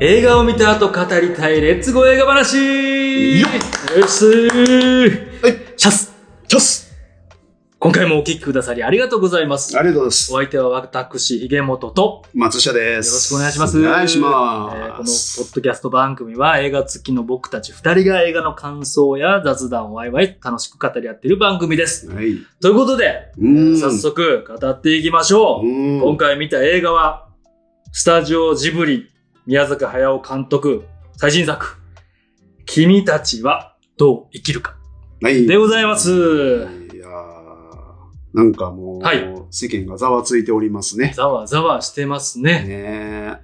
映画を見た後語りたいレッツゴー映画話よよっすーはい。シャスチャス今回もお聞きくださりありがとうございます。ありがとうございますお。相手は私、ひげもとと、松下です。よろしくお願いします。お願いしえーこのポます。ッドキャスト番組は映画好きの僕たち二人が映画の感想や雑談をワイワイ楽しく語り合っている番組です。はい。ということで、うん早速語っていきましょう。うん今回見た映画は、スタジオジブリ、宮崎駿監督、最新作、君たちはどう生きるか。はい。でございます。いやーなんかもう、はい世間がざわついておりますね。ざわざわしてますね。ね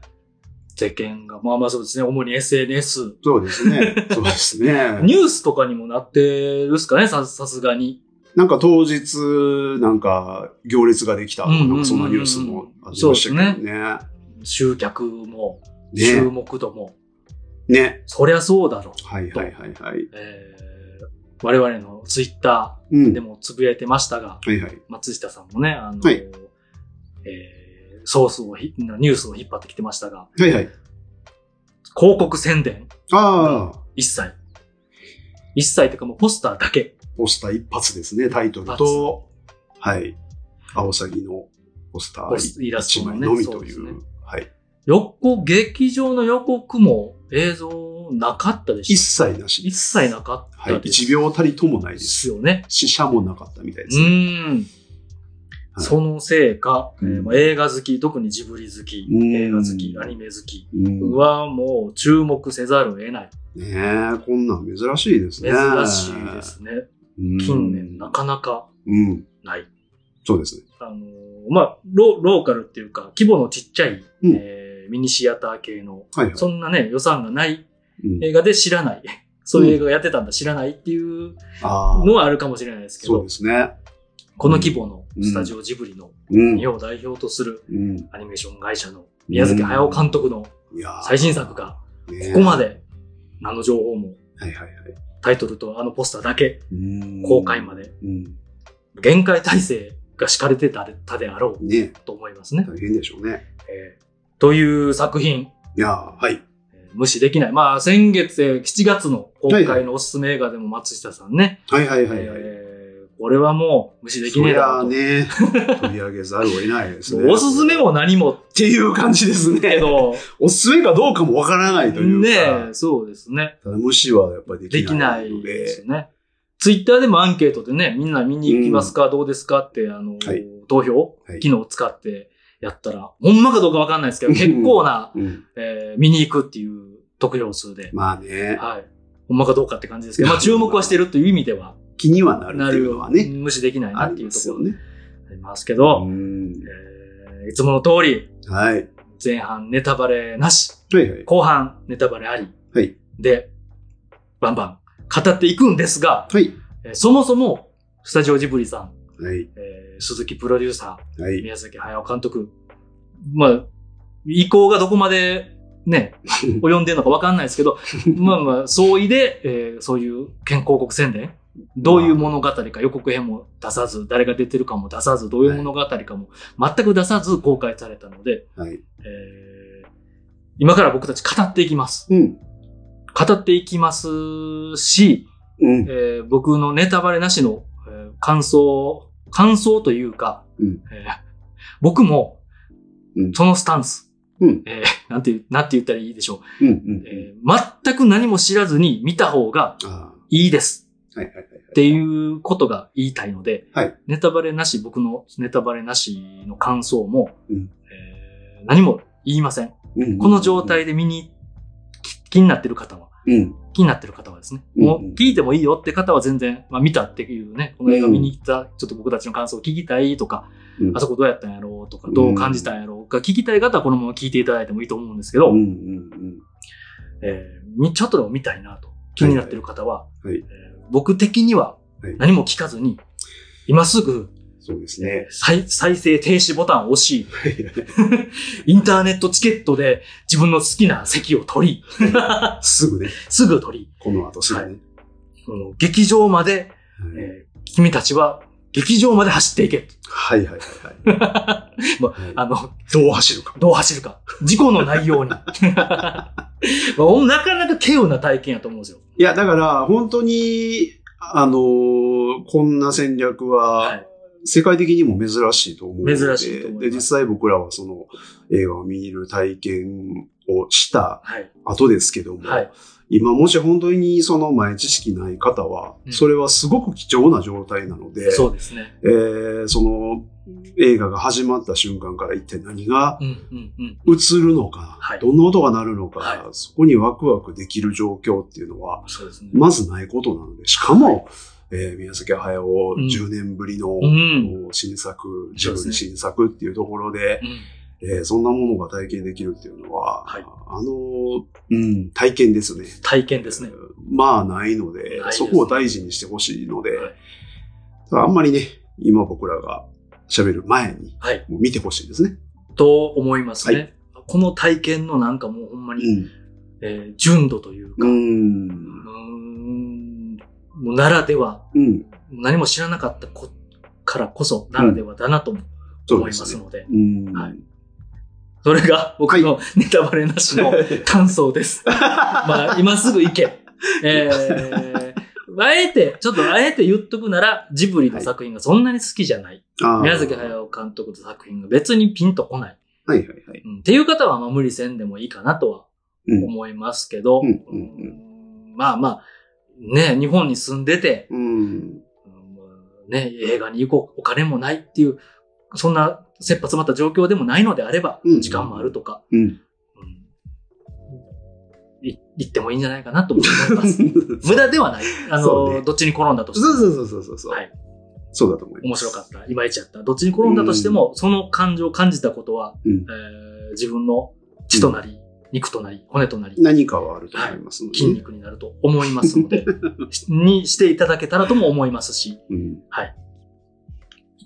世間が、まあまあそうですね、主に SNS。そうですね。そうですね。ニュースとかにもなってるっすかね、さ、さすがに。なんか当日、なんか行列ができたとか、うんうんうんうんなんかそんなニュースもありましたけどね。集客も、注ね。目度も。ね。そりゃそうだろう。はいはいはいはい。えー我々のツイッタうん。ーでもつぶやいてましたが、はいはい。松下さんもね、あの、はいえーソースをひ、ニュースを引っ張ってきてましたが、はいはい。広告宣伝、ああ、一切。一切というかもうポスターだけ。ポスター一発ですね。タイトルと、はい。アオサギのポスターポスイラス一トのね枚のみといそうですねう。はい。予告、劇場の予告も映像なかったでし一ょ切なし。一切なかっはい。たです。一秒たりともないで。ですすよね。死者もなかったみたいでうすね。ーん。はいそのせいか、えーうんまあ映画好き、特にジブリ好き、うん映画好き、アニメ好きうんはもう注目せざるを得ない。ねえ、こんなん珍しいですね。珍しいですね。うん。近年なかなかうん。ない。そうですね。あのーまあロ、ローカルっていうか、規模のちっちゃい、うんえーミニシアター系の、はいはい。そんなね、予算がないうん映画で知らない。そういう映画がやってたんだ、知らないっていうのはあるかもしれないですけどそうで、すね。この規模のスタジオジブリのうん。日本を代表とするうん。アニメーション会社の宮崎駿監督の最新作が、ここまで何の情報も。タイトルとあのポスターだけうん公開までうん。限界体制が敷かれてたであろうねと思いますね。大変でしょうね。えーという作品、いやーはい。えー無視できない。まあ先月、えー7月の公開のおすすめ映画でも松下さんね、はいはいはいはい。えーこれはもう無視できそりゃねえだろうね、取り上げざるを得ないですね。おすすめも何もっていう感じですね。けど、おすすめかどうかもわからないというか。ねえ、そうですね。ただ無視はやっぱりででききなないいので。ですよね。ツイッターでもアンケートでね、みんな見に行きますか、どうですかって、あの、はい投票、はい機能を使ってやったら、ほんまかどうかわかんないですけど、結構な、うん。えー見に行くっていう得票数で、まあね、はい。ほんまかどうかって感じですけど、まあ注目はしてるという意味では、気にはなるなるっていうのはね、無視できないなっていうところますよね。ありますけど、うん。えーいつもの通り、はい。前半ネタバレなし、はいはい。後半ネタバレありはい。で、バンバン語っていくんですが、はい。えーそもそも、スタジオジブリさん、はい。えー鈴木プロデューサー、はい。宮崎駿監督、まあ、意向がどこまでね、及んでるのかわかんないですけど、まあまあ、相違で、えーそういう健康国宣伝、どういう物語か予告編も出さず、誰が出てるかも出さず、どういう物語かも全く出さず公開されたので、はい。えー今から僕たち語っていきます。うん。語っていきますし、うん。えー僕のネタバレなしの、えー感想、感想というか、うんえー僕もうん、そのスタンス、うんえーなんてて言ったらいいでしょうん。うう、ん。えー全く何も知らずに見た方があいいですあ。はいはいはい。っていうことが言いたいので、はいネタバレなし、僕のネタバレなしの感想も、うんえー何も言いません。うんこの状態で見に、き気になってる方は、うん。気になってる方はですね、うんもう聞いてもいいよって方は全然、まあ見たっていうね、この映画見に行った、ちょっと僕たちの感想を聞きたいとか、うん。あそこどうやったんやろうとか、どう感じたんやろうか、聞きたい方はこのまま聞いていただいてもいいと思うんですけど、うんうんうん。えちょっとでも見たいなと気になってる方は、はい。えー僕的にははい。何も聞かずに、今すぐそうですね。再再生停止ボタンを押し、はいインターネットチケットで自分の好きな席を取り、すぐね。すぐ取り、この後すぐね。その劇場まで、はいえー君たちは劇場まで走っていけ。はいはいはいはい。まはいあの、どう走るか。どう走るか。事故のないように。まあなかなか稀有な体験やと思うんですよ。いや、だから、本当に、あのーこんな戦略は、はい。世界的にも珍しいと思うので、珍しいと思いで、実際僕らはその映画を見る体験をしたはい。後ですけども、はい。今もし本当にその前知識ない方は、うんそれはすごく貴重な状態なので、そうですね。えーその映画が始まった瞬間から一体何がうん、うん、うん。映るのか、はいどんな音が鳴るのか、はいそこにワクワクできる状況っていうのは、そうですね。まずないことなので、しかも、えー宮崎駿うん10年ぶりの、うん。新作、自分そうですね新作っていうところで、うん。えーそんなものが体験できるっていうのは、はいあの、うん、体験ですね。体験ですね。まあないので、ですそこを大事にしてほしいので、はいあんまりね、今僕らが喋る前に、はい。もう見てほしいですね。と思いますね。はこの体験のなんかもうほんまに、うん。えー純度というか、う。うんならでは、うん。何も知らなかったこからこそならではだなとも思い。ますすので、うん。はいそれが僕の ネタバレなしの感想です。まあ、今すぐ行け。えー、あえて、ちょっとあえて言っとくなら、ジブリの作品がそんなに好きじゃない。あー宮崎駿監督の作品が別にピンとこない。はいはいはい。うん、っていう方はまあ無理せんでもいいかなとはうん。思いますけど、うんうんうんまあまあ、ね、日本に住んでて、うん。うんね、映画に行こう、お金もないっていう、そんな切羽詰まった状況でもないのであれば、うん時間もあるとか、うん。うんい行ってもいいんじゃないかなと思います。無駄ではない。あの、ねどっちに転んだとしても。そうそうそうそうそう。はい。そうだと思います。面白かった。いまいちやった。どっちに転んだとしても、その感情を感じたことは、うんえー自分の血となり、肉となり、骨となり、何かはあると思いますので、筋肉になると思いますので、し にしていただけたらとも思いますし、うん。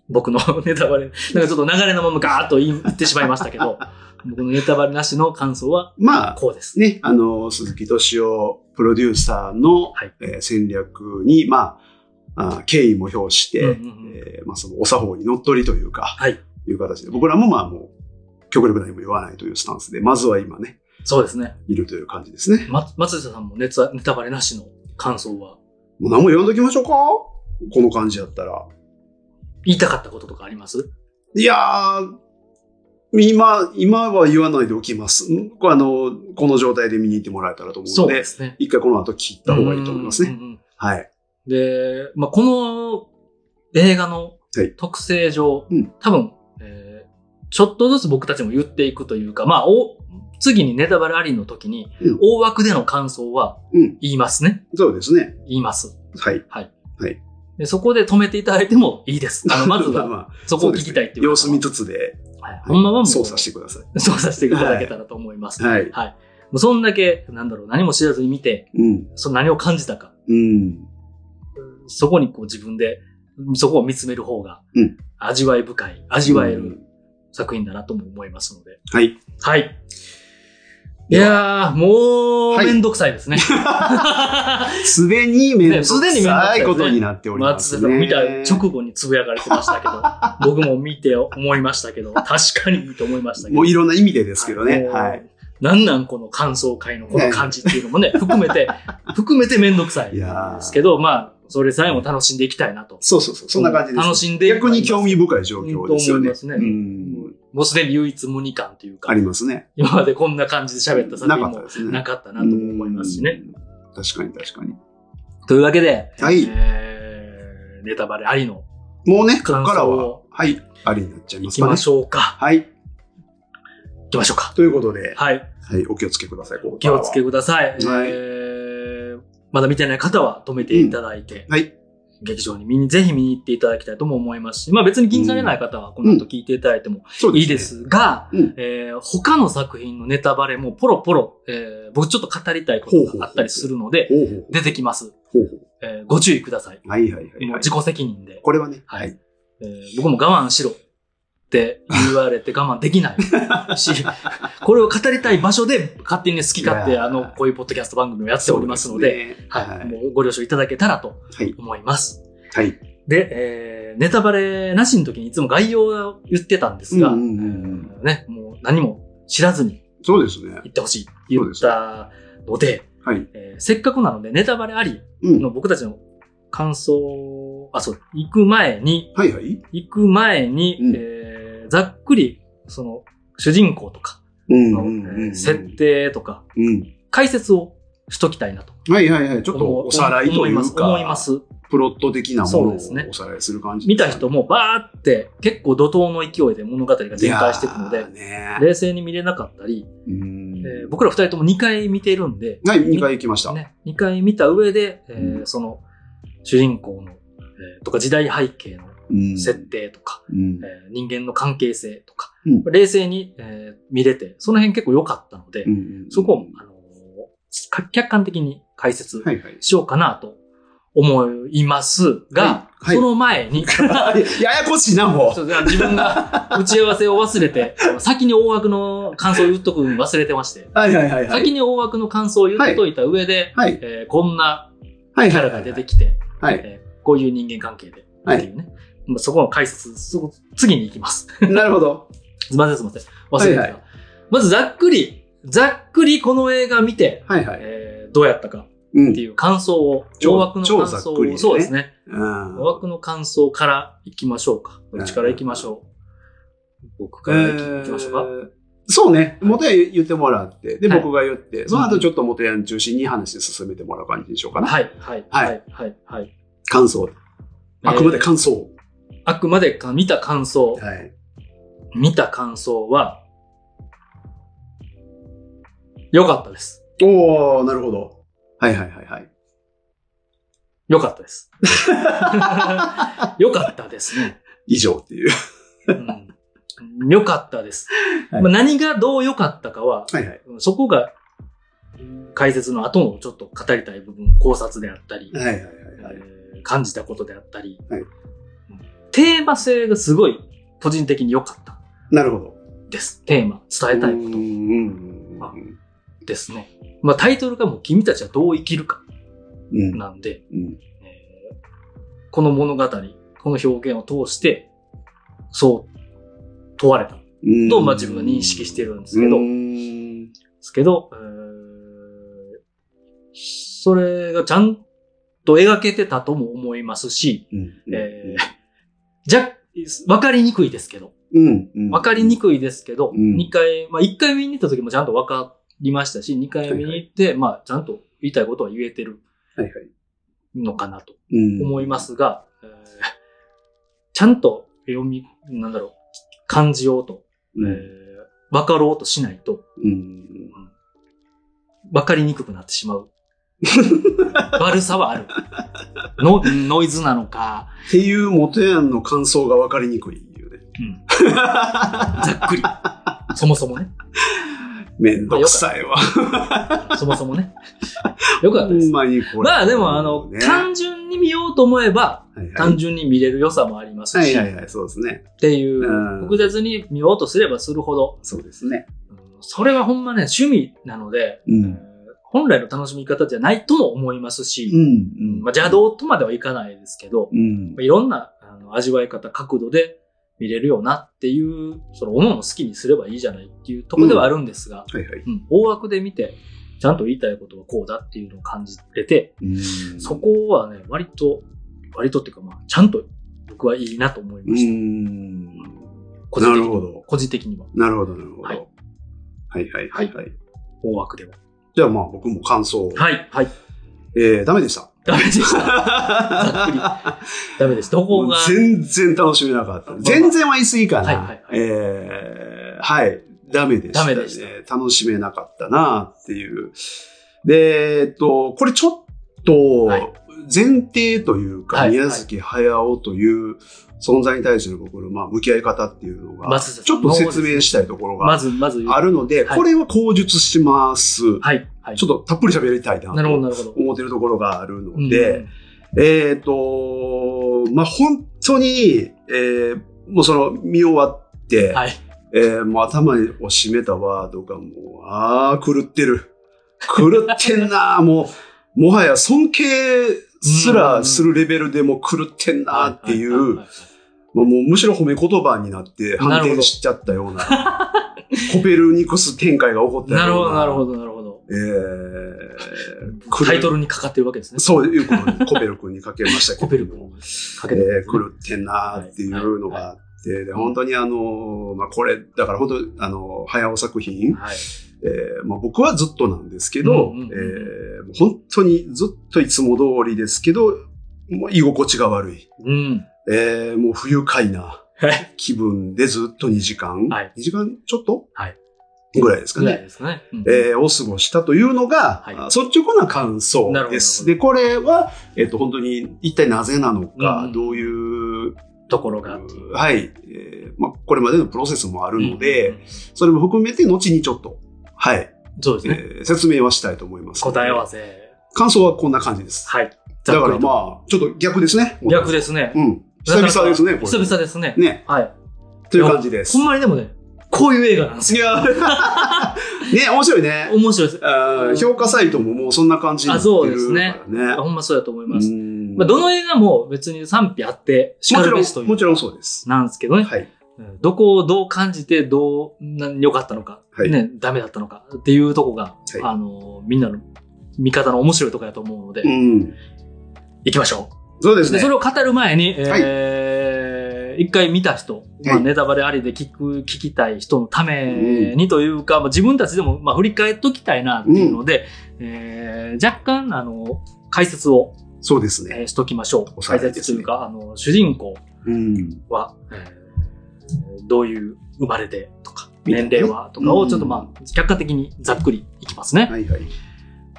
僕の ネタバレ、なんかちょっと流れのままガーッと言ってしまいましたけど、僕のネタバレなしの感想はまあ、こうです。ね、あの、鈴木敏夫プロデューサーの、はいえー戦略に、まあ、あ敬意も表して、うんうんうんえーまあ、そのお作法に乗っ取りというか、はい。いう形で、僕らもまあもう、極力何も言わないというスタンスで、まずは今ね、そうですね。いるという感じですね。ま、松下さんもネタネタバレなしの感想は？もう何も読んどきましょうか？この感じやったら。言いたかったこととかあります？いやー、今、今は言わないでおきます。あの、この状態で見に行ってもらえたらと思うので、ですね。一回この後切った方がいいと思いますね。うんうんうんはい。で、まあ、この映画のはい特性上、うん多分、えーちょっとずつ僕たちも言っていくというか、まあ、お次にネタバレありの時に、うん大枠での感想はうん。言いますね。そうですね。言います。はい。でそこで止めていただいてもいいです。あの、まずまあは、まあそこを聞きたいっていう様子見と、つつで、はい、ほんまはもう、操作してください。操作していただけたらと思います。はい。はい。もうそんだけ、なんだろう、何も知らずに見て、うん。その何を感じたか、うん。そこにこう自分で、そこを見つめる方がうん、味わい深い、味わえるうん作品だなとも思いますので。はい。はい。いやー、もう、はいめんどくさいですね。すでにめんどくささいことになっておりますね。松見た直後につぶやかれてましたけど、僕も見て思いましたけど、確かにいいと思いましたけど。もういろんな意味でですけどね。はい。。なんなんこの感想会のこの感じっていうのもね、含めて、含めてめんどくさいですけど、まあ、それさえも楽しんでいきたいなと。そうそうそう。そんな感じです。楽しんで逆に興味深い状況ですよね。と思いますねうん。もうすでに唯一無二感というかあ、りますね。今までこんな感じで喋った作な品もかったですね。なかったなとも思いますしね。うん。確かに確かに。というわけで、はいえー、ネタバレありのもうね、ここからははい、ありになっちゃい行きますかねま。しょうか。はい。行きましょうか。ということで、はい。はい、お気をつけください。おお気をつけください。はいえーまだ見てない方は止めていただいて、はい。劇場に見に、ぜひ見に行っていただきたいとも思いますし、まあ別に気にされない方はこの後聞いていただいてもいいですが、うんえー他の作品のネタバレもポロポロ、えー僕ちょっと語りたいことがあったりするので。出てきます。ほうほう。えーご注意ください。はいはいはいはい。自己責任で。これはね、ははいい。えー僕も我慢しろって言われて我慢できない し、これを語りたい場所で勝手に好き勝手、あの、こういうポッドキャスト番組をやっておりますので、はい、もうご了承いただけたらとはい。思います。はい。で、えーネタバレなしの時にいつも概要を言ってたんですが、ね、もう何も知らずにそうですね。言ってほしいって言ったので、はい。えーせっかくなのでネタバレありうん。の僕たちの感想、あ、そう、行く前に、はいはい。行く前に、うんえーざっくり、その、主人公とか設定とか、うん。解説をしときたいなとはいはいはい。ちょっとおさらいという思います。か、思います。プロット的なものをそうですねおさらいする感じ。見た人もバーって結構怒涛の勢いで物語が展開していくので冷静に見れなかったり、うんえー僕ら二人とも2回見てるんで、はい、2回行きました。ね、2回見た上で、えその主人公の、えーとか時代背景のうん設定とか、うんえー人間の関係性とか、うん冷静に、えー見れて、その辺結構良かったので、うんそこを、あのーか客観的に解説。しようかなと思いますが、はいはいその前に、ややこしいな、もちょっと自分が打ち合わせを忘れて、先に大枠の感想を言っとくの忘れてまして、う。はいはいはいはい。先に大枠の感想を言っといた上で、はい。えーこんなはいキャラが出てきて、はい。えーこういう人間関係で、っていうね。まあそこの解説、次に行きます。なるほど。すいません、すいません。忘れてた。はいはまずざっくり、ざっくりこの映画見て、はいはい。えーどうやったかうんっていう感想を、超大枠の超感想を、ねそうですね。うん大枠の感想から行きましょうか。どっちから行きましょう？僕から行き行きましょうか。えーそうね。元や言ってもらって、で、はい僕が言って、その後ちょっと元やん中心に話進めてもらう感じにしようかな。はい、はい、はいはい、はい、はい。感想。あくまで感想。あくまでか見た感想、はい。見た感想は、良かったです。おー、なるほど。はいはいはいはい。良かったです。良かったですね。以上っていう。うん良かったです。はいまあ、何がどう良かったかは、はいはい。そこが解説の後のちょっと語りたい部分、考察であったり、はいはいはいはい。えー感じたことであったり、はいうんテーマ性がすごい個人的に良かったなるほど。です。テーマ、伝えたいこうんうんうんあとですね。まあタイトルがもう君たちはどう生きるかうん。なんで、うん。えーこの物語、この表現を通して、そう問われた。うんとまあ自分が認識してるんですけどうんですけど、えーそれがちゃんと描けてたとも思いますし、うんえーじゃ、わかりにくいですけど、うんうん。わかりにくいですけど、うん。2回、まあ1回見に行った時もちゃんとわかりましたし、2回見に行って、まあちゃんと言いたいことは言えてるはいはい。のかなとうん。思いますが、えーちゃんと読み、なんだろう、感じようと、うん。えーわかろうとしないと、うんわかりにくくなってしまう。悪さはある。のノイズなのか、っていう元ヤンの感想が分かりにくいよね。うん、ざっくり。そもそもね。めんどくさいわ。そもそもね。よかったです。まにこれ。まあでも、あの、ね単純に見ようと思えば、はいはい単純に見れる良さもありますし、はいはいはい、そうですね。っていううん、複雑に見ようとすればするほど、そうですね。うんそれはほんまね、趣味なので、うんえー本来の楽しみ方じゃないとも思いますし、うん。うんまあ、邪道とまではいかないですけど、うんまあ。いろんなあの味わい方、角度で見れるよなっていう、その、おのの好きにすればいいじゃないっていうところではあるんですが、はいはい。うん大枠で見て、ちゃんと言いたいことはこうだっていうのを感じれて、うんそこはね、割と、割とっていうかまあ、ちゃんと僕はいいなと思いまうした。ん。個人的には。なるほど個人的には。なるほど、なるほど。ははいいはいはいはい。大枠では。じゃあまあ僕も感想を。はい、はい。えー、ダメでした。ダメでした。ざっくりダメです。どこが？全然楽しめなかった。全然は言い過ぎかな。はいはいはいえーはい。ダメでした、ね。ダメでした楽しめなかったなっていう。で、えっと、これちょっとはい、前提というか、はい宮崎駿という存在に対しての僕の、まあ、向き合い方っていうのが、まずちょっと説明したいところがまず、まず言う。あるので、はいこれは口述します。はい、はい。ちょっとたっぷり喋りたいなと。思ってるところがあるのうんで、えっ、と、まあ、本当に、えーもうその、見終わって、はい。えーもう頭を締めたワードがもう、ああ、狂ってる。狂ってんな、もう、もはや尊敬すらするレベルでもう狂ってんなっていう、もうむしろ褒め言葉になって反転しちゃったような、コペルニクス展開が起こったような。なるほど、なるほど、なるほど。えー、タイトルにかかってるわけですね。そういうことに、コペル君にかけましたけど。コペル君かけてえるー、狂ってんなっていうのがあって、で、本当にあの、まあ、これ、だから本当、あの、早尾作品、はい。えーまあ、僕はずっとなんですけど、うんうんうんえー本当にずっといつも通りですけど、もう居心地が悪い。うん。えーもう不愉快なはい。気分でずっと2時間、はい2時間ちょっと？はい。ぐらいですかぐらいね。ですかね。うんえーを過ごしたというのが、はいあ率直な感想です。で、これは、えっ、と、本当に一体なぜなのか、うんどういう、ところが。はい、えーまあ、これまでのプロセスもあるので、うん、それも含めて後にちょっと、はい、そうですね。えー説明はしたいと思います。答え合わせ。感想はこんな感じです。はい。だからあ。まあ、ちょっと逆ですね。逆ですね。うん。久々ですね、これ。久々ですね。ね。はい。という感じです。ほんまにでもね、こういう映画なんですよ。いや、ね、面白いね。面白いです。あー評価サイトももうそんな感じになってるあそうですねからね。ほんまそうだと思います。うんまあ、どの映画も別に賛否あって、しかもちろるべしといん、もう、ちろんそうです。なんですけどね。はい。うんどこをどう感じて、どう、な良かったのか、はいね、ダメだったのかっていうとこが、はいあの、みんなの見方の面白いところだと思うので、うん。行きましょう。で、そうですねそ。れを語る前に、えー一回見た人、まあ、はいネタバレありで聞く、聞きたい人のためにというか、まあ、自分たちでも、まあ、振り返っときたいなっていうので、えー若干、あの、解説を、そうですね。えーしときましょう。解説というか、あの、主人公うん。は、えーどういう生まれでとか、年齢はとかをちょっとまあ、客観的にざっくりいきますね。はいはい。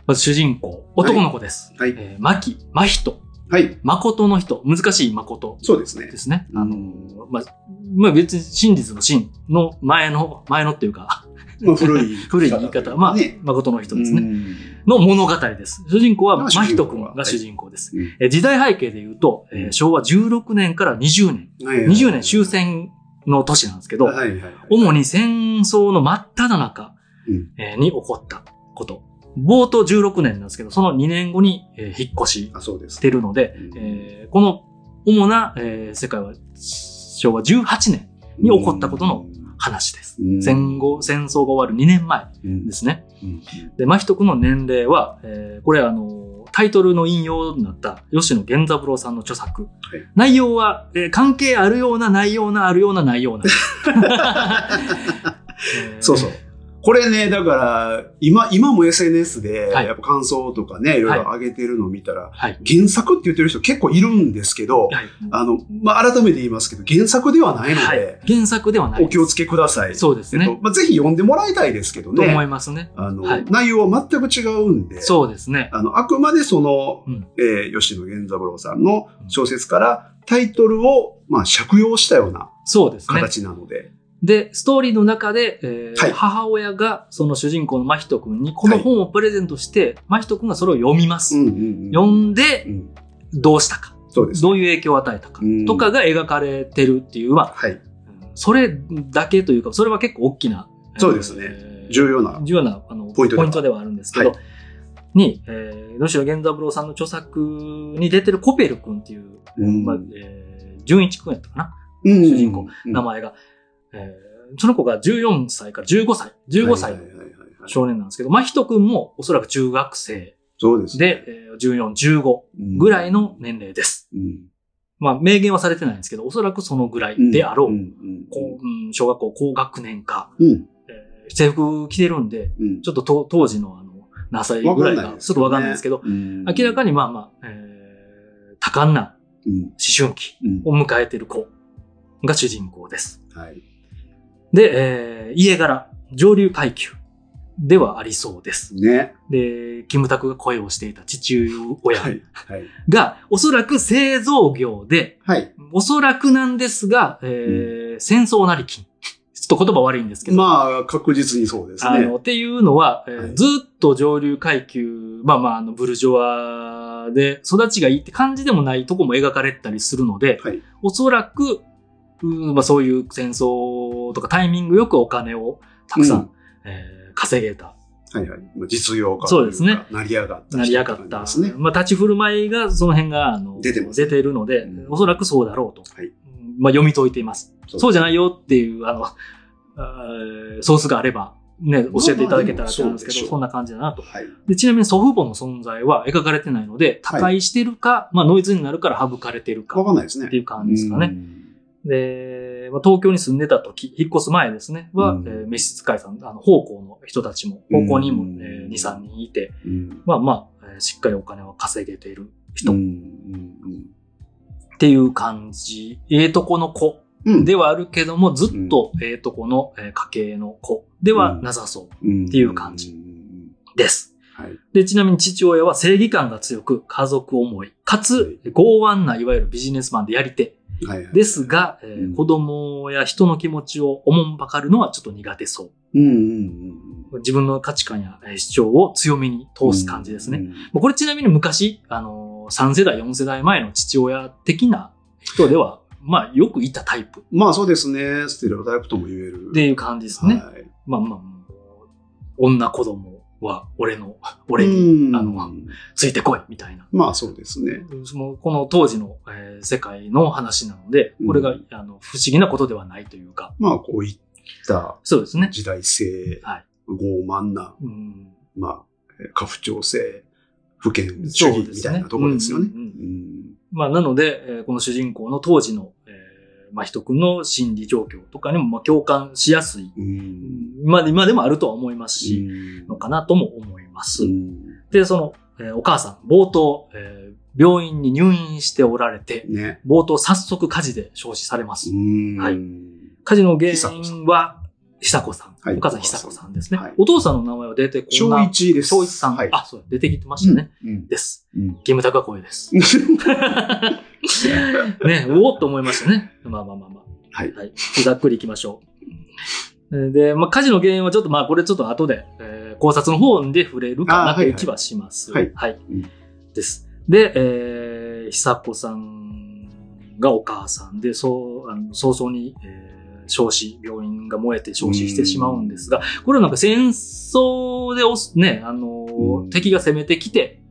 まず主人公、男の子です。はい。えー、牧、真人、はい。誠の人、難しい誠そうですねで。すね。あのうん、まあ、まあ別に真実の真の前の、前のっていうか、まあ古い。古い言い方、まあね。、誠の人ですね。うんの物語です。主人公はが真人君が主人公です。時代背景で言うと、えー昭和16年から20年、はいはい20年終戦の年なんですけど。主に戦争の真っ只中に起こったこと。冒頭16年なんですけど、その2年後にえー引っ越しあ、そうですし。てるので、うんえーこの主な、えー世界は昭和18年に起こったことの話です。うん戦後、戦争が終わる2年前うんですね。うんで、真人君の年齢は、えーこれあの、タイトルの引用になった吉野源三郎さんの著作。内容は、えー関係あるような、ないような、あるような、ないような。えーそうそう。これね、だから、今、今も SNS で、はいやっぱ感想とかね、いろいろ上げてるのを見たら、はい。原作って言ってる人結構いるんですけど、はい。あの、まあ、改めて言いますけど、原作ではないので、はい。原作ではない。お気をつけください。そうですね。えっと、まあ、ぜひ読んでもらいたいですけどと思ね。いますね。あの、はい内容は全く違うんで、そうですね。あの、あくまでその、うんえー吉野源三郎さんの小説からタイトルを、まあ、借用したようなそうですね。で、で、ストーリーの中で、えーはい。母親がその主人公の真人君にこの本をプレゼントして、真人君がそれを読みます。うんうんうん。読んでうん。どうしたか、そうです。どういう影響を与えたか。うん。とかが描かれてるっていう、まあ、はい。うんそれだけというか、それは結構大きな、そうですね。えー重要な。重要なあのポイントではではあるんですけど、はに、えー、吉野源三郎さんの著作に出てるコペル君っていう、うん。まあえー、純一君やったかな、うん。主人公、うん。名前が、えーその子が14歳から15歳、15歳の少年なんですけど、真人君もおそらく中学生そうですね。で、えー14、15ぐらいの年齢です。うん、まあ、明言はされてないんですけど、おそらくそのぐらいであろう。小学校高学年か、うん。えー制服着てるんで、うん。ちょっとと当時のあの、何歳ぐらいか、ちょっとわかんないですけど、うん明らかにまあまあ、えー多感なうん。思春期うん。を迎えてる子が主人公です。はい。で、えー家柄、上流階級ではありそうです。ね。で、キムタクが声をしていた父親はい。はい。が、おそらく製造業で、はい。おそらくなんですが、えー戦争なり金。ちょっと言葉悪いんですけど。まあ、確実にそうですね。あの、っていうのは、えーはいずっと上流階級、まあまあ、あの、ブルジョワで育ちがいいって感じでもないとこも描かれたりするので、はい。おそらく、うんまあそういう戦争とかタイミングよくお金をたくさん、うんえー稼げたはいはい。まあ実業家そうですね成り上がった人成り上がった。ですね。まあ、立ち振る舞いが、その辺が、あの、出てます出ているので、うんおそらくそうだろうと。はいうんまあ、読み解いています。そうじゃないよ。よっていう、あの、あーソースがあれば、ね、教えていただけたらってなんですけど、まあそそんな感じだなと。はい。で、ちなみに祖父母の存在は描かれてないので、他界してるか、まあ、ノイズになるから省かれてるかわかんないですね。っていう感じですかね。うん。で、まあ、東京に住んでた時、引っ越す前ですね、は、うん。えー召使いさん、あの、方向の人たちも、方向にも、うんえー2、3人いて、うん。まあまあ、えーしっかりお金を稼げている人。っていう感じ。ええとこの子うん。ではあるけども、ずっとええとこのえー家系の子ではなさそう。うん。っていう感じ。です。はい。で、ちなみに父親は正義感が強く家族思い、かつ剛腕ないわゆるビジネスマンでやり手はいはい。ですが、えーうん子供や人の気持ちをおもんばかるのはちょっと苦手そう。うんうんうん自分の価値観やえー主張を強めにうん。通す感じですね。うん。もうこれちなみに昔、あのー、3世代、4世代前の父親的な人では、まあよくいたタイプっまあそうですね。ステレオタイプとも言える。ていう感じですね。はい。まあまあ、女子供は俺の、俺に、うんあの、ついてこい、みたいな。まあそうですね。そのこの当時の、えー世界の話なので、これが、うんあの不思議なことではないというか、まあこういったそうですね。時代性、はい。傲慢な、うん、まあ、えー家父長制、不権主義みたいなところですよね。まあ、なので、えーこの主人公の当時の、えーまあ、人君の心理状況とかにも、まあ、共感しやすい、うん今で今でもあるとは思いますし、うんのかなとも思います。うんで、その、えーお母さん、冒頭、えー病院に入院しておられて、ね。冒頭早速火事で焼死されます。うんはい火事の原因は、久子さん。はいお母さん久子さんですね。はいお父さんの名前は出てこ小ない。一です。小一さん。はい。あ、そう、出てきてましたね。うん。です。うん。キムタクは声です。ね、おおっと思いましたね。まあまあまあまあ。はい。はい。ざっくり行きましょう。で、まあ、火事の原因はちょっと、まあ、これちょっと後で、えー考察の方で触れるかなという気はします。はいはい。うんです。で、えー、久子さんがお母さんで、そう、あの早々に、えー焼死、病院が燃えて焼死してしまうんですが、これはなんか戦争でおす、ね、あの敵が攻めてきて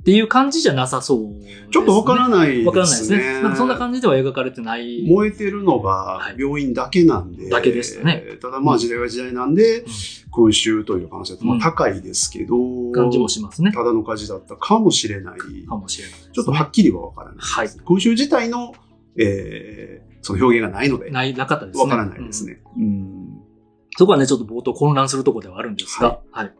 っていう感じじゃなさそうね。ちょっとわからないですね。わからないですね。なんかそんな感じでは描かれてない。燃えてるのがはい病院だけなんで。だけでしたね。ただまあ時代は時代なんで、空襲という可能性はまあうん高いですけど、感じもしますね。ただの火事だったかもしれない。かもしれないね、ちょっとはっきりはわからない。はい空襲自体の、えー、その表現がないので、ない、なかったですね。わからないですね。うん。そこはね、ちょっと冒頭混乱するところではあるんですが、はい。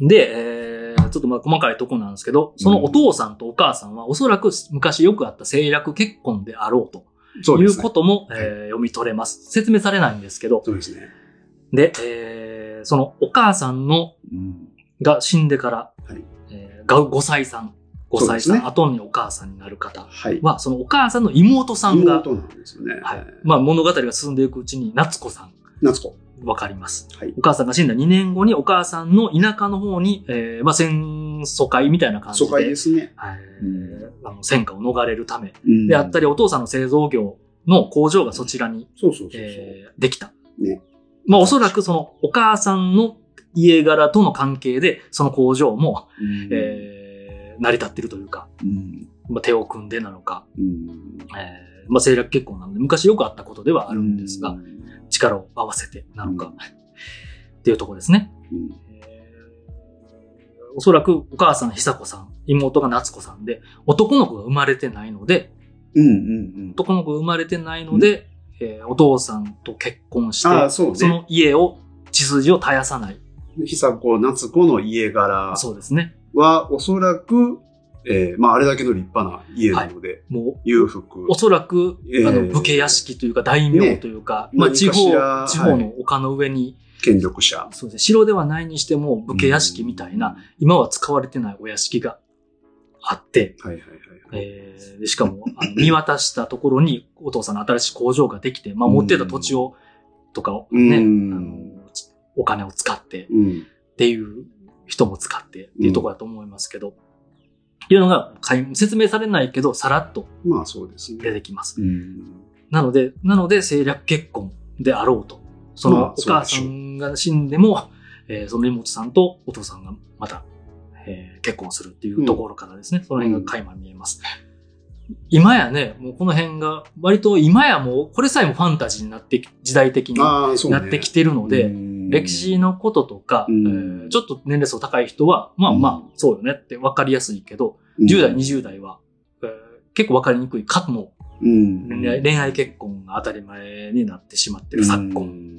で、えー、ちょっとまあ細かいところなんですけど、そのお父さんとお母さんはおそらく昔よくあった政略結婚であろうといそうですね。うことも、はいえー読み取れます。説明されないんですけど、そうですね。で、えー、そのお母さんのうん。が死んでから、はいえーが5歳さん、5歳さん、そうですね後にお母さんになる方はい。は、そのお母さんの妹さんが、妹なんですよね。はい。まあ物語が進んでいくうちに夏子さん、夏子。わかります。はい。お母さんが死んだ2年後にお母さんの田舎の方に、えーまあ、戦疎開みたいな感じで、疎開ですね。はいうんあの戦火を逃れるためうんであったり、お父さんの製造業の工場がそちらに、そうそうそう。えーできた。ねまあ、おそらくそのお母さんの家柄との関係で、その工場も、うんえー成り立っているというか、うんまあ、手を組んでなのか、うんえーまあ、政略結婚なので、昔よくあったことではあるんですが、うん力を合わせてなのか、っていうところですね。おそらくお母さん久子さん、妹が夏子さんで、男の子が生まれてないので、うんうん男の子が生まれてないので、えーお父さんと結婚して、そうねの家を、血筋を絶やさない。うん。久子、夏子の家柄そうですね。は、おそらく、えーまあ、あれだけの立派な家なので、も裕福う、。おそらく、えーあの、武家屋敷というか大名というか、まあ、何地方、地方の丘の上に、権力者。そうですね、城ではないにしても武家屋敷みたいな、今は使われてないお屋敷があって、はいはいはいはい。えーでしかも、あの 見渡したところにお父さんの新しい工場ができて、まあ、持ってた土地を、とかをね、うんあの、お金を使ってうん。っていう人も使ってっていうところだと思いますけど、いうのが説明されないけど、さらっとまあそうですね。出てきます。うん。なので、なので政略結婚であろうと。そまあのお母さんが死んでも、えーその妹さんとお父さんがまた、えー結婚するっていうところからですね、その辺が垣間見えます。今やね、もうこの辺が、割と今やもう、これさえもファンタジーになってき、時代的にああ、そうね。なってきてるので、うん歴史のこととか、うん。えーちょっと年齢層高い人は、まあまあ、そうよねって分かりやすいけど、うん。10代、20代は、えー結構分かりにくいかも、うん。恋愛結婚が当たり前になってしまってる昨今。うん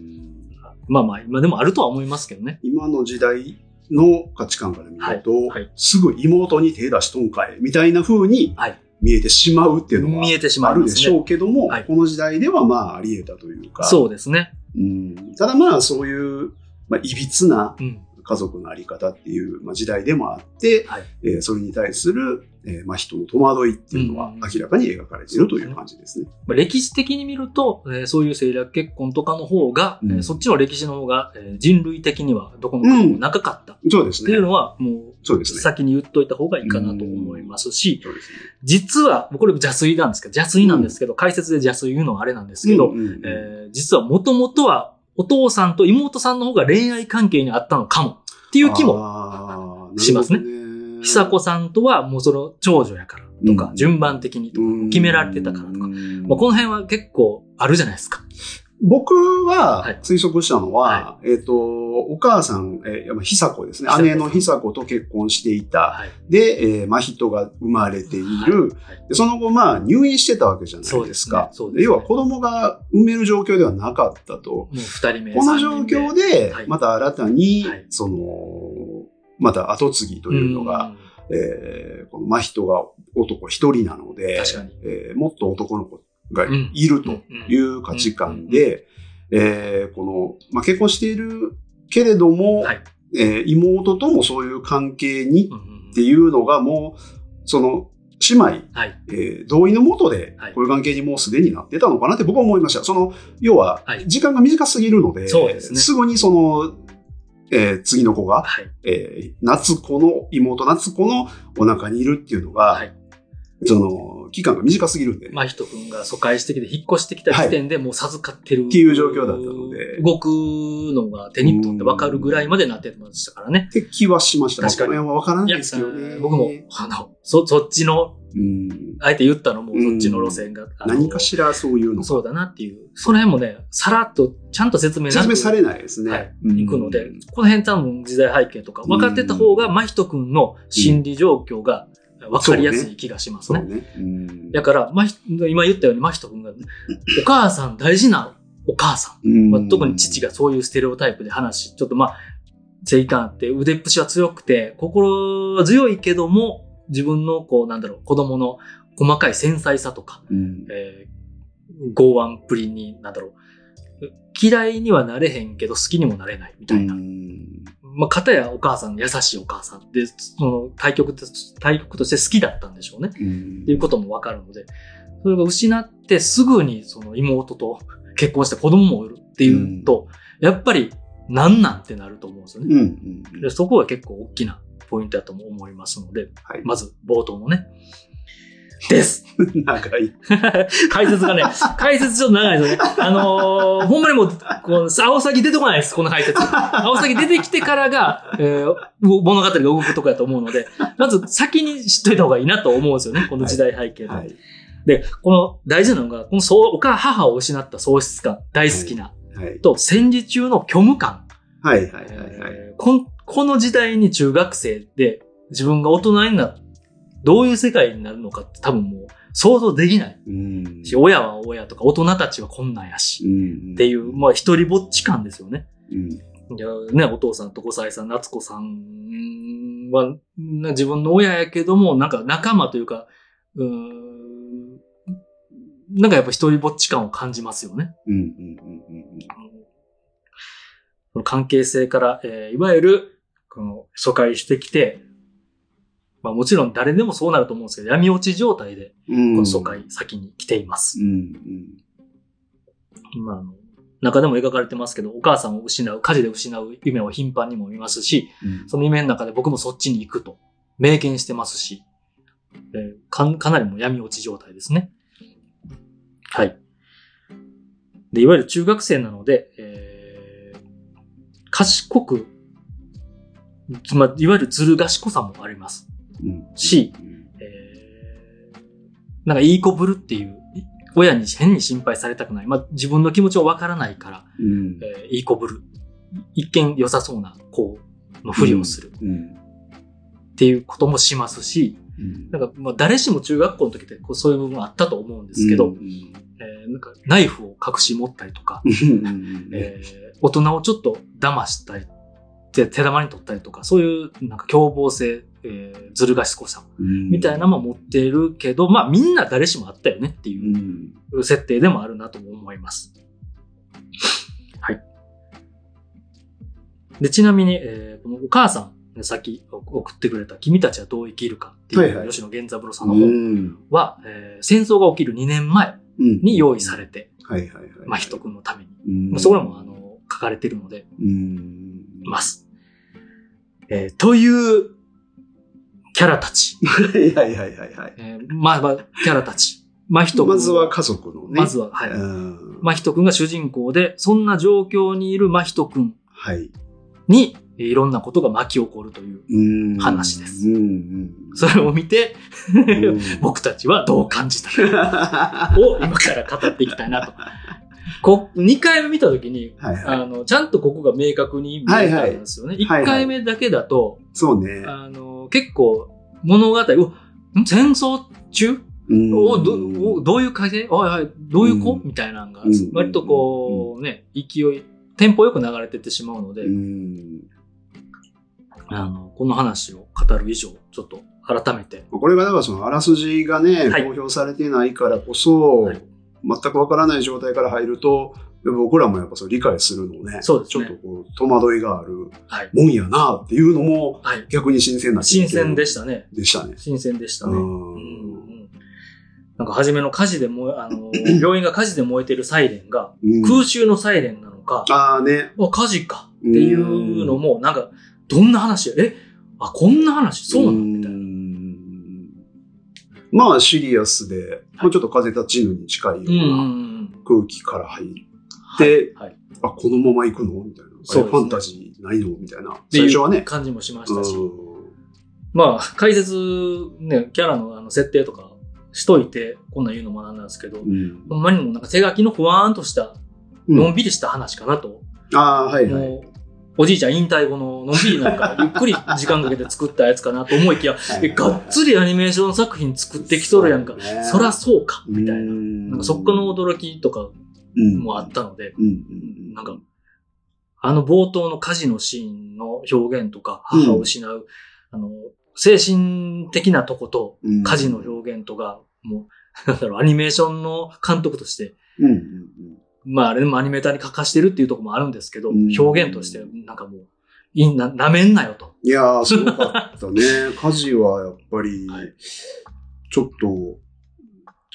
まあまあ、今でもあるとは思いますけどね。今の時代の価値観から見ると、はい。はい。すぐ妹に手出しとんかい、みたいな風にはい。見えてしまうっていうのは見えてしまある。ですしょうけども、はいこの時代ではまああり得たというか、そうですね。うんただまあそういう、まあ、いびつなうん。家族のあり方っていう、まあ、時代でもあって、はい。えーそれに対する、えーまあ、人の戸惑いっていうのはうん明らかに描かれているという感じですね。まあ歴史的に見ると、えーそういう政略結婚とかの方が、うんえーそっちの歴史の方が、えー人類的にはどこの国も長かったっそうですね。ていうのは、もう、そうですね。先に言っといた方がいいかなと思いますし、そうですね。実は、これ邪推なんですけど、邪推なんですけど、解説で邪推言うのはあれなんですけど、うんうんうんえー実はもともとはお父さんと妹さんの方が恋愛関係にあったのかもっていう気も、しますね。ね。久子さんとはもうその長女やからとか、うん。順番的にとか決められてたからとか、うん。まあ、この辺は結構あるじゃないですか。僕ははい推測したのは、はえっ、と、お母さん、えー、まあ久子ですね。姉の久子と結婚していた。はい。で、えー、真人が生まれている。はいでその後、まあ、入院してたわけじゃないですか。そうですねそうですね要は子供が産める状況ではなかったと。もう二人目。この状況では、いまた新たに、はいその、また後継ぎというのが、うん、えーこの真人が男一人なので、確かに。えーもっと男の子がうんいるという価値観で、えーこの、まあ、結婚しているけれども、はい。えー妹ともそういう関係にっていうのがもう、その、姉妹、はい。えー同意のもとではい、こういう関係にもうすでになってたのかなって僕は思いました。その、要はは、い時間が短すぎるので、そうですねぐにその、えー次の子が、はい。えー夏子の、妹夏子のお腹にいるっていうのが、はい。その、期間が短すぎるんで、まあ、人君が疎開してきて、引っ越してきた時点でもう授かってる。っていう状況だったので動くのが手に取って分かるぐらいまでなってましたからね。って気はしました。確かにからないですね。僕も、あの、そ、そっちの、うん、あえて言ったのもそっちの路線が。何かしらそういうのがそうだなっていう。その辺もね、さらっとちゃんと説明説明されないですね。はい、うんいくので、この辺多分時代背景とか分かってた方が、真人くんの心理状況が分かりやすい気がしますね。だから、まひ、今言ったように真人くんが、お母さん大事なお母さん。うんまあ、特に父がそういうステレオタイプで話、ちょっとまあ、正義感あって腕っぷしは強くて、心は強いけども、自分のこう、なんだろう、子供の細かい繊細さとか、うんえー、剛腕っぷりに、なんだろう、嫌いにはなれへんけど好きにもなれないみたいな。うんまあ、片やお母さん、優しいお母さんで、その対局と、対局として好きだったんでしょうね。うんっていうこともわかるので、それが失ってすぐにその妹と結婚して子供もいるっていうと、やっぱりなんなんってなると思うんですよね。うんうんでそこが結構大きなポイントだとも思いますので、はい。まず冒頭のね。です。長い。解説がね、解説ちょっと長いですよね。あのーほんまにもう、こう、青崎出てこないです、この解説。青崎出てきてからが、えー物語が動くとこやと思うので、まず先に知っといた方がいいなと思うんですよね、この時代背景で。はい。で、この大事なのが、このそうお母、母を失った喪失感、大好きな、はい。と戦時中の虚無感。はい。はい。はい。はい。えーこんこの時代に中学生で自分が大人になる、どういう世界になるのかって多分もう想像できないうん。し、親は親とか大人たちはこんなんやし、うん。っていう、まあ一人ぼっち感ですよね。ね、お父さんと5歳さん、夏子さんは、な自分の親やけども、なんか仲間というか、うーん、なんかやっぱ一人ぼっち感を感じますよね。関係性から、えーいわゆる、この、疎開してきて、まあもちろん誰でもそうなると思うんですけど、闇落ち状態で、うん。この疎開先に来ています。うんうんまああの、中でも描かれてますけど、お母さんを失う、火事で失う夢を頻繁にも見ますし、うんその夢の中で僕もそっちに行くと明言してますし、えーかかなりもう闇落ち状態ですね。はい。で、いわゆる中学生なので、えー賢くまあ、いわゆるずる賢さもあります。うんし、えー、なんかいい子ぶるっていう、い親に変に心配されたくない。まあ、自分の気持ちをわからないから、うん。えーいい子ぶる。一見良さそうな子のふりをする。うん。っていうこともしますし、うん。なんか、まあ、誰しも中学校の時ってこうそういう部分あったと思うんですけど、うんえーなんかナイフを隠し持ったりとか、うん。えー大人をちょっと騙したり、手手玉に取ったりとか、そういうなんか凶暴性、えーずる賢さうんみたいなのも持ってるけど、まあみんな誰しもあったよねっていううん設定でもあるなとも思います。はい。で、ちなみに、えーこのお母さん、さっき送ってくれた君たちはどう生きるかっていう吉野源三郎さんのう本んは、えー戦争が起きる2年前うんに用意されて、はいはいはい。まあ人くんのために。うんまあそこらもあの書かれてるので、うん。ます。えーというキャラたち。は いはいはいはいはい。えーまあまあ、キャラたち。まひとくん。まずは家族のね。まずは、はい。うんまひとくんが主人公で、そんな状況にいるまひとくんはい。に、えーいろんなことが巻き起こるという、うん話です。それを見て、うん 僕たちはどう感じたか を今から語っていきたいなと。こ2回目見たときに、はいはい。あの、ちゃんとここが明確に見えたんですよね。はいはい1回目だけだと、そうね。あの、結構物語、戦争中？どおどういう会社おいおい、どういう子、うん。みたいなのがうん、割とこう、ね、勢い、テンポよく流れてってしまうので、うん。あの、この話を語る以上、ちょっと改めて、これがだからそのあらすじがね、はい。公表されてないからこそ、はい。全くわからない状態から入ると、僕らもやっぱそれ理解するのね、そうですねちょっとこう戸惑いがあるはい。もんやなっていうのもはい。逆に新鮮な新鮮でししたね。でしたね。新鮮でしたね。うんうんうんなんか初めの火事で燃え、あの、病院が火事で燃えてるサイレンが、うん空襲のサイレンなのか、ああね。あ、火事かっていうのも、なんか、どんな話え？あ、こんな話？そうなの？みたいな。うんまあシリアスで、もうちょっと風立ちぬに近いようんうんううんな空気から入って、はいはいあ、このまま行くの？みたいな。そうねファンタジーないの？みたいな。最初はね。感じもしましたし、うまあ、解説、ね、キャラのあの設定とかしといて、こんなん言うのもなんなんですけど、んうんほんまにもうなんか手書きのふわーんとした、のんびりした話かなと。ああ、はいはい。おじいちゃん引退後ののんびりなんか、ゆっくり時間かけて作ったやつかなと思いきや、え、がっつりアニメーション作品作ってきとるやんか。そらそうか、みたいな。ななんかそっからの驚きとかもあったので、なんか、あの冒頭の火事のシーンの表現とか、母を失う、あの、精神的なとこと、うん。火事の表現とか、もう、なんだろう、アニメーションの監督として、まああれでもアニメーターに書かしてるっていうところもあるんですけど、うん。表現として、なんかもう、いいな、なめんなよと。いやー、すごかったね。火事はやっぱりはい、ちょっと、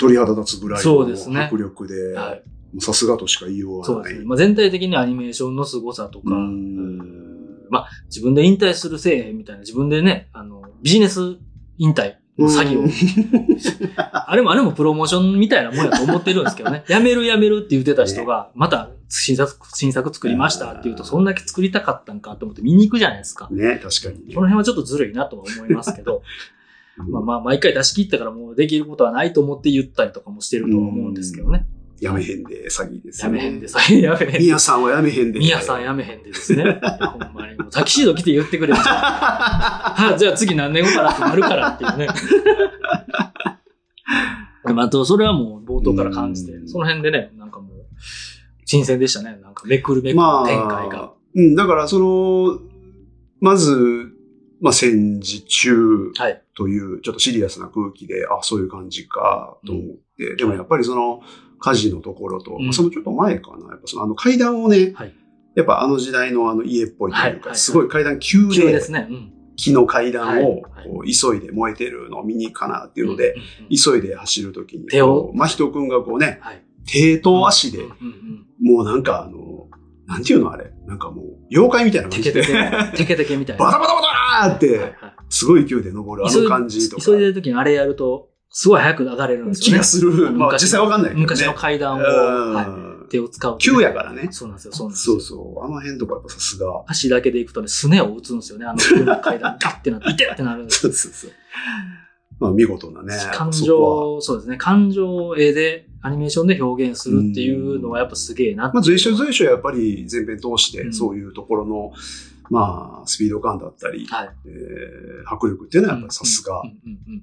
鳥肌立つぐらいのそうですね。迫力で、はい。さすがとしか言いようがない。そうですね。まあ全体的にアニメーションの凄さとか、うんまあ自分で引退するせえへんみたいな、自分でね、あの、ビジネス引退の作業うん あれもあれもプロモーションみたいなもんやと思ってるんですけどね。やめるやめるって言ってた人が、また新作、新作作りましたって言うと、そんだけ作りたかったんかと思って見に行くじゃないですか。ね、確かにねその辺はちょっとずるいなとは思いますけど、まあまあ、毎回出し切ったからもうできることはないと思って言ったりとかもしてるとは思うんですけどね。やめへんで、詐欺ですね。やめへんで、さ、やめへんで。みやさんはやめへんで。みやさんやめへんでですね。ほんまに。もうタキシード着て言ってくれるじゃん。はじゃあ次何年後からってなるからっていうね。まあ、とそれはもう冒頭から感じてう、んその辺でね、なんかもう、新鮮でしたね。なんかめくるめくるまあ、展開が。うん、だからその、まず、まあ戦時中はい。というちょっとシリアスな空気で、あ、そういう感じかと思って、でもやっぱりその火事のところと、うんまあそのちょっと前かな、やっぱそのあの階段をね、はい。やっぱあの時代のあの家っぽいというか、すごい階段急で、急ですね。うん。木の階段をこう急いで燃えてるのを見に行くかなっていうので、急いで走るときに、手を真人くんがこうね、はい。手と足でもうなんかあの、なんていうのあれ？なんかもう、妖怪みたいな感じでテケテ、ケ、テケテケみたいな。バタバタバターって、すごい勢いで登るあの感じとか。急いでる時にあれやると、すごい早く上がれるんですよね。気がする。まあ昔実際わかんないけどね。昔の階段を、うんはい手を使う、急やからね。そうなんですよ、そうなんですよそう。そう。あの辺とかやっぱさすが。足だけで行くとね、すねを打つんですよね。あの階段、ガッてなって、痛ってなるんですそうそうそう。まあ見事なね。感情、そうですね。感情を絵で、アニメーションで表現するっていうのはやっぱすげえなまあ随所所随所やっぱり前編通してうんそういうところの、まあスピード感だったり、はい。えー迫力っていうのはやっぱりさすが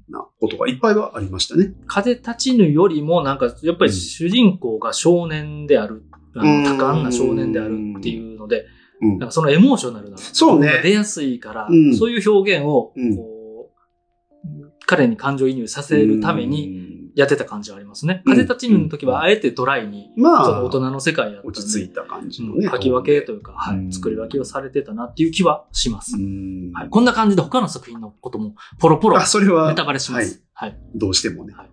なことがいっぱいはありましたね。風立ちぬよりも、なんか、やっぱり主人公が少年である、あうん。の多感な少年であるっていうので、うん。なんかそのエモーショナルなそうね。出やすいから、うん。そういう表現を、うん。こう、彼に感情移入させるためにに、やってた感じはありますね。うん風立ちぬの時はあえてドライに、まあ、その大人の世界や落ち着いた感じのね。うん書き分けというか、はうんい、作り分けをされてたなっていう気はします。うんはい、こんな感じで他の作品のこともポロポロあ、それはネタバレします。はい。どうしてもねはい。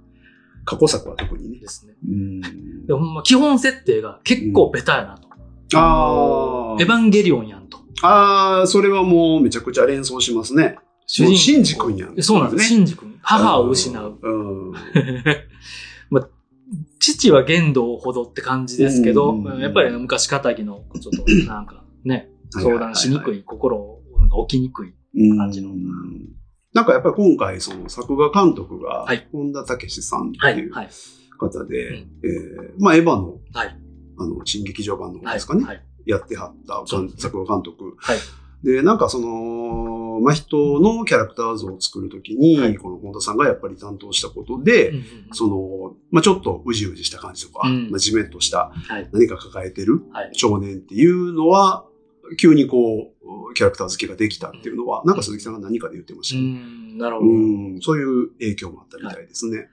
過去作は特にねで。すね。うんでほんま基本設定が結構ベタやなと。あエヴァンゲリオンやんと。ああ、それはもうめちゃくちゃ連想しますね。もうシンジ君やんそうなんです。ねシンジ君。母を失う。うん。まあ、父は言動ほどって感じですけど、うんやっぱり昔仇のちょっとなんかね、相談しにくい、心をなんか起きにくい。うん感じのなんかやっぱり今回、その作画監督がはい、本田武史さんってはいい。うはい。方で、まあ、エヴァの、はい。あの、新劇場版の方はい。ですかね、はい。やってはった作画監督。はい。で、なんかその、まあ、人のキャラクター像を作るときに、はいこの本田さんがやっぱり担当したことで、うんうんその、まあ、ちょっとうじうじした感じとか、うんまあ、じめっとしたはい。何か抱えてるはい。少年っていうのは、急にこう、キャラクター付けができたっていうのは、なんか鈴木さんが何かで言ってましうたね。ん、なるほど。うん、そういう影響もあったみたいですね。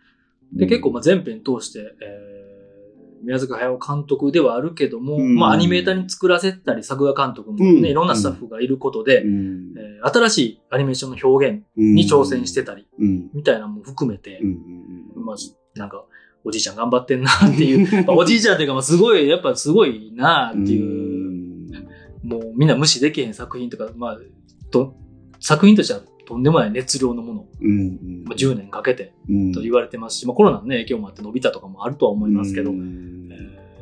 で、結構まあ全編通して、えー、宮崎駿監督ではあるけども、うん。まあアニメーターに作らせたり作画監督もね、うん。いろんなスタッフがいることで、うん。えー新しいアニメーションの表現に挑戦してたり、うん。みたいなのも含めて。まあ、なんか、おじいちゃん頑張ってんなっていう、おじいちゃんっていうか、まあすごい、やっぱすごいなっていう、もうみんな無視できへん作品とか、まあ、と作品としてはとんでもない熱量のもの、うん。まあ、10年かけてうんと言われてますし、まあコロナのね、影響もあって伸びたとかもあるとは思いますけど、うん。えー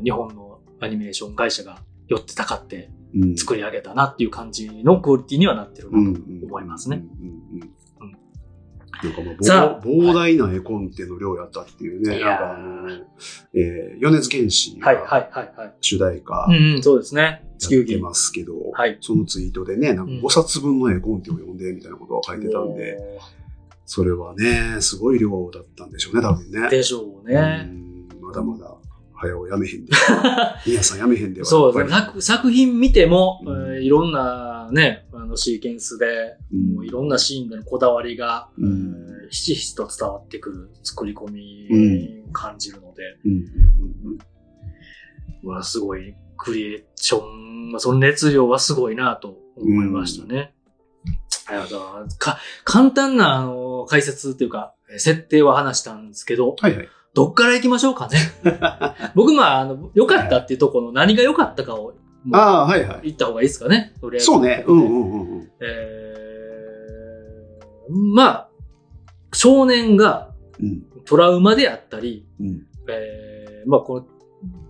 日本のアニメーション会社が寄ってたかってうん作り上げたなっていう感じのクオリティにはなってるなと思いますね。。なんかまあ膨膨大な絵コンテの量やったっていうね。なんかあの、えー、米津玄師はい、はがい、はい、はい。主題歌そうですね。地球儀。ってますけど、はい。そのツイートでね、なんかうん5冊分の絵コンテを読んでみたいなことを書いてたんで、それはね、すごい量だったんでしょうね、多分ね。でしょうね。うんまだまだ、早をやめへんで。皆さんやめへんでは。そう作、作品見ても、いろんなね、あのシーケンスで、うん。もういろんなシーンでのこだわりが、ひしひしと伝わってくる作り込み感じるので、うん。うん。うわ、すごいクリエーション、まあ、その熱量はすごいなと思いましたね。か簡単なあの解説っていうか、えー設定は話したんですけど、はいはい。どっから行きましょうかね。僕、まあ、あの、良かったっていうところの何が良かったかを、ああ、はいはい。言った方がいいですかね。とりあえずそうね。うんうんうんうん。えー、まあ、少年がうんトラウマであったり、うんえー、まあ、こ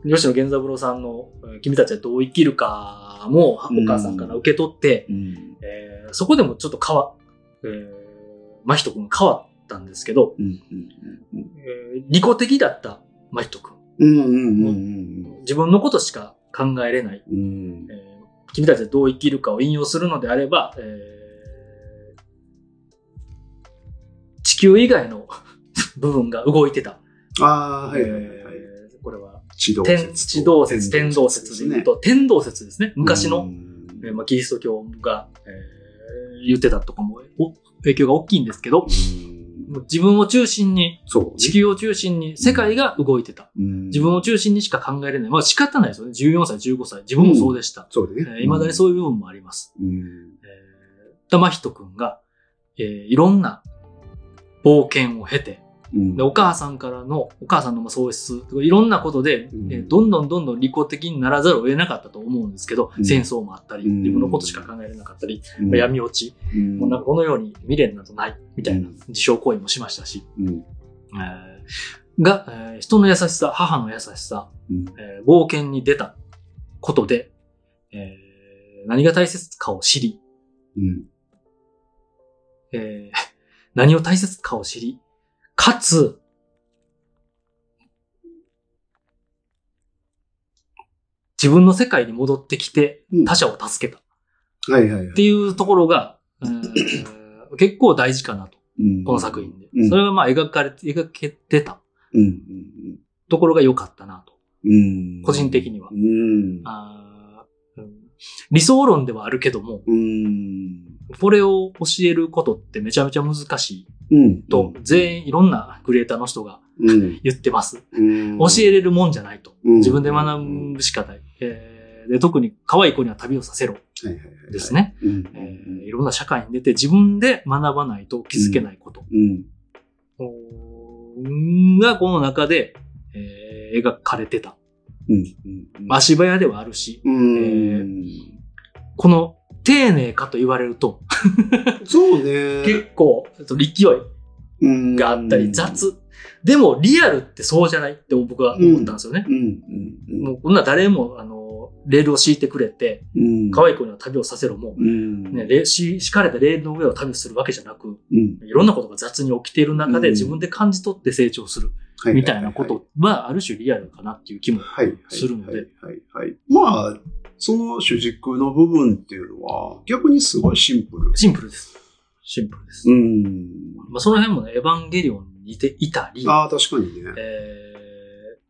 の、吉野源三郎さんの、えー君たちはどう生きるかも、お母さんから受け取って、うんえーそこでもちょっと変わ、えー、真人くん変わったんですけど、利己的だった真人くん。うんうんうんうん自分のことしか考えれない。うんうんえー君たちはどう生きるかを引用するのであれば、えー地球以外の 部分が動いてた。ああ、はいはいはいはい。えーこれは、地動天説と。地動説、天動説で言うと、天動説ですね。昔の、うんえーまあ、キリスト教が、えー言ってたとかもお影響が大きいんですけど、うんもう自分を中心に、そうね。地球を中心に世界が動いてた。うん自分を中心にしか考えれない。まあ仕方ないですよね。14歳、15歳。自分もそうでした。そうでね。えー未だにそういう部分もあります。うん。えー、玉人くんが、えーいろんな冒険を経て、うん。でお母さんからの、お母さんのまあ喪失いろんなことで、うん。えーどんどんどんどん利己的にならざるを得なかったと思うんですけど、うん。戦争もあったり、うん。自分のことしか考えれなかったり、闇落ち、うん。もうなんかこのように未練などない、みたいなうん。自傷行為もしましたし、うん。えーが、えー人の優しさ、母の優しさ、うん。えー冒険に出たことで、えー何が大切かを知り、うん。えー何を大切かを知り、かつ、自分の世界に戻ってきてうん。他者を助けた。っはいはいはい。ていうところが、え ー結構大事かなと、うん。この作品で。う。ん。それがまあ描かれて、描けてた。ところが良かったなと。うん。個人的には理想論ではあるけども、うん。これを教えることってめちゃめちゃ難しいうん。と、全員いろんなクリエイターの人がうん。言ってます。うん。教えれるもんじゃないと。うん自分で学ぶしかない。えーで特に可愛い子には旅をさせろはいはいはい。です。ね。いろんな社会に出て自分で学ばないと気づけないこと。がこの中で、えー描かれてた。足早ではあるし、うん。この丁寧かと言われると、そうね。結構、えっと勢いがあったり、雑。でも、リアルってそうじゃないって僕は思ったんですよね。もう、こんな誰も、あの、レールを敷いてくれて、うん。可愛い子には旅をさせろも、うん。ね、敷かれたレールの上を旅するわけじゃなく、うん。いろんなことが雑に起きている中でうん自分で感じ取って成長するはみたいなことはある種リアルかなっていう気も。するので。まあ、その主軸の部分っていうのは、逆にすごいシンプル。シンプルです。シンプルです。うん。まあ、その辺もね、エヴァンゲリオンに似ていたり、ああ、確かにね。え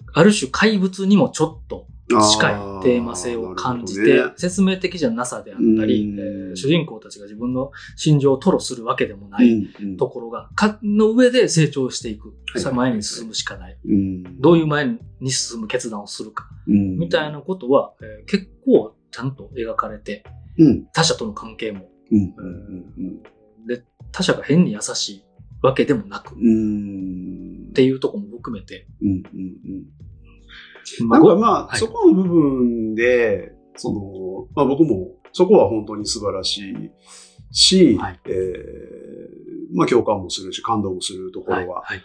ー、ある種怪物にもちょっと近いテーマ性を感じて、ね説明的じゃなさであったり、うんえー主人公たちが自分の心情を吐露するわけでもないうんところが、か、の上で成長していく。はいさ前に進むしかない。うん。どういう前に進む決断をするか。うんみたいなことは、えー結構ちゃんと描かれて、うん。他者との関係も。で、他者が変に優しいわけでもなく、っうん。ていうところも含めて、なんかまあ、はいそこの部分で、その、まあ僕も、そこは本当に素晴らしいし、はいえーまあ共感もするし、感動もするところははいはい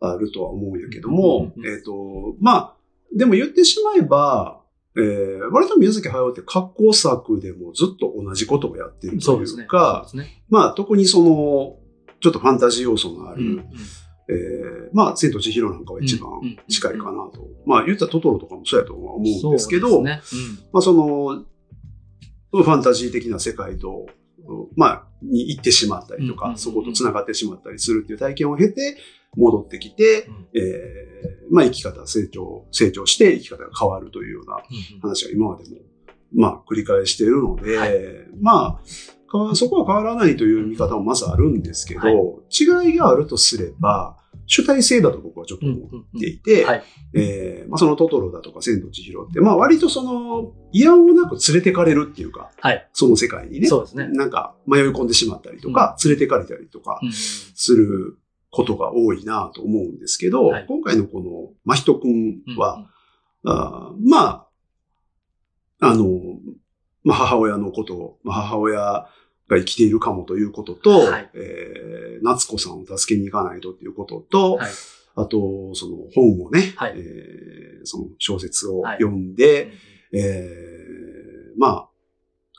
あるとは思うんやけども、うんうんうんえっ、と、まあ、でも言ってしまえば、えー、割と宮崎駿って格好作でもずっと同じことをやってるといそうですね。うか、そうですね。まあ特にその、ちょっとファンタジー要素のある、うんうんえーまあ、千と千尋なんかは一番近いかなと。まあ、言ったらトトロとかもそうやとは思うんですけど、そうですね。まあ、その、ファンタジー的な世界と、まあ、に行ってしまったりとか、そこと繋がってしまったりするっていう体験を経て、戻ってきて、うん。えーまあ、生き方、成長、成長して生き方が変わるというようなうん話が今までも、まあ、繰り返しているので、はい。まあ、かそこは変わらないという見方もまずあるんですけど、はい。違いがあるとすれば、主体性だと僕はちょっと思っていて、そのトトロだとか千と千尋って、まあ割とその、いやおなく連れてかれるっていうか、はい。その世界にね、そうですね。なんか迷い込んでしまったりとか、連れてかれたりとかうんすることが多いなと思うんですけど、はい。今回のこの真人くんうんは、あーまあ、あの、まあ、母親のことを、まあ、母親が生きているかもということと、はい。えー夏子さんを助けに行かないとということと、はい。あと、その本をね、はい。えーその小説をはい。読んで、えーまあ、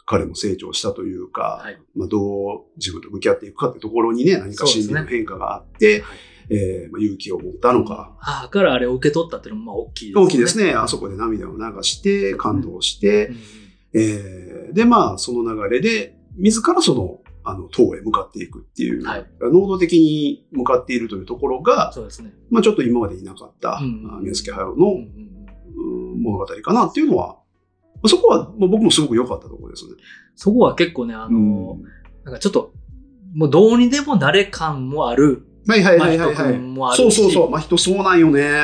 彼も成長したというか、はい。まあ、どう自分と向き合っていくかってところにね、何か心理の変化があって、はい。えーまあ、勇気を持ったのか、母からあれを受け取ったっていうのもまあ大きいですね。大きいですね。あそこで涙を流して、感動して、うん。えーで、まあ、その流れで、自らその、あの、塔へ向かっていくっていう、はい能動的に向かっているというところが、そうですね。まあ、ちょっと今までいなかった、うんあ宮崎駿のうん物語かなっていうのは、そこは僕もすごく良かったところですね。そこは結構ね、あの、なんかちょっと、もうどうにでもなれ感もある、はいはいはいはい、はい。そうそうそう。まあ、人そうなんよね。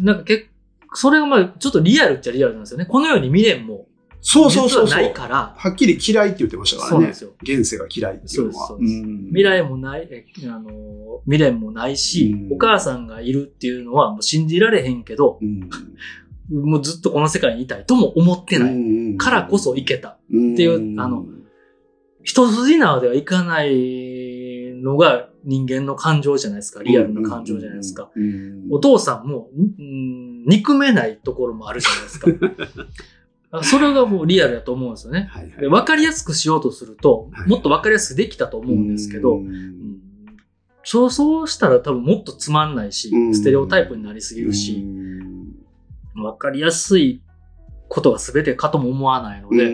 なんか結それがまあちょっとリアルっちゃリアルなんですよね。このように未練もそうそうそう。ないから、はっきり嫌いって言ってましたからねそうです。よ。現世が嫌いっていうのは。そうですそうですん未来もない、えあの、未練もないし、うんお母さんがいるっていうのはもう信じられへんけど、うんもうずっとこの世界にいたいとも思ってない。いからこそいけた。っていうあの、一筋縄ではいかないのが人間の感情じゃないですか。リアルな感情じゃないですか。お父さんも、ん憎めないところもあるじゃないですか。あそれがもうリアルだと思うんですよね。はいはい。で分かりやすくしようとすると、はい。もっと分かりやすくできたと思うんですけど、うん。うん。そう、そうしたら多分もっとつまんないし、うん。ステレオタイプになりすぎるし、うん。分かりやすいことが全てかとも思わないので、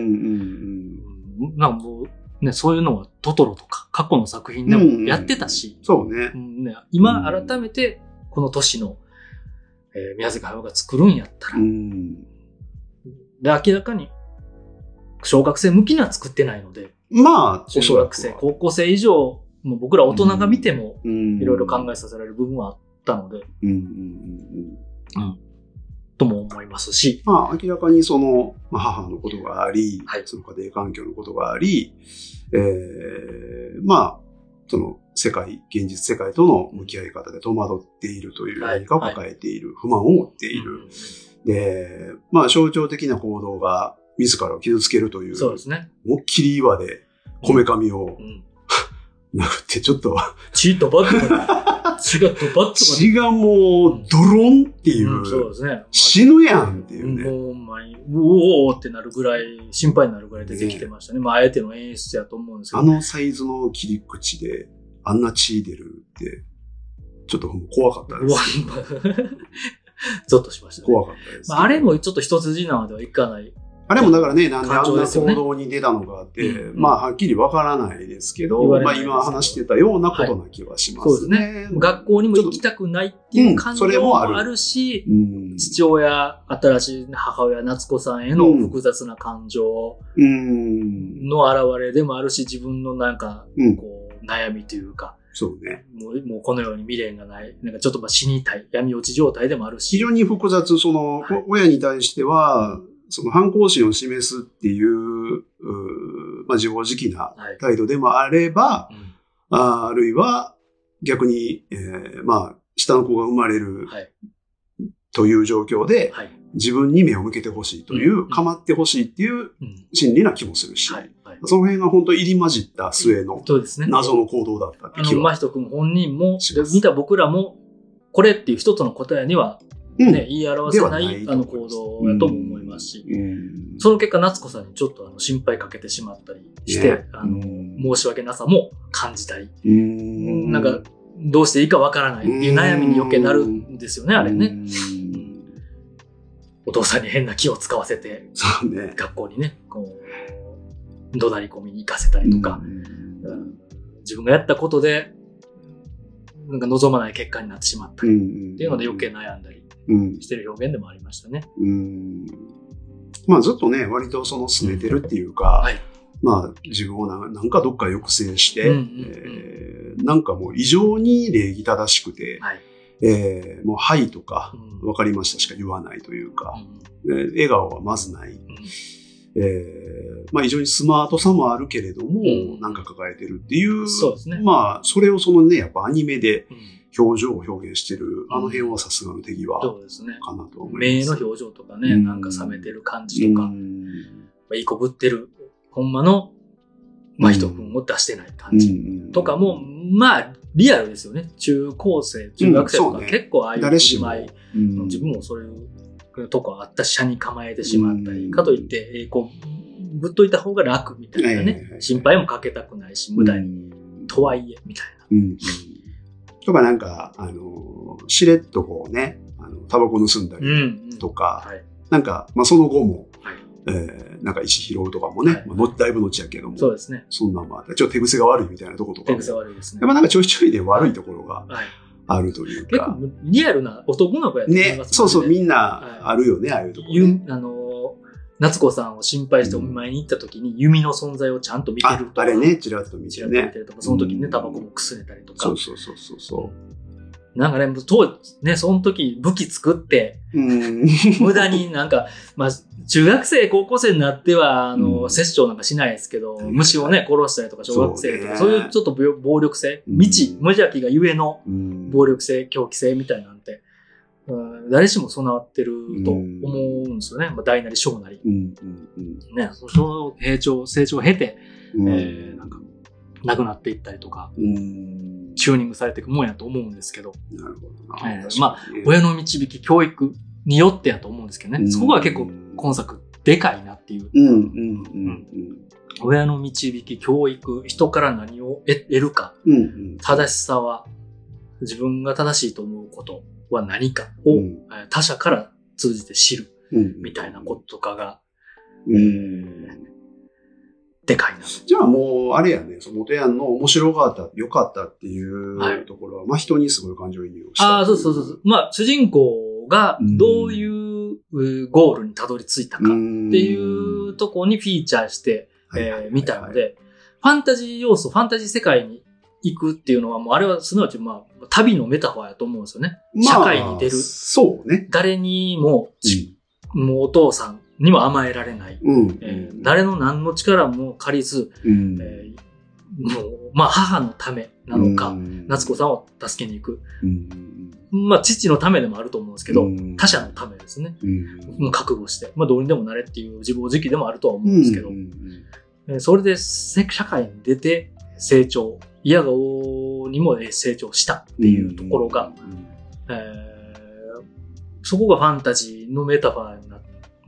なんかもう、ね、そういうのはトトロとか過去の作品でもやってたし、そうね。う。ん。ね、今改めてこの年の、えー宮崎駿が作るんやったら、うん。で、明らかに小学生向きには作ってないので、まあ、小学生、高校生以上、もう僕ら大人が見ても、いいろいろ考えさせられる部分はあったので、うんうんうんうん。とも思いますし、まあ、明らかにその、まあ、母のことがあり、はい。その家庭環境のことがあり、えーまあ、その世界、現実世界との向き合い方で戸惑っているというはい。何かを抱えている、不満を持っている。で、まあ、象徴的な行動が自らを傷つけるという、そうですね。思いっきり岩で、こめかみをうん殴って、ちょっと、血とバットが、血がドバッと血がもう、ドロンっていうん、そうう、ですね。死ぬやんっていうね。もうほんまに、うおーってなるぐらい、心配になるぐらい出てきてましたね。まあ、あえての演出やと思うんですけど。あのサイズの切り口で、あんな血出るって、ちょっと怖かったです。ゾッとしましたね。怖かったです。まあ、あれもちょっと一筋縄ではいかない。あれもだからね、なんであ感んな行動に出たのかって、うんまあはっきりわからないですけど、まあ今話してたようなことな気はしまそうですすね。ね。学校にも行きたくないっていう感情もあるし、うん。父親、新しい母親、夏子さんへの複雑な感情うん。の表れでもあるし、自分のなんか、うん。こう、悩みというか、そうね。もうもうこの世に未練がない、なんかちょっとまあ死にたい、闇落ち状態でもあるし、非常に複雑、その、はい。親に対しては、その反抗心を示すっていう、うーまあ自暴自棄なはい。態度でもあれば、うん。あーあるいは逆に、えーまあ、下の子が生まれるはい、という状況で、はい、自分に目を向けてほしいという、うん。構ってほしいっていううん、心理な気もするし、はい、はい。その辺が本当入り混じった末の。謎の行動だったって気は。人君本人も、見た僕らも、これっていう一つの答えには、うん。ね、言い表せないい、あの行動だとも思いますし、うん。その結果、夏子さんにちょっとあの心配かけてしまったりして、ね。あの、うん申し訳なさも感じたり、うん。なんか、どうしていいかわからないっていう悩みに余計なるんですよね、あれね。うん。お父さんに変な気を使わせて、そうね。学校にね、こう、怒鳴り込みに行かせたりとか、うん。うん。自分がやったことで、なんか望まない結果になってしまった。りっていうので余計悩んだりうん。してる表現でもありましたね。うん。まあずっとね、割とその拗ねてるっていうか、はい。まあ自分をななんかどっか抑制して、なんかもう異常に礼儀正しくて、はい。えーもうはいとか、うん。わかりましたしか言わないというか、うん。えー笑顔はまずない。うんえーまあ非常にスマートさもあるけれども、うん。なんか抱えてるっていう、そうですね。まあそれをそのね、やっぱアニメでうん。表情を表現してる、あの辺はさすがの手際そうですね。かなと思目います。の表情とかね、うん。なんか冷めてる感じとか、まうん。あいいこぶってる、ほんまの、まあ、人君を出してない感じ。うん。とかも、まあ、リアルですよね。中高生、中学生とか結構ああいううん。自分もそういうとこあったし、車に構えてしまったり、うんかといって、えーこう、ぶっといた方が楽みたいなねは。い心配もかけたくないし、無駄に。にとはいえ、みたいな。うんうんとかなんか、あの、しれっとこうね、あの、タバコ盗んだりんとか、はい。なんか、まあその後も、はい。えー、なんか石拾うとかもね、はいまあのだいぶ後やけども、そうですね。そんなんもあちょっと手癖が悪いみたいなとことかも。手癖悪いですね。やっぱなんかちょいちょいで悪いところがはい。あるという結か。構リアルな男の子やと思いねま、すそうそう、んみんなあるよね、ああいうとこ、ね。ゆあのー、夏子さんを心配してお見舞いに行った時に、弓の存在をちゃんと見てあるとか。あれね、ちらっと見てねちらっと見て。るとか、その時にね、タバコもくすねたりとかそう。そうそうそうそなんかね、当時、ね、その時武器作って、う。うん。無駄になんか、まあ、中学生、高校生になっては、あの、うん殺生なんかしないですけど、はい虫をね、殺したりとか、小学生とか、そうういうちょっと暴暴力性、うん未知、無邪気がゆえのうん暴力性、狂気性みたいなんて、うん誰しも備わってると思うんですよね。まあ、大なり小なり。うんうんうんね、そその成長、成長を経て、うんえーなんか、亡くなっていったりとか、うんチューニングされていくもんやと思うんですけど、なるほどな。えーま親の導き、教育によってやと思うんですけどね、そこが結構今作でかいなっていう。うんうんうん親の導き、教育、人から何を得得るか、うん。うんうん。正しさは、自分が正しいと思うことは何かを、うんえー他者から通じて知るうんみたいなこととかがうん。でかいな。じゃあもう、あれやね、その元ヤンの面白かった、良かったっていはいうところは、まあ人にすごい感情移入をした。ああ、そうそうそうそう。まあ、主人公がどういううゴールにたどり着いたかっっていうところにフィーチャーして、えー見たの、で、ファンタジー要素、ファンタジー世界に行くっていうのはもうあれはすなわちまあ旅のメタファーやと思うんですよね。まあ社会に出る。そうね。誰にもち、もうお父さんにも甘えられない。うん。えー誰の何の力も借りず、うん。えーもう、まあ母のためなのか、うん夏子さんを助けに行く。うん。まあ父のためでもあると思うんですけど、うん他者のためですね。うん。もう覚悟して、まあどうにでもなれっていう自暴自棄でもあるとは思うんですけど、うんえーそれでせ社会に出て成長、嫌顔にもえー成長したっていうところが、、えーそこがファンタジーのメタファーに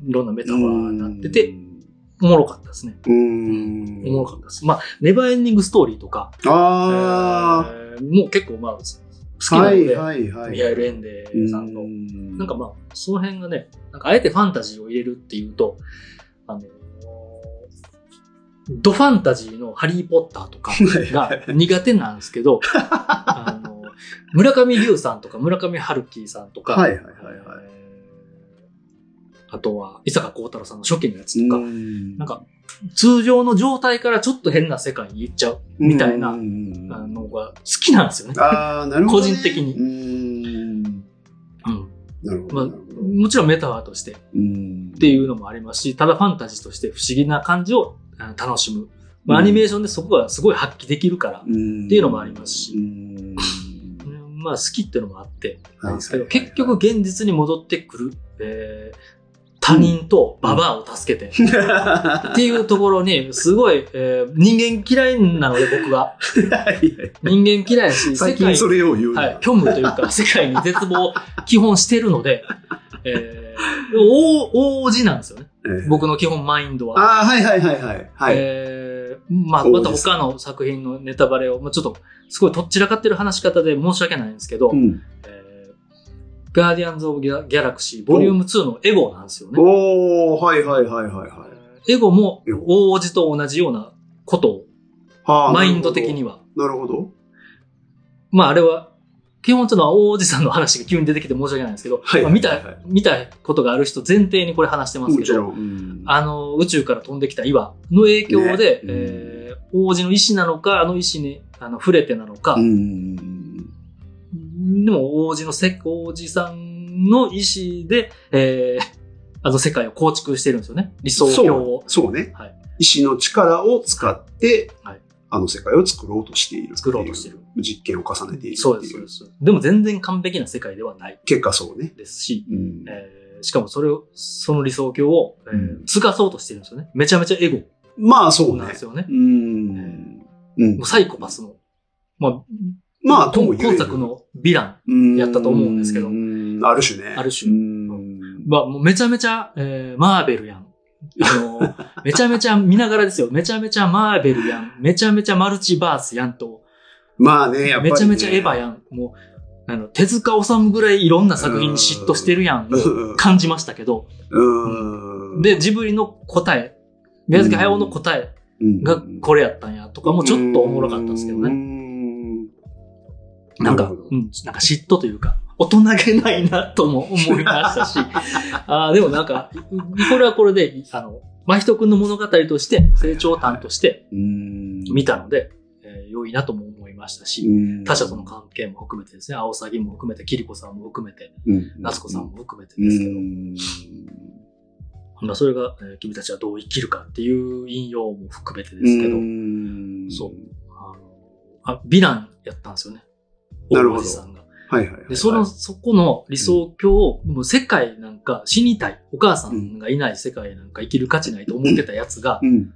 いろんなメタファーになってて、、おもろかったですね。うん。おもろかったです。まあ、ネバーエンディングストーリーとか、ああ、えーもう結構まあ、好きなので、はいはいはい。ミハイル・エンデーさんの。ななんかまあ、その辺がね、なんかあえてファンタジーを入れるっていうと、あのードファンタジーのハリー・ポッターとかが苦手なんですけど、あの村上龍さんとか村上春樹さんとか、はいはいはいはいえーあとは、伊坂幸太郎さんの初期のやつとか、うんなんか、通常の状態からちょっと変な世界に行っちゃうみたいな、のが好きなんですよね。ああ、なるほどね。個人的にうん。うん。なるほまあど。なるほどもちろんメタファーとしてうんっていうのもありますし、ただファンタジーとして不思議な感じを楽しむ。まあ、うんアニメーションでそこがすごい発揮できるから、っていうのもありますしまあ好きっていうのもあって結局現実に戻ってくる、えー他人とババアを助けて、っていうところに、すごい、えー人間嫌いなので僕は。人間嫌いやし、世最界近それを言うなはい、虚無というか、世界に絶望、基本してるので、えー、大、大字なんですよね。ええ僕の基本マインドは。ああ、はいはいはいはい。はい。えーまあ、また他の作品のネタバレを、まあ、ちょっと、すごいとっちらかってる話し方で申し訳ないんですけど、うんえーガーディアンズ・オブ・ギャラクシー、ボリューム2のエゴなんですよね。おー、はいはいはいはいはい。エゴもエゴ大字と同じようなことを、はあマインド的に。は。なるほど。まああれは、基本ちょっと大じさんの話が急に出てきて申し訳ないんですけど、はいまあ見た、はいはい見たことがある人前提にこれ話してますけど、あの、宇宙から飛んできた岩の影響で、ねえー王子の意志なのか、あの意志にあの触れてなのか、うん。でも王子のせ、王子さんの意志で、えーあの世界を構築してるんですよね。理想郷を。そうそうね。はい意志の力を使って、はいあの世界を作ろうとしている。作ろうとしてる。実験を重ねている。そうです、そうです。でも全然完璧な世界ではない結果そうね。ですし、うんえーしかもそれを、その理想郷を、えーうん継がそうとしてるんですよね。めちゃめちゃエゴまあそうねなんです。よね。うん。うんもうサイコパスの。まあ、まあ、とも今作のヴィラン。うんやったと思うんですけどうんある種ね。ある種うんまあ、もうめちゃめちゃ、えーマーベルやん。あの、めちゃめちゃ見ながらですよ。めちゃめちゃマーベルやん。めちゃめちゃマルチバースやんと。まあね、やっぱりね。めちゃめちゃエヴァやん。もう、あの、手塚治虫ぐらいいろんな作品に嫉妬してるやん感じましたけど。うん。で、ジブリの答え、宮崎駿の答えうん、がこれやったんやとかもちょっとおもろかったんですけどうね。んなんか、なん、なんか嫉妬というか、大人げないなとも思いましたし、あーでもなんか、これはこれで、あの、真人くんの物語として、成長譚としてうん。見たので、えー良いなとも思いましたし、うん。他者との関係も含めてですね、青サギも含めて、キリコさんも含めて、うん。夏子さんも含めてうですけど、ん。まあそれが、えー君たちはどう生きるかっていう引用も含めてですけど、うん。そう。あのあ、ヴィランやったんですよね。なるほどさんが。はいはいはい。で、その、そこの理想郷を、もう世界なんか死にたい。お母さんがいない世界なんか生きる価値ないと思ってたやつが、うん。えー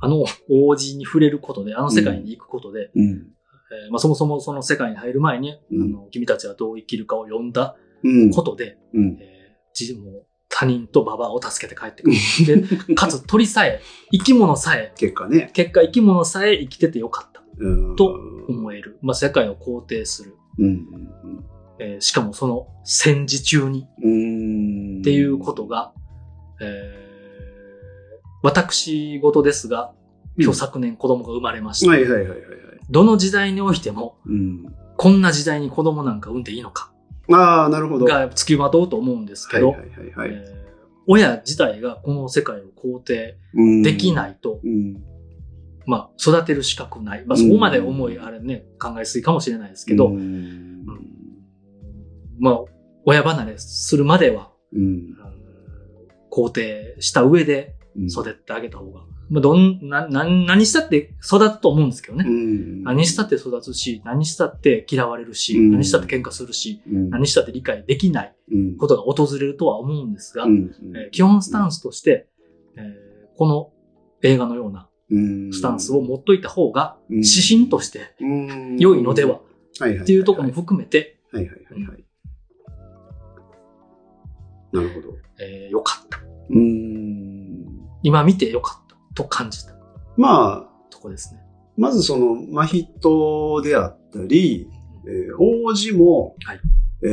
あの王子に触れることで、あの世界に行くことで、うん。えーまあ、そもそもその世界に入る前に、うんあの君たちはどう生きるかを読んだうん。ことで、うん。えー自もう他人とババアを助けて帰ってくる。で、かつ鳥さえ、生き物さえ、結果ね。結果生き物さえ生きててよかったうん。と思える。まあ、世界を肯定する。うん。えーしかもその戦時中にうん。うん。っていうことが、えー私事ですが、今日昨年子供が生まれました。はいはいはいはいはい。どの時代においても、うん。こんな時代に子供なんか産んでいいのか？ああ、なるほど。はいが付きまとうと思うんですけど、はいはいはい。えー親自体がこの世界を肯定うんできないと、うん。まあ、育てる資格ない。まあ、そこまで重い、あれね、考えすぎかもしれないですけど、うん。まあ、親離れするまでは、うん。うん肯定した上でうん。育ててあげた方が、まあ、どん、な、な、何したって育つと思うんですけどね。うん。何したって育つし、何したって嫌われるし、うん何したって喧嘩するし、うん。何したって理解できないうん。ことが訪れるとは思うんですが、うん。えー基本スタンスとして、えーこの映画のようなうん。スタンスを持っといた方が、うん指針としてうん良いのでは。っていうところも含めて、はいはいはいはい。なるほど。えー良かった。うん。今見て良かったと感じたまあ、とこですね。まずその、真人であったり、えー王子も、はいえ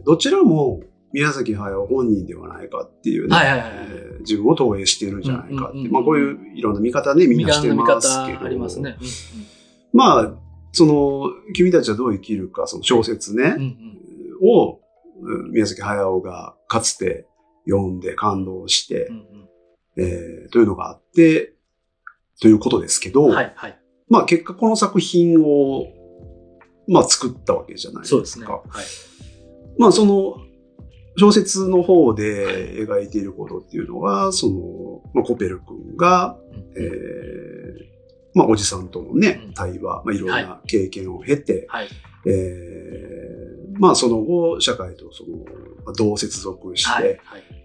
ーどちらも宮崎駿本人ではないかっていうね、はいはいはい自分を投影しているんじゃないかっていう、うんうんうんまあこういういろんな見方ね、みんなして見ますけど。方ありますね。まあ、その、君たちはどう生きるか、その小説ねうん、うんを、うん宮崎駿がかつて読んで感動して、うんうんえーというのがあって、ということですけど、うんはいはい。まあ結果この作品を、まあ作ったわけじゃないですか。そうですね。はい。まあその小説の方で描いていることっていうのは、その、まあ、コペル君が、えーまあおじさんとのねうん、対話、まあいろんな経験を経て、はい。えーまあその後社会とその、まあどう接続して、はい。はい。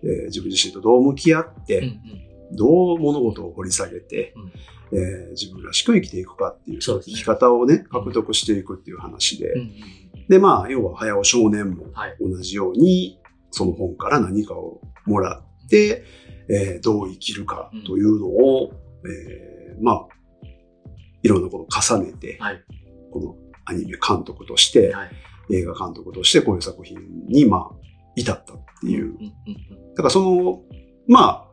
えー自分自身とどう向き合って、うんうん。どう物事を掘り下げて、うん。えー自分らしく生きていくかっていう、そう生き方をね、獲得していくっていう話で、うんうん。で、まあ、要は、早尾少年もはい。同じように、その本から何かをもらって、えーどう生きるかというのを、えーまあ、いろんなことを重ねて、はい。このアニメ監督として、はい。映画監督としてこういう作品に、まあ、至ったっていう。んんうんだからその、まあ、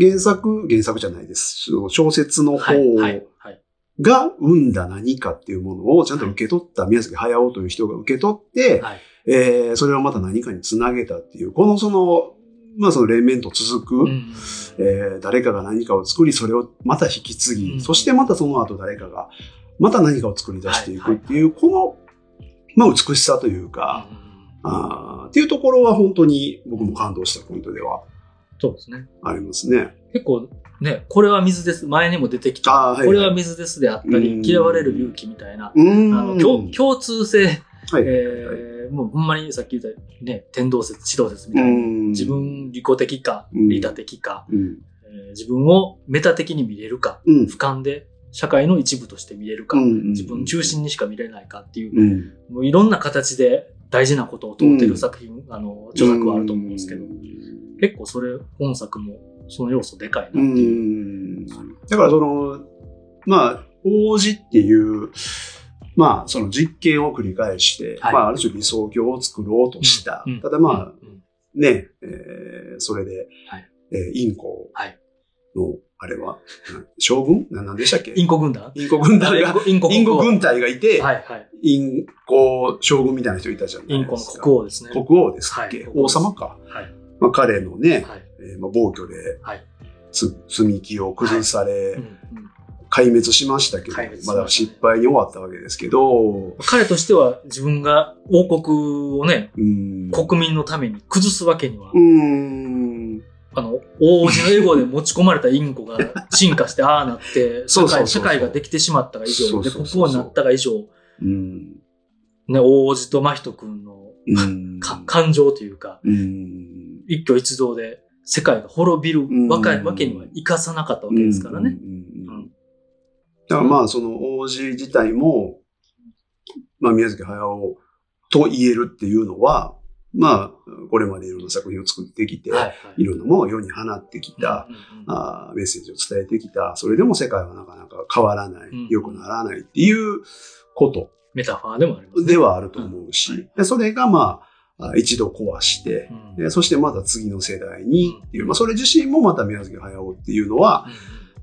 原作、原作じゃないです。その小説の方。が生んだ何かっていうものをちゃんと受け取った宮崎駿という人が受け取って、はい。えーそれをまた何かにつなげたっていう、このその、まあその連綿と続く、うんえー誰かが何かを作り、それをまた引き継ぎ、うんそしてまたその後誰かがまた何かを作り出していくっていう、この、まあ美しさというか、あーっていうところは本当に僕も感動したポイントではそうですね。ありますね。結構ね、これは水です。前にも出てきた。あーはいはいこれは水ですであったり、うん嫌われる勇気みたいな。うーん。あの共共通性、はいはいはいえーもうほんまにさっき言ったね、天動説、地動説みたいな。うん自分利己的か、うん利他的か、うん。えー自分をメタ的に見れるか、うん。俯瞰で社会の一部として見れるか、うん自分中心にしか見れないかっていう、うん。もういろんな形で大事なことを問うてる作品、あの、著作はあると思うんですけど、結構それ、本作もその要素でかいなってういう。ん。だからその、まあ、王子っていう、まあ、その実験を繰り返して、はいまあ、ある種理想郷を作ろうとした。うんただまあ、うんね、えーそれで、はいえーインコはいの、あれは、な将軍？な何でしたっけ？インコ軍団？インコ軍団が、インコ軍軍隊がいて、はいはい。インコ将軍みたいな人いたじゃないインコのですか。国王ですね。国王ですっけ、はい王様か。はい。まあ、彼のね、はい。えーまあ、暴挙で、はいつ積み木を崩され、うんうん壊滅しましたけど、まだ失敗に終わったわけですけど、彼としては自分が王国をね、うん。国民のために崩すわけには、うん。あの、王子のエゴで持ち込まれたインコが進化してああなって、社そうそうそうそう会社会ができてしまったが以上、で、国王になったが以上、うん。ね、王子と真人君のうん。か感情というか、うん。一挙一動で世界が滅びるわけにはいかさなかったわけですからね。うん。だからまあ、その王子自体も、まあ、宮崎駿と言えるっていうのは、まあ、これまでいろんな作品を作ってきて、はいはい。いろんなものを世に放ってきた、あーメッセージを伝えてきた、それでも世界はなかなか変わらない、うん。良くならないっていうこと。メタファーでもありますね。ではあると思うし、うんはい。でそれがまあ、あ一度壊してう、ん。でそしてまた次の世代にっていう、まあそれ自身もまた宮崎駿っていうのは、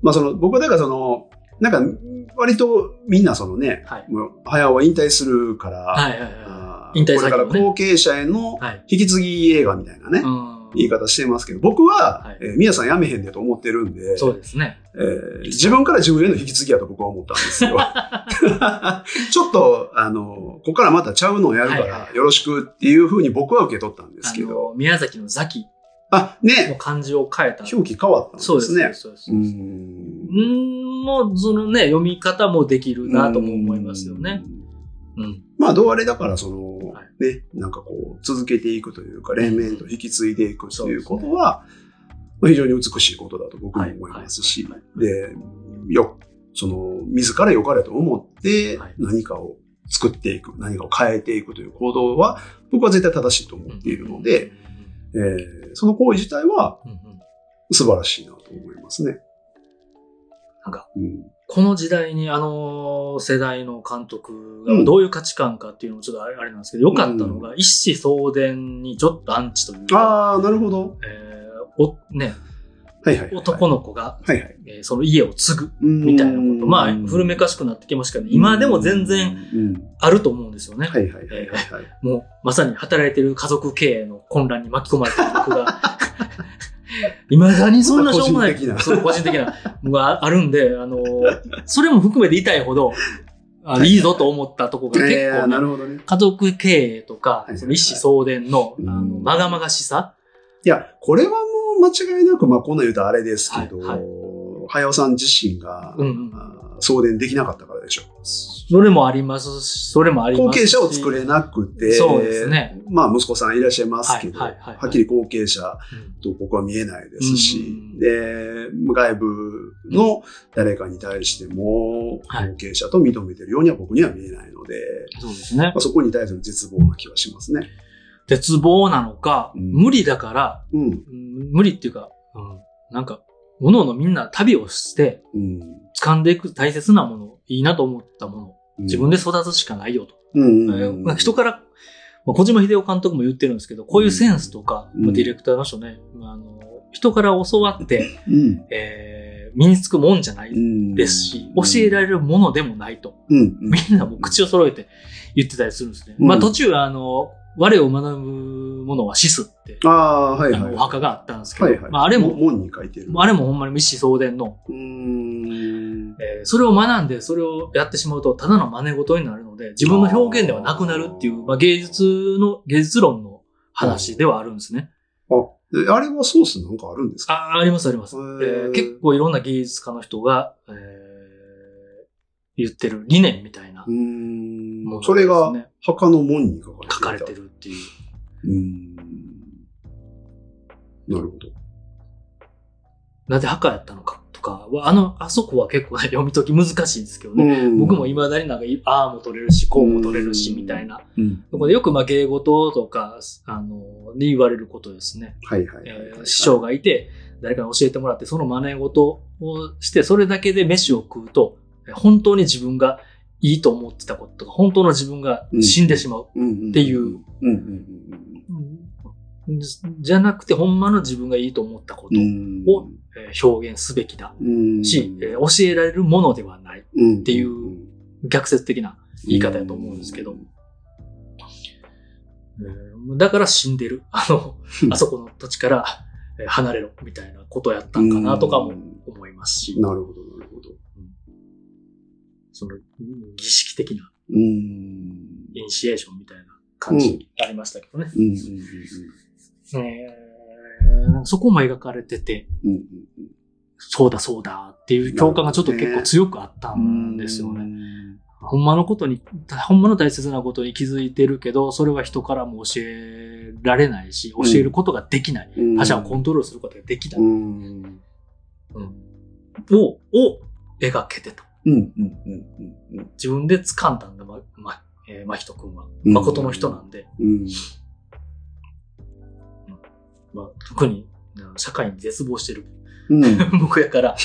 まあその、僕はだからその、なんか、割とみんなそのね、はいもう駿は引退するから、はいはいはいあー引退これから後継者へのはい。引き継ぎ映画みたいなね、うん言い方してますけど、僕は、はいえー宮さんやめへんでと思ってるんで、そうですね。えー自分から自分への引き継ぎやと僕は思ったんですよ。ちょっと、あの、ここからまたちゃうのをやるかはいはいらよろしくっていうふうに僕は受け取ったんですけあど。の、宮崎のザキあ、のね、漢字を変えた。表記変わったんですそうですね。うです。うんん、もう、そのね、読み方もできるなとも思いますよね。うん。まあ、どうあれだから、その、はい。ね、なんかこう、続けていくというか、連綿と引き継いでいくということは、まあ、非常に美しいことだと僕も思いますしで、よ、その、自ら良かれと思ってはい。何かを作っていく、何かを変えていくという行動は、僕は絶対正しいと思っているので、、えーその行為自体は素晴らしいなと思いますね。なんか、うん。この時代にあの世代の監督うんがどういう価値観かっていうのもちょっとあれなんですけど、良かったのが、一子相伝にちょっとアンチというか、ああ、なるほど。えーおね、はいはいはい。男の子が、はいはい。えーその家を継ぐみみたいなこと、まあ、古めかしくなってきましたけど、今でも全然うん。あると思うんですよね。はいはいはいはいはい。もう、まさに働いてる家族経営の混乱に巻き込まれてる僕が、いまだにそんなしょうもない、個人的な。そう個人的な。のがあるんで、あの、それも含めて痛いほど、あい。いぞと思ったとこが結えー構ね、なるほどね。家族経営とかその一子相伝の、うん。あの、まがまがしさいや、これはもう間違いなく、まあこんなん言うとあれですけど、はいはいはやおさん自身が、うん送電できなかったからでしょ。それもありますし、それもありますし。後継者を作れなくて、そうですね。まあ息子さんいらっしゃいますけど、はいはいはいはいはっきり後継者うんと僕は見えないですし、うんで、外部の誰かに対しても、はい後継者と認めてるようには僕には見えないので、そうですねまあ、。そこに対する絶望な気はしますね。絶望なのか、うん無理だから、うん。うん無理っていうか、うん、なんか、おのみんな旅をして、うん。掴んでいく大切なもの、いいなと思ったもの、自分で、で育つしかないよと。人から、まあ、小島秀夫監督も言ってるんですけど、こういうセンスとか、ディレクターの人ね、まああの人から教わって、うん。えー身につくもんじゃないうんですし、教えられるものでもないと。うん。みんなもう口を揃えて言ってたりするんですね。うんまあ途中、あの、我を学ぶものは死すって、ああ、はいあはい。のお墓があったんですけど、はいはい。まああれも、門に書いてる。あれもほんまに一子相伝の、う。えーそれを学んで、それをやってしまうと、ただの真似事になるので、自分の表現ではなくなるっていう、まあ、芸術の、芸術論の話ではあるんですね。あ、であれはソースなんかあるんですか？あ、ありますあります。へえーー結構いろんな芸術家の人が、えー言ってる理念みたいなうーんもの。それが墓の門に書かれて書かれてるっていう。う。なるほど。なぜ墓やったのかとかは、あの、あそこは結構ね、読み解き難しいんですけどね。うん僕も未だになんか、ああも取れるし、こうも取れるし、みたいな。こでよくまあ芸事とか、あの、に言われることですね。はいはいはいえはい。ー師匠がいて、誰かに教えてもらって、その真似事をして、それだけで飯を食うと、え本当に自分がいいと思ってたこととか、本当の自分が死んでしまう。っていうじゃなくて、ほんまの自分がいいと思ったこ。とを、えー表現すべきだうんし、えー教えられるものではない。うんっていう逆説的な言い方やと思うんですけど。えーだから死んでる。あの、あそこの土地からえー離れろ、みたいなことやったんかなとかも思いますし、なるほど。その儀式的なうん。イニシエーションみたいな感じありましたけどね。うんえーそこも描かれてて、うんうんそうだそうだっていう共感がちょっと結構強くあったうんんですよね。ね。ほんまのことに、ほんまの大切なことに気づいてるけど、それは人からも教えられないし、教えることができない。他者をコントロールすることができない。うん。うんを、を描けてた。うん、うん、うん、うん自分で掴んだんだ、ま、ま、えー、真人くんは。うん。誠の人なんで、うん。まあ、特に、社会に絶望してる。うん。僕やから、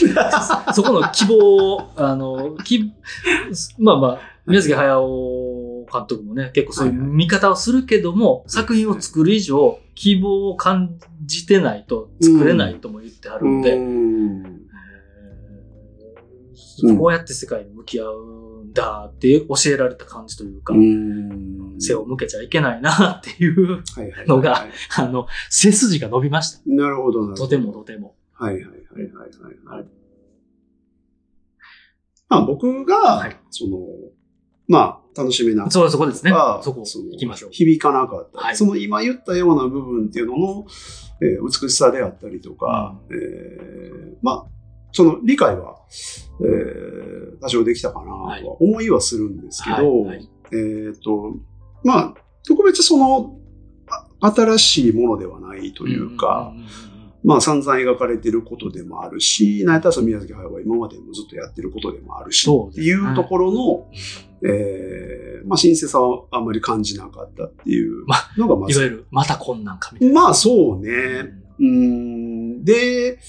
そこの希望を、あの、き、まあまあ、宮崎駿監督もね、結構そういう見方をするけども、作品を作る以上、希望を感じてないと作れないとも言ってあるんで、うん。えーこうやって世界に向き合うんだって教えられた感じというか、うん。背を向けちゃいけないなっていう、のがあの、背筋が伸びました。なるほど、なるほど。とてもとても。はいはいはいはいはいはい。まあ僕が、はいその、まあ楽しめなかったそう、そこですねが。そこ、の行きましょう。響かなかった。はいその今言ったような部分っていうのの、えー美しさであったりとか、えーまあ、その理解は、えー多少できたかなはいとは思いはするんですけど、はいはいえっ、と、まあ、特別その、あ新しいものではないというか、んんうんうんまあ散々描かれてることでもあるし、ナイターさん宮崎駿は今までもずっとやってることでもあるし、っていうところの、えーまあ新鮮さはあんまり感じなかったっていうのがまず。いわゆる、またこんなんかみたいな。まあそうね。うん。で、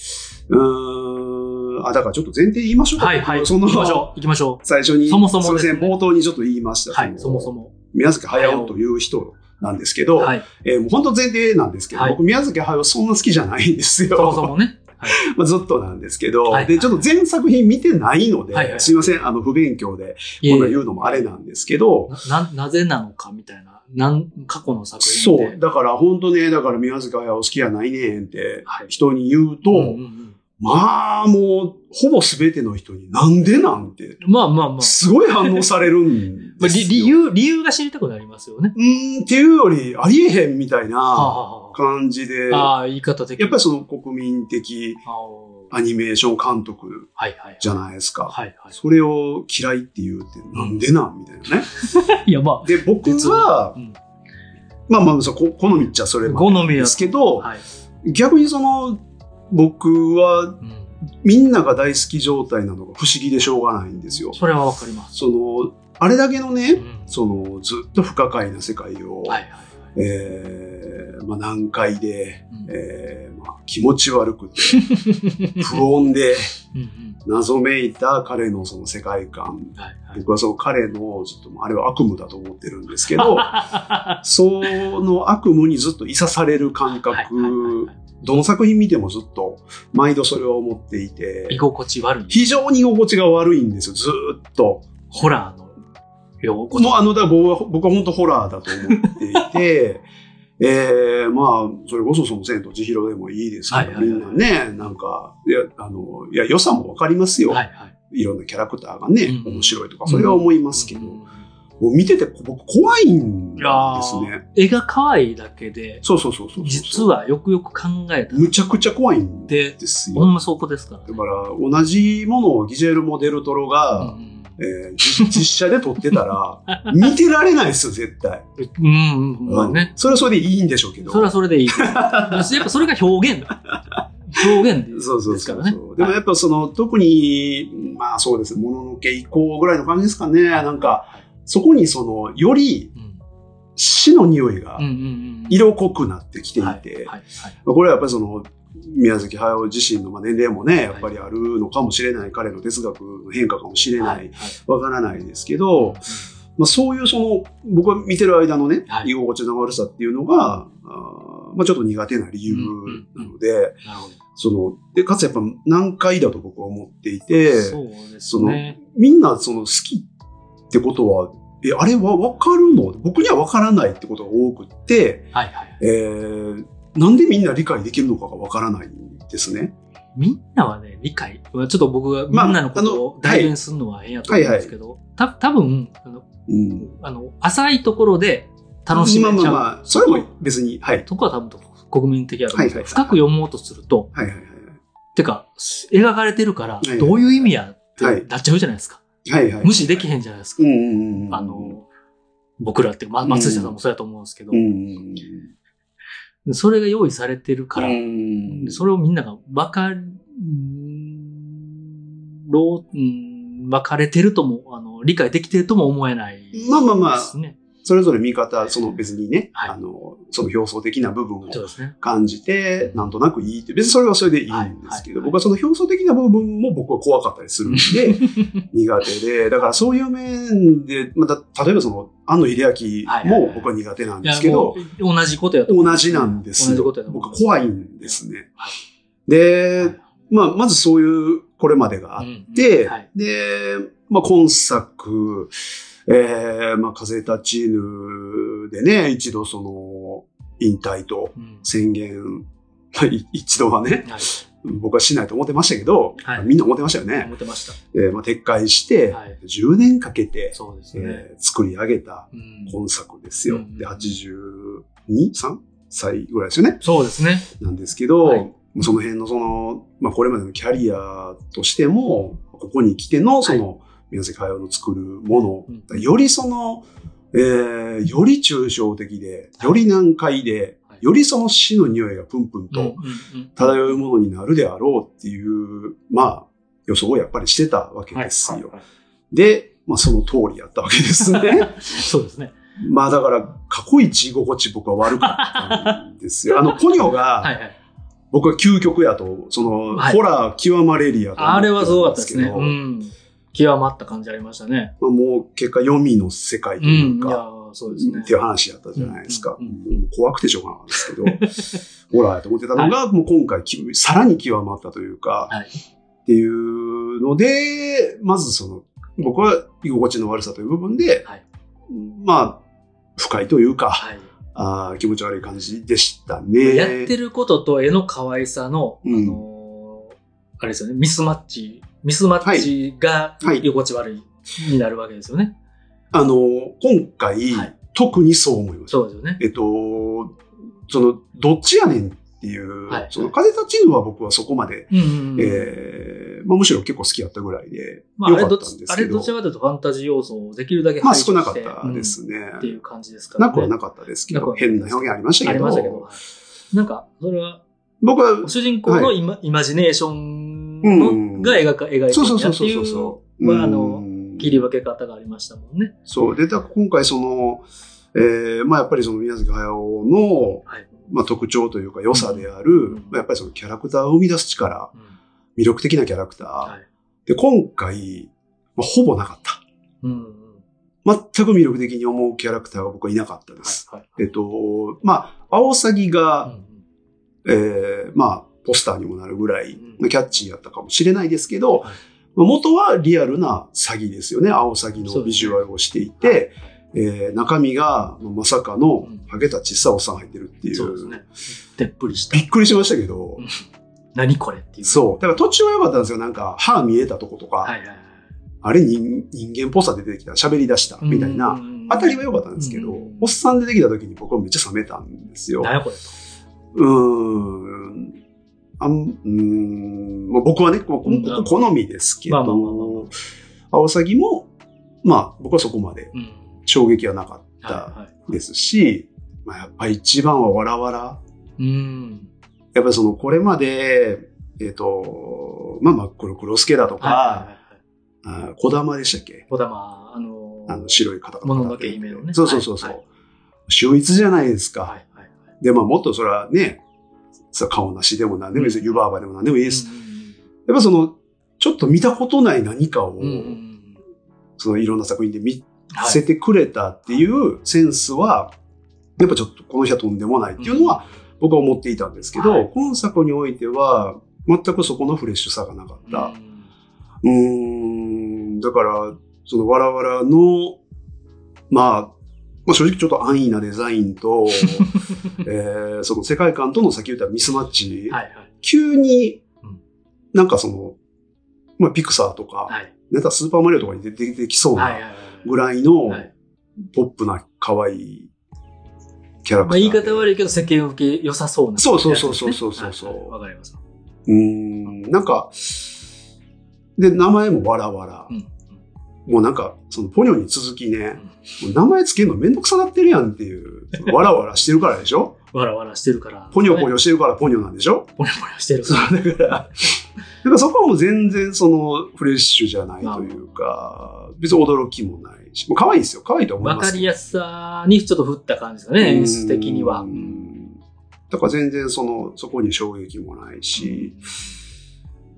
うーん。あ、だからちょっと前提言いましょうか。はいはい。その行きましょう。行きましょ最初に、そもそもすいません、冒頭にちょっと言いましう。た。はい、そもそも。も。宮崎駿という人なんですけど、はい。えーもう本当前提なんですけど、はい僕宮崎駿そんな好きじゃないんですよ。そもそもね。はい。まあ、ずっとなんですけど、はいで、ちょっと全作品見てないので、はいはいすいません、あの、不勉強で、こんな言うのもあれなんですけど、な、なぜなのかみたいな。なん、過去の作品で。そう、だから本当ね、だから宮崎駿好きやないねんってはい人に言うと、うんうんうんまあもう、ほぼ全ての人になんでなんて、まあまあまあ。すごい反応されるんまあですよ。理理由、理由が知りたくなりますよね。うーんっていうより、ありえへんみたいはあ、なは感じで、あ、ああ、言い方的やっぱりその国民的あアニメーション監督はいはい。じゃないですか。はいはい。それを嫌いって言うってなんでなんみたいなね。いや、まで、僕はあ、、うんまあまあ、そうこ好みっちゃそれ好みやですけど、はい。逆にその、僕はうん。みんなが大好き状態なのが不思議でしょうがないんですよ。それはわかります。その、あれだけのね、うんその、ずっと不可解な世界を、はいはいえーまあ、難解で、うんえーまあ、気持ち悪くて、不穏で、謎めいた彼のその世界観。はいはい僕はその彼の、ちょっと、あれは悪夢だと思ってるんですけど、その悪夢にずっといさされる感覚、はいはいはいはいどの作品見てもずっと毎度それを思っていて居、心地悪い。非常に居心地が悪いんですよ、ずーっと。ホラーの用語もうあの、だ僕は僕は本当ホラーだと思っていて、ええまあ、それこそその千と千尋でもいいですけど、はいはいはいみんなね、なんか、いや、あの、いや、良さもわかりますよ。はいはい。いろんなキャラクターがね、うん面白いとか、それは思いますけど、うんもう見てて僕怖いんですね。絵が可愛いだけで、そうそうそうそう。実はよくよく考えたらむちゃくちゃ怖いんで、ですよ。ほんまそこですからね。だから、同じものをギジェルモ・デルトロが、うんえーじ実写で撮ってたら、見てられないですよ、絶対。うん、うん、まあね。それはそれでいいんでしょうけど。それはそれでいい。やっぱそれが表現。表現でそうそうですからね。そうそう。でもやっぱその、特に、まあそうですね、もののけ以降ぐらいの感じですかね。なんか、そこにその、よりうん、死の匂いが。色濃くなってきていて、これはやっぱりその、宮崎駿自身のまあ年齢もね、やっぱりあるのかもしれない、彼の哲学の変化かもしれない、はいわからないですけど、まあ、そういうその、僕が見てる間のね、はい。居心地の悪さっていうのが、まあ、ちょっと苦手な理由なので、で、かつやっぱ難解だと僕は思っていて、そうですね。みんなその好きってことは、え、あれはわかるの？僕にはわからないってことが多くって、はいはい。えー、なんでみんな理解できるのかがわからないんですね。みんなはね、理解。ちょっと僕がみまあんなのことを代弁するのは変やと思うんですけど、た多分あの、うん。あの、浅いところで楽しめちゃう。まあまあまあ、それも別に、はい。そこは多分国民的やと思うんですけど、はいはいはい深く読もうとすると、はいはいはい。てか、描かれてるからどういう意味やってはいなっちゃうじゃないですか。はいはい。無視できへんじゃないですか。あの、僕らって、ま、松下さんもそうやと思うんですけどそれが用意されてるから、それをみんなが分かろう、うん分かれてるとも、あの、理解できてるとも思えないまあまあまあ。それぞれ見方、その別にね、はい。あの、その表層的な部分を。感じて、なんとなくいいって、別にそれはそれでいいんですけはいはい。ど、僕はその表層的な部分も僕は怖かったりするんで、苦手で、だからそういう面で、また、例えばその、安野秀明も僕は苦手なんですけど同じことやと同じなんです。僕怖いんですね。は。で、まあ、まずそういうこれまでがあっうんて、はい。で、まあ、今作、えー、まあ、風立ちぬでね、一度その、引退とうん宣言、まあい一度はね、はい。僕はしないと思ってましたけど、はいみんな思ってましたよね。思ってました。えーまあ、撤回して、はい10年かけて、そうですね。えー作り上げたうん今作ですよ。うんで、82?3? 歳ぐらいですよね。そうですね。なんですけど、はいその辺のその、まあこれまでのキャリアとしても、ここに来てのその、宮崎駿の作るもうんの、よりその、えー、より抽象的で、より難解で、はいよりその死の匂いがプンプンと漂うものになるであろうっていう、まあ、予想をやっぱりしてたわけですよ。はいはいはいで、まあその通りやったわけですね。そうですね。まあだから、過去一居心地僕は悪かったんですよ。あの、ポニョが、はいはい。僕は究極やと、その、はいホラー極まれりやとあれはすごかったですね。うん。極まった感じありましたね。まあ、もう結果読みの世界とう。いうんいやか、、そうですねって。いう話やったじゃないですか。うんもう怖くてしょうがなかったですけど、ホラーやと思ってたのが、もう今回き、さらに極まったというか、はいっていうので、まずその、僕は居心地の悪さという部分で、はいまあ、不快というか、はい。あー気持ち悪い感じでしたね。やってることと絵の可愛さの、うんあのーあれですよね、ミスマッチ、ミスマッチがはい居心地悪いになるわけですよね。あの、今回、はい特にそう思いました。そうですよね。えっと、その、どっちやねんっていう、はいその、風立ちぬは僕はそこまで、うんうんうんえーまあ、むしろ結構好きやったぐらいで、まあ、あれどあれどちらかというとファンタジー要素をできるだけまあ排除して少なかったですね。うんっていう感じですからね。なくはなかったですけど、変な表現ありましたあけど、りましたけど。はいなんか、それは、僕は、主人公のイマ,、イマジネーションうんのが描か、描いてるんそうそうやっていそうそうそうう、まあ、あの、うん切り分け方がありましたもんね。そう。で、だ今回その、えーまあやっぱりその宮崎駿の、はい。まあ特徴というか良さである、うんまあやっぱりそのキャラクターを生み出す力、うん魅力的なキャラクター。はい。で、今回、まあ、ほぼなかった。うんうん。全く魅力的に思うキャラクターが僕はいなかったです。はい。えっと、まあ、アオサギが、うんうんえーまあ、ポスターにもなるぐらい、うんキャッチーやったかもしれないですけど、元はリアルな詐欺ですよね。アオサギのビジュアルをしていて、えー中身がまさかのうんハゲた小さいおっさん入ってるっていう。そうですね。でっぷりしたび。っくりしましたけど、うん何これっていう。そう。だから途中は良かったんですよ。なんか、歯見えたとことか、はいはいはい。あれ人人間っぽさで出てきた、喋り出した、みたいな、あたりは良かったんですけど、うんおっさん出てきた時に僕はめっちゃ冷めたんですよ。何やこれと。うーん。あんうーんまあ僕はね、こうんこ好みですけど、アオサギも、まあ僕はそこまでうん。衝撃はなかったですし、まあやっぱり一番はわらわら。い。うん。やっぱりそのこれまで、えっ、と、まあまあ黒黒助だとか、はいはいはい。あ小玉でしたっけ？小玉、あのーあの白い方々もののけ姫のねそうそうそうそう。秀逸じゃないですか。はいはいはい。で、まあもっとそれはね、さ顔なしでも何でもいいです。よ。湯婆婆でも何でもいいです。やっぱその、ちょっと見たことない何かを、そのいろんな作品で見はい。せてくれたっていうセンスは、やっぱちょっとこの人はとんでもないっていうのは僕は思っていたんですけど、はい。今作においては全くそこのフレッシュさがなかった。うーん、だから、そのわらわらの、まあ、まあ正直ちょっと安易なデザインと、えーその世界観との先言ったミスマッチ、はいはい。急にうん、なんかその、まあピクサーとか、はい。なんかスーパーマリオとかに出てきそうな。ぐらいのはいポップな可愛いキャラクターで。まあ言い方悪いけど世間受け良さそうな。そうそうそうそうそうそうそうはいはいわかります。うーん、なんか、で、名前もわらわら。うん。もうなんか、そのポニョに続きね、名前つけるのめんどくさなってるやんっていう、わらわらしてるからでしょ？わらわらしてるから。ポニョポニョ。ョしてるからポニョなんでしょ？ポニョポニョしてるそから。うだから、からそこはもう全然そのフレッシュじゃないというか、別に驚きもないし、もう可愛いですよ。可愛いと思いわますけど。かりやすさにちょっと振った感じですかね、演出的にはう。んだから全然その、そこに衝撃もないし、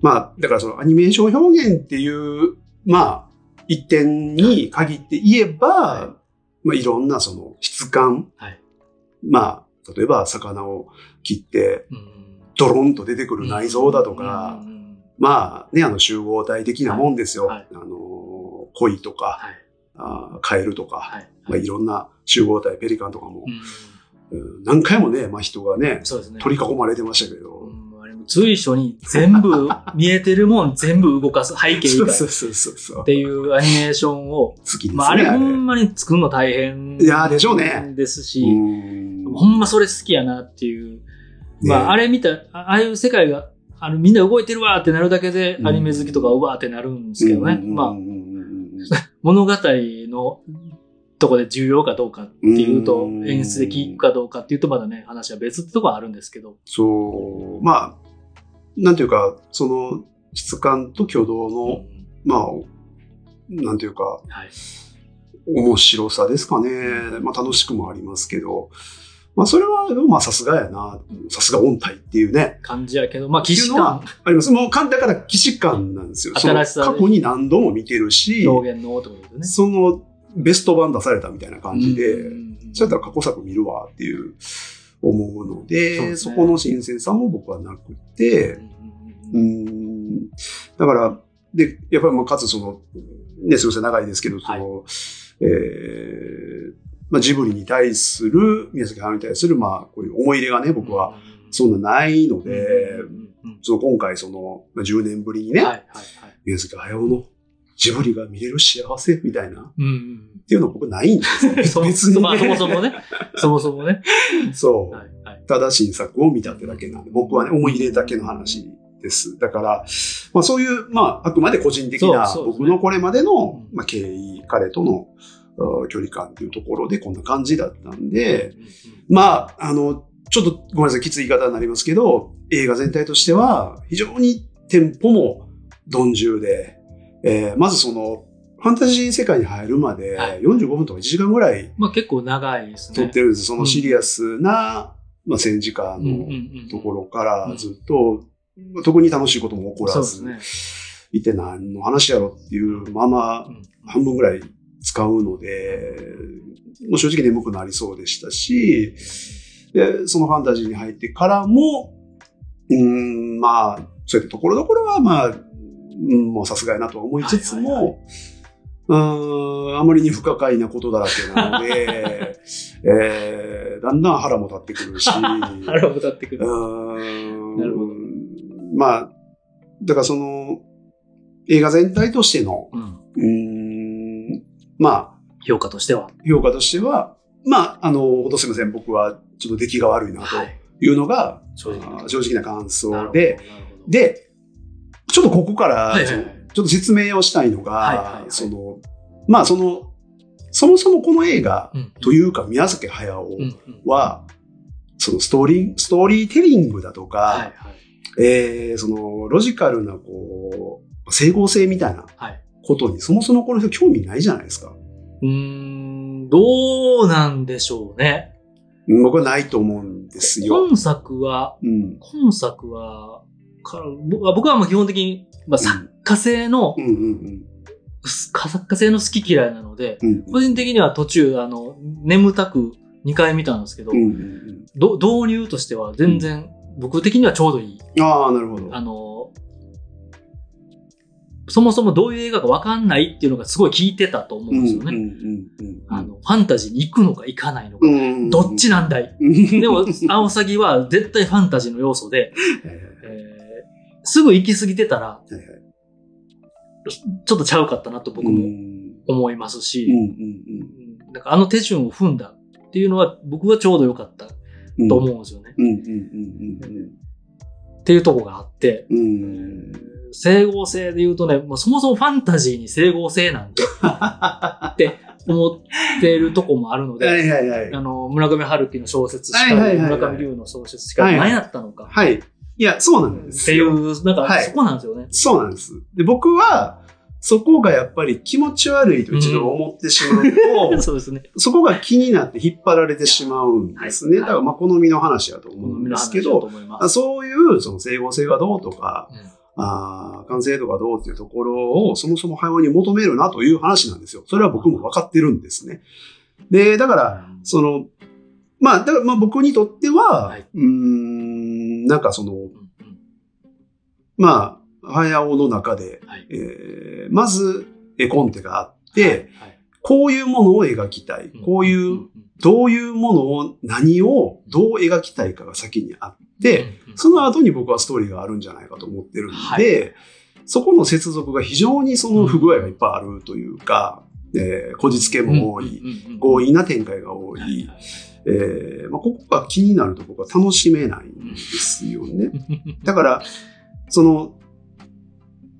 まあ、だからそのアニメーション表現っていう、まあ、一点に限って言えば、はい。まあいろんなその質感、はい。まあ、例えば魚を切ってうん。ドロンと出てくる内臓だとか、まあね、あの集合体的なもんですよ。はい。あの、鯉とか、はい。あーカエルとか、はい。まあいろんな集合体、ペリカンとかも。う、ん。うん。何回もね、まあ人がね、ね。取り囲まれてましたけど、随所に全部、見えてるもん全部動かす背景以 そうそうそうそうそう。ていうアニメーションを、好きですね。まああれほんまに作るの大変いやでしょうねですし、うんほんまそれ好きやなっていう。まああれ、れ見た、あああいう世界が、あのみんな動いてるわーってなるだけでうんアニメ好きとかうわーってなるんですけどね。まあうんうんうんうん 物語のとこで重要かどうかっていうとう、ん演出で聞くかどうかっていうとまだね、話は別ってとこはあるんですけど。そう、まあ、なんていうか、その質感と挙動の、まあ、なんていうか、はい。面白さですかね。まあ楽しくもありますけど、まあそれは、まあさすがやな。さすが音体っていうね。感じやけど、まあ、既視っていうのは感、あります。もうだから既視感なんですよ。新しさ過去に何度も見てるし、表現のとね。そのベスト版出されたみたいな感じで、うんそうやったら過去作見るわっていう思うので、そですね。この新鮮さも僕はなくて、うーん、だから、で、やっぱりまあかつその、ね、すみません、長いですけど、その、えーまあ、ジブリに対する、宮崎駿に対する、まあ、こういう思い入れがね、僕は、そんなないので、その今回その、まあ、10年ぶりにね、はいはいはい。宮崎駿のジブリが見れる幸せみたいな、っうんていうのは僕ないんですよ。別にねまあそもそもね。そもそもね。そう。はいはい。ただ新作を見たってだけなんで、僕はね、思い入れだけの話です。だから、まあそういう、まああくまで個人的な僕のこれまでのう、んまあ経緯、彼とのあ距離感っていうところでこんな感じだったんで、まあ、あの、ちょっとごめんなさい、きつい言い方になりますけど、映画全体としては非常にテンポも鈍重で、えーまずその、ファンタジー世界に入るまではい45分とか1時間ぐらいまあ結構長いですね。撮ってるんです。そのシリアスな、まあ戦時下のところからずっと、特に楽しいことも起こらず、そうですね。いて何の話やろっていうままうん半分ぐらい使うので、もう正直眠くなりそうでしたし、で、そのファンタジーに入ってからも、うーん、まあ、そういったところどころは、まあ、うんもうさすがやなとは思いつつはいはいも、うーん、あまりに不可解なことだらけなので、えー、だんだん腹も立ってくるし、腹を歌ってくる。なるほど。まあ、だからその、映画全体としての、うん。うーん、まあ、評価としては。評価としては、まあ、あの、ほんとすいません、僕はちょっと出来が悪いなとはい。いうのが、正直あー正直な感想で、、で、ちょっとここから、はいはいはいちょっと説明をしたいのが、はいはいはいその、まあその、そもそもこの映画うんというか宮崎駿は、そのストーリー、ストーリーテリングだとか、はいはい。えーそのロジカルなこう、整合性みたいなはい。ことにそもそもこの人興味ないじゃないですか。うーん、どうなんでしょうね。うん僕はないと思うんですよ。今作は、うん。今作は、僕はもう基本的に、まあ、作家性の、うんうん作家性の好き嫌いなので、うん。うん個人的には途中、あの、眠たく2回見たんですけど、うんうんど導入としては全然、僕的にはちょうどいい。うん。ああ、なるほど。あの、そもそもどういう映画かわかんないっていうのがすごい効いてたと思うんですよね。うんうんうんうんあの、ファンタジーに行くのか行かないのか。うんどっちなんだい？ででも、アオサギは絶対ファンタジーの要素で、えーすぐ行き過ぎてたら、はいはいちょっとちゃうかったなと僕うもん思いますし、なんかあの手順を踏んだっていうのは僕はちょうど良かったうん。と思うんですよね。っていうとこがあって、うんうん。整合性で言うとね、もうそもそもファンタジーに整合性なんて って思ってるとこもあるので、はいはいはい。あの、村上春樹の小説しかり、はいはいはいはい村上龍の小説しか何やったのか。はい。いや、そうなんっですよ。ていう、なんかはいそこなんですよね。そうなんです。で、僕は、そこがやっぱり気持ち悪いと一度思ってしまうと、そうですね。そこが気になって引っ張られてしまうんですね。はいだからまあ好みの話だと思うんですけど。そういうその整合性がどうとか、うんあー完成度がどうっていうところをそもそも早尾に求めるなという話なんですよ。それは僕も分かってるんですね。で、だから、その、まあ、だからまあ僕にとっては、はいうーん、なんかその、うんうんまあ、早尾の中で、はい。えーまず絵コンテがあって、はいはい。こういうものを描きたい。こういう、んどういうものを、何をどう描きたいかが先にあって、、その後に僕はストーリーがあるんじゃないかと思ってるんで、はい。そこの接続が非常にその不具合がいっぱいあるというか、えーこじつけも多い、強引な展開が多はいい、えーまあ、ここが気になると僕は楽しめないんですよね。だから、その、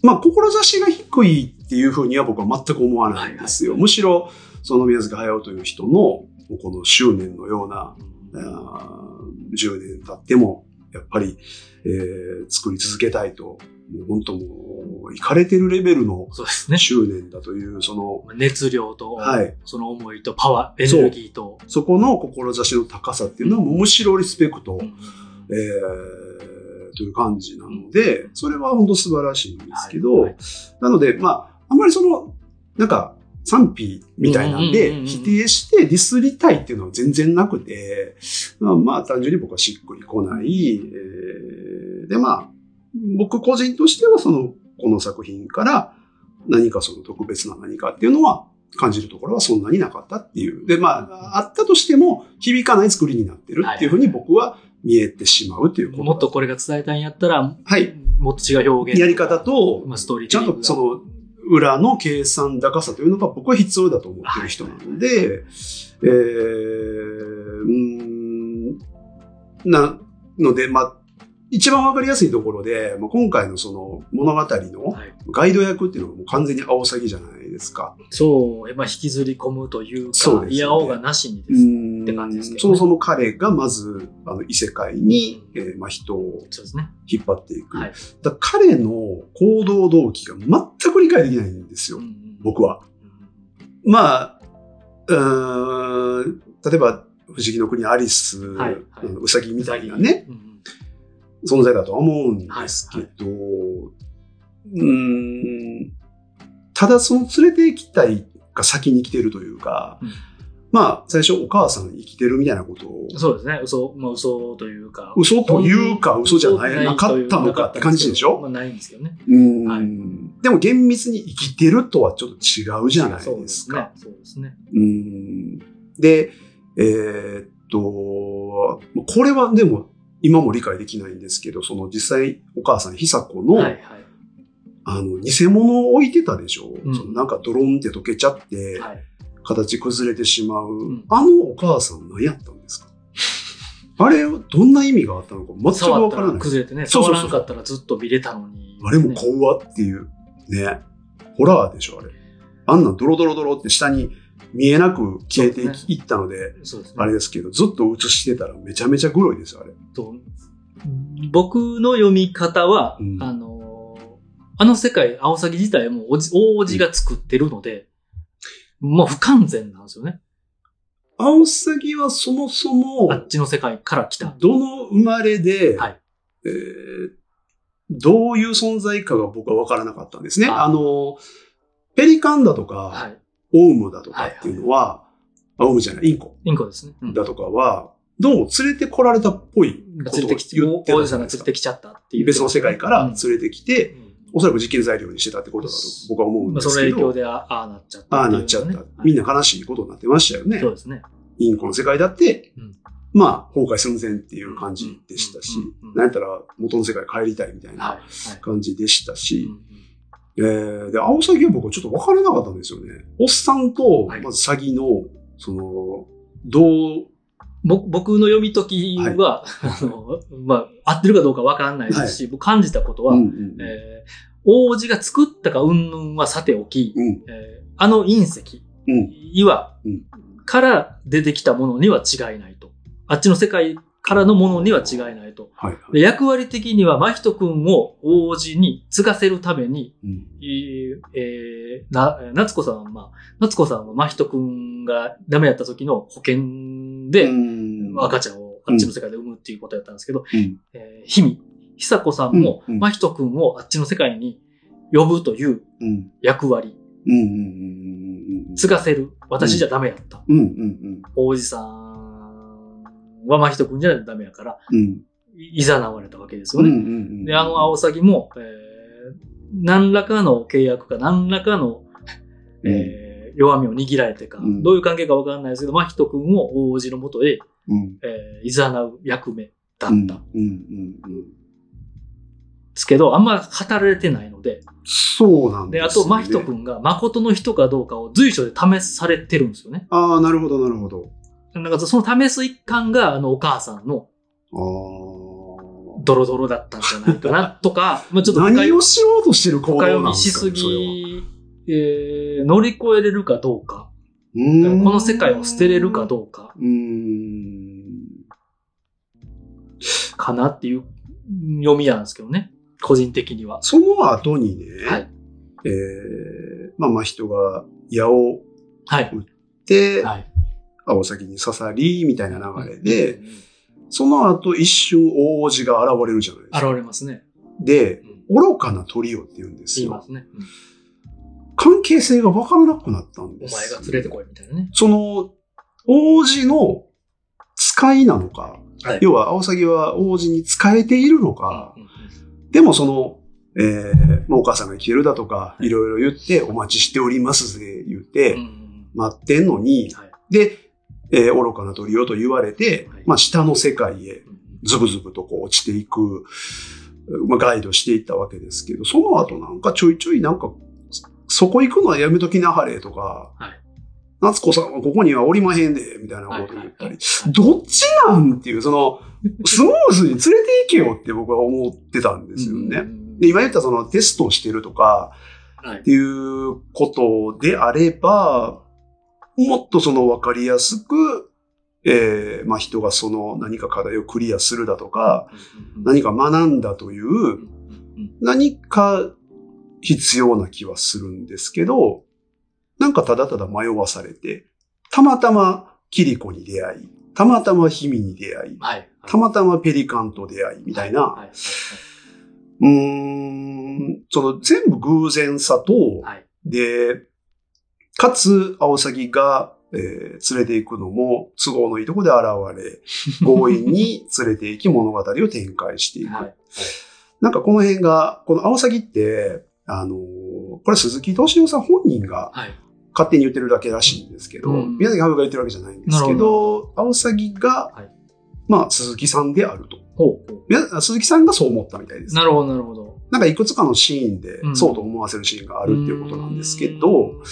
まあ、志が低いっていうふうには僕は全く思わないんですよ。はいはいむしろ、その宮崎駿という人の、この執念のような、うんあー10年経っても、やっぱり、えー作り続けたいと、もう本当もう、いかれてるレベルの。執念だという、その、熱量と、はいその思いとパワー、エネルギーと。そこの志の高さっていうのはむしろリスペクト、うんうんえーという感じなので、それは本当素晴らしいんですけど、なので、まあ、あんまりその、なんか、賛否みたいなんで、うん否定してディスりたいっていうのは全然なくて、まあ、まあ、単純に僕はしっくりこない。えーで、まあ、僕個人としてはその、この作品から何かその特別な何かっていうのは感じるところはそんなになかったっていう。で、まあ、あったとしても響かない作りになってるっていうふうに僕は見えてしまうということ。だもっとこれが伝えたいんやったら、はい。もっと違う表現。やり方と、まあ、ストーリーちゃんとその、裏の計算高さというのが僕は必要だと思ってる人なので、えー、うーん、なので、まあ、一番わかりやすいところで、まあ、今回のその物語のはい、ガイド役っていうのがもう完全に青サギじゃないですか？そう、まあ、引きずり込むというか、そうですねいやおうがなしにでうす。ーんって感じですけどねそもそも彼がまず、あの、異世界に、えーまあ、人を。引っ張っていく。はいだ彼の行動動機が全く理解できないんですよ。うんうん僕は。まあ、うーん、例えば、不思議の国アリス、はいはいうんうさぎみたいなね、うんうん存在だとは思うんですけど、うーん、ただその連れて行きたいが先に来てるというか、うんまあ、最初お母さん生きてるみたいなことを、そうですね。嘘、まあ嘘というか。嘘というか嘘じゃないなかったのかって感じでしょ？まあないんですけどね。うーん、はいでも厳密に生きてるとはちょっと違うじゃないですか。そうですね。うーんで、えーっと、これはでも今も理解できないんですけど、その実際お母さん久子の。はいはい。あの、偽物を置いてたでしょ、うんそのなんかドロンって溶けちゃって、はい。形崩れてしまう、んあのお母さん何やったんですか？あれ、どんな意味があったのか全くわからない。崩れてね。触らんかったらずっと見れたのに。あれもね怖っていう、ね。ホラーでしょ、あれ。あんなんドロドロドロって下に見えなく消えてい,、ったので、そうですね。あれですけど、ずっと映してたらめちゃめちゃグロいですよ、あれ。と僕の読み方は、うんあのーあの世界、アオサギ自体もおじが作ってるので、もう不完全なんですよね。アオサギはそもそもあ、っちの世界から来た。どの生まれで、はいえーどういう存在かが僕は分からなかったんですね。ああの、ペリカンだとか、はい。オウムだとかっていうのは、あオウムじゃない、インコインコですね。うんだとかは、どうも連れてこられたっぽいことを連れてきて、言ってた王子じゃない連れてきちゃったっていう。別の世界からうん連れてきて、おそらく実験材料にしてたってことだと僕は思うんまあ、ですけどその影響、であああなっちゃったああなっちゃった。みんな悲しいことになってましたよねそう。ですね。インコの世界だってうん、まあ、崩壊寸前っていう感じでしたしなんやったら元の世界帰りたいみたいはい。なはい。感じでしたうしえーで、アオサギは僕はちょっと分からなかったんですよね。おっさんとはい、まず詐欺の、その、どう、ぼ僕の読み解きは、あの、まあ、合ってるかどうかわかんないですし、僕感じたことは、うんうんえー王子が作ったか云々はさておき、うん。えーあの隕石、うん。岩うん。から出てきたものには違いないと。あっちの世界からのものには違いないと。はいはい。で役割的には、真人くんを王子に継がせるために、うん。いえーな、夏子さんは、まあ、夏子さんは真人くんがダメやった時の保険で、うん。赤ちゃんをあっちの世界で産むっていうことやったんですけど、うん。えー、ひみ、久子さんも、うんうん。真人くんをあっちの世界に呼ぶといううん。役割、うんうんうんうん継がせる。私じゃダメやった。うんうん王子さんは真人くんじゃないとダメやから、うん。いざなわれたわけですうんうよね。ん。で、あの、アオサギも、えー何らかの契約か、何らかの、えー弱みを握られてか、うん。どういう関係かわかんないですけど、真人くんを王子のもとへ、うん。えー、いざなう役目だった。うんでうんうんすけど、あんま語られてないので、そうなんで、あですよと、真人くんが誠の人かどうかを随所で試されてるんですよね。ああ、なるほど、なるほど。なんかその試す一環が、あの、お母さんのああ。ドロドロだったんじゃないかな、とか、まあちょっと深何読をしようとしてる行動深なん読みしすですかねそれはぎ、えー乗り越えれるかどうか、うこの世界を捨てれるかどうか、うーん。かなっていう読みなんですけどね。個人的には。その後にね、はい。えー、まあ、まあ人が矢をはい。で、はい。青崎に刺さり、みたいな流れで、その後一瞬大王子が現れるじゃないです現か。れますね。で、うん愚かなトリオって言うんですよ。言いますね。うん関係性が分からなくなったんおです。前が連れてこいみたいなね。その、王子の使いなのか、はい要は、青崎は王子に使えているのか、うんうんでもその、えーまあお母さんが来てるだとか、はい。いろいろ言って、お待ちしておりますぜ、言って、待ってんのに、はい。で、えー愚かな鳥よと言われて、はい。まあ下の世界へうんズブズブとこう落ちていく、まあガイドしていったわけですけど、その後なんかちょいちょいなんか、そこ行くのはやめときなはれとか、はい夏子さんはここにはおりまへんで、みたいなこと言ったり、はいどっちなんっていう、その、スムーズに連れて行けよって僕は思ってたんですよね。うん。で、今言ったそのテストをしてるとかはい。っていうことであれば、もっとその分かりやすく、えーまあ人がその何か課題をクリアするだとか、何か学んだという何か必要な気はするんですけど、なんかただただ迷わされて、たまたまキリコに出会い、たまたまヒミに出会い、はい。たまたまペリカンと出会い、みたいな、はい。はうーん、その全部偶然さと、い。はい。で、かつ、アオサギが、えー連れて行くのも都合のいいとこで現れ、強引に 連れて行き物語を展開していく。はい。なんかこの辺が、このアオサギって、あのーこれ鈴木敏夫さん本人がはい。勝手に言ってるだけらしいんですけど、うん宮崎駿が言ってるわけじゃないんですけど、アオサギが、はいまあ鈴木さんであると。ほう鈴木さんがそう思ったみたいです。う。なるほど、なるほど。なんかいくつかのシーンでうんそうと思わせるシーンがあるっていうことなんですけうどん、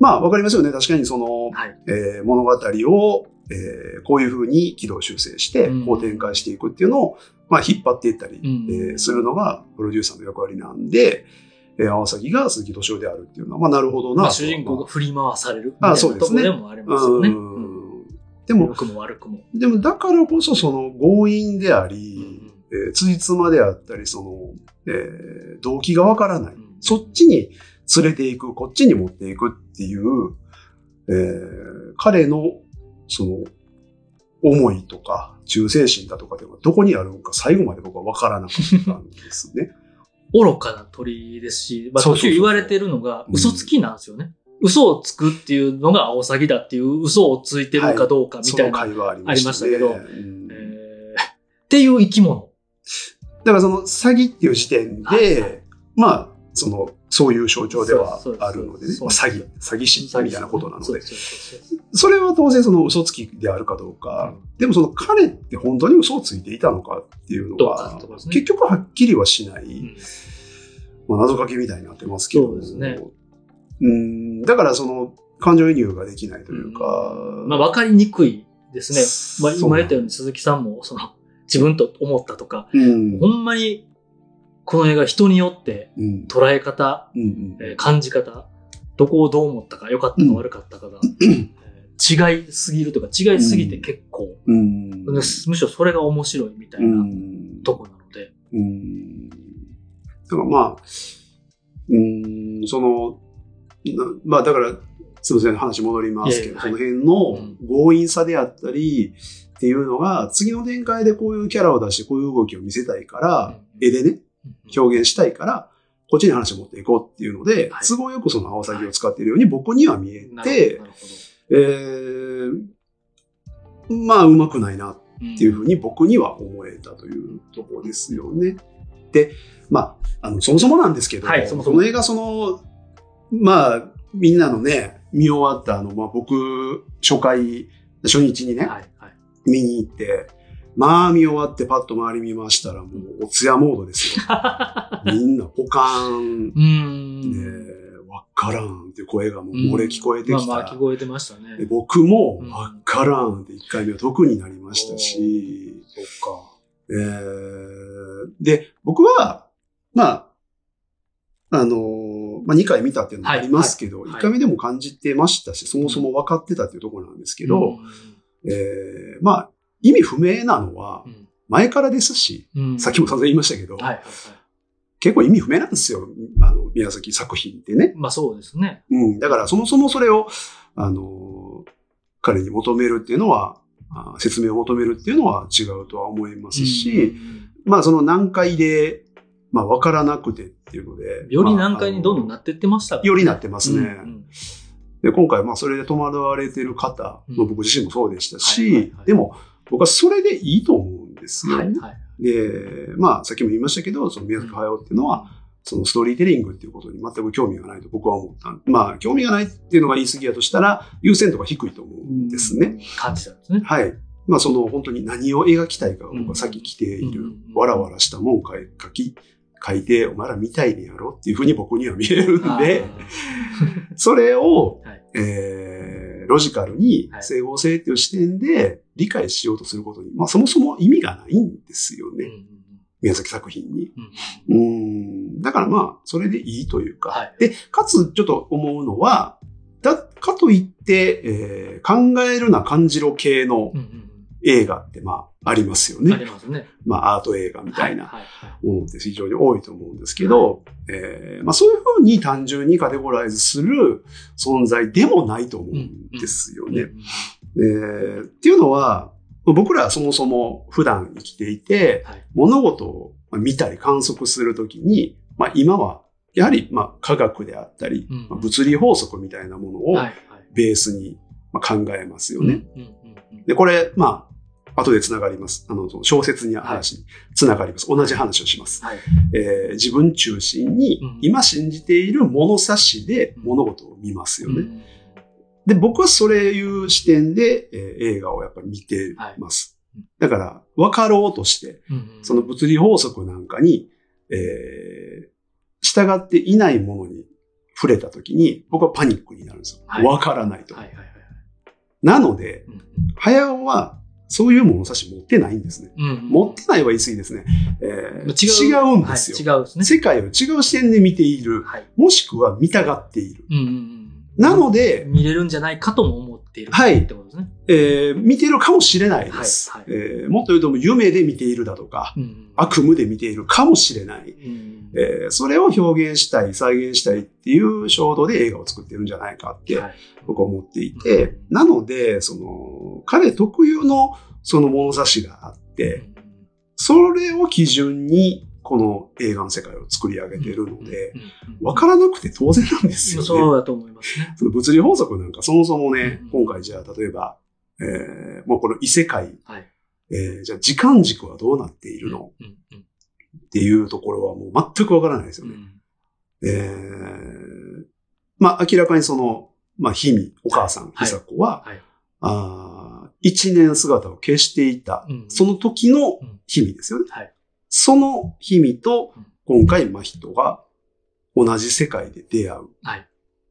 まあわかりますよね。確かにその、はい。えー物語を、えーこういうふうに軌道修正してうん、こう展開していくっていうのを、まあ引っ張っていったり、うんえーするのがプロデューサーの役割なんで、えー、青崎が鈴木敏夫であるっていうのは、まあなるほどなと。まあ、主人公が振り回される。あそうですねとこでもありますよね。ううんん。でも、も悪くも。でもだからこそその強引であり、えー、辻褄であったり、その、えー動機がわからない。うんそっちに連れていく、こっちに持っていくっていう、えー彼の、その、思いとか、忠誠心だとかっていうのがどこにあるのか最後まで僕はわからなかったんですね。愚かな鳥ですし、まあ、途中言われてるのがうん嘘つきなんですよね。嘘をつくっていうのがアオサギだっていう嘘をついてるかどうかみたいな、会話ありましたね。ありましたうんえーっていう生き物。だからその詐欺っていう時点で、はいはいまあ、その、そういう象徴ではあるのでね。詐欺、詐欺師みたいなことなので。それは当然その嘘つきであるかどうか。でもその彼って本当に嘘をついていたのかっていうのはね結局はっきりはしない、うんまあ、謎かけみたいになってますけど。そうですねうん、だからその感情移入ができないというか。まあ、わかりにくいですね。まあ、今言ったように鈴木さんも、その、自分と思ったとか、うん。ほんまに、この映画人によってうん。捉え方、うんうんえー感じ方、どこをどう思ったか、良かったか悪かったかが、えー違いすぎるとか、違いすぎて結構うん。でむしろそれが面白いみたいうな、ん。とこなので。うん。だからまあ、うん、その、なまあだから、すみません、話戻りますけど、その辺の強引さであったり、っていうのが、次の展開でこういうキャラを出して、こういう動きを見せたいから、絵でね、表現したいから、こっちに話を持っていこうっていうので、はい。都合よくその青サギを使っているように僕には見えなてる、ほどなるえー、まあ、うまくないなっていうふうに僕には思えたというところですよね。で、まあ、あの、そもそもなんですけど、はいそもそも。の映画その、まあ、みんなのね、見終わったあの、まあ僕、初回、初日にね、はいはい。見に行って、まあ見終わってパッと周り見ましたらもうおつやモードですよ。みんなポカーン、うーん。ね、わからんって声がもう漏れ聞こえてきた。まあまあ聞こえてましたでね。僕もうんわからんって一回目は特になりましたし、そっか。えーで、僕は、まあ、あのーまあ、2回見たっていうのもありますけど、はいはい1回目でも感じてましたし、そもそも分かってたっていうところなんですけど、えーまあ、意味不明なのはうん、前からですし、うんうんさっきも散々言いましたけど、はいはいはい。結構意味不明なんですよ、あの、宮崎作品ってね。まあそうですね。うん。だから、そもそもそれを、あのー彼に求めるっていうのは、説明を求めるっていうのは違うとは思いますし、まあその難解で、まあ分からなくてっていうので。より難解にどんどんまあなってってましたあのよりなってますね。うんうんで、今回まあそれで戸惑われてる方、うんまあ僕自身もそうでしたし、はいはいはいでも僕はそれでいいと思うんですよね。はいはい。で、まあさっきも言いましたけど、その宮崎駿っていうのは、そのストーリーテリングっていうことに全く興味がないと僕は思った。まあ興味がないっていうのが言い過ぎやとしたら、優先度が低いと思うんですね。感じたんですね。はい。まあその本当に何を描きたいかが僕はさっき来ている、うんわらわらしたもん書き、書いて、お前ら見たいねやろっていうふうに僕には見えるんで、それを、はいえー、ロジカルにはい整合性っていう視点で理解しようとすることに、まあそもそも意味がないんですよね。宮崎作品に。うんうん。だからまあ、それでいいというか。はいで、かつちょっと思うのは、だ、かといって、えー考えるな感じろ系のうんうん映画ってまあ、ありますようんあね。りますね。まあ、アート映画みたいなものって非常に多いと思うんですけど、えーまあそういうふうに単純にカテゴライズする存在でもないと思うんですよはいね。えーっていうのは、僕らはそもそも普段生きていて、はい物事を見たり観測するときに、まあ今は、やはりまあ科学であったり、うんまあ物理法則みたいなものをベースにまあ考えますよね。で、これ、まあ、後で繋がります。あの、その小説に話に繋がります。同じ話をします。はいえー自分中心にうん、今信じている物差しで物事を見ますよね。うんで、僕はそういう視点で、えー映画をやっぱり見てます。はいだから、分かろうとして、うんうんその物理法則なんかに、えー従っていないものに触れたときに、僕はパニックになるんですよ。はい分からないと。はいはいなので、うん早尾は、そういう物差し持ってないんですね。うんうん持ってないは言い過ぎですね。えー違う違うんですよ、はい違うですね。世界を違う視点で見ている。はい。もしくは見たがっている。うんうんうんなので、見れるんじゃないかとも思っている。はいってことですね。えー見ているかもしれないです。はいはい。えーもっと言うと、夢で見ているだとか、うん。悪夢で見ているかもしれない。うん。えーそれを表現したい、再現したいっていう衝動で映画を作ってるんじゃないかってはい。僕は思っていて、なので、その、彼特有のその物差しがあって、それを基準にこの映画の世界を作り上げてるので、うん。うん。わからなくて当然なんですよね。そうだと思いますね。その物理法則なんかそもそもねうん、今回じゃあ例えば、えーもうこの異世界、はい。えーじゃあ時間軸はどうなっているの？うんうんっていうところはもう全くわからないですよね。うん。えーまあ明らかにその、まあ、ひみ、お母さん、はい。ひさこは、はい。あー一年姿を消していた、うん。その時のうん。ひみですよね。はい。そのひみとうん、今回、真人が同じ世界で出会う。はい。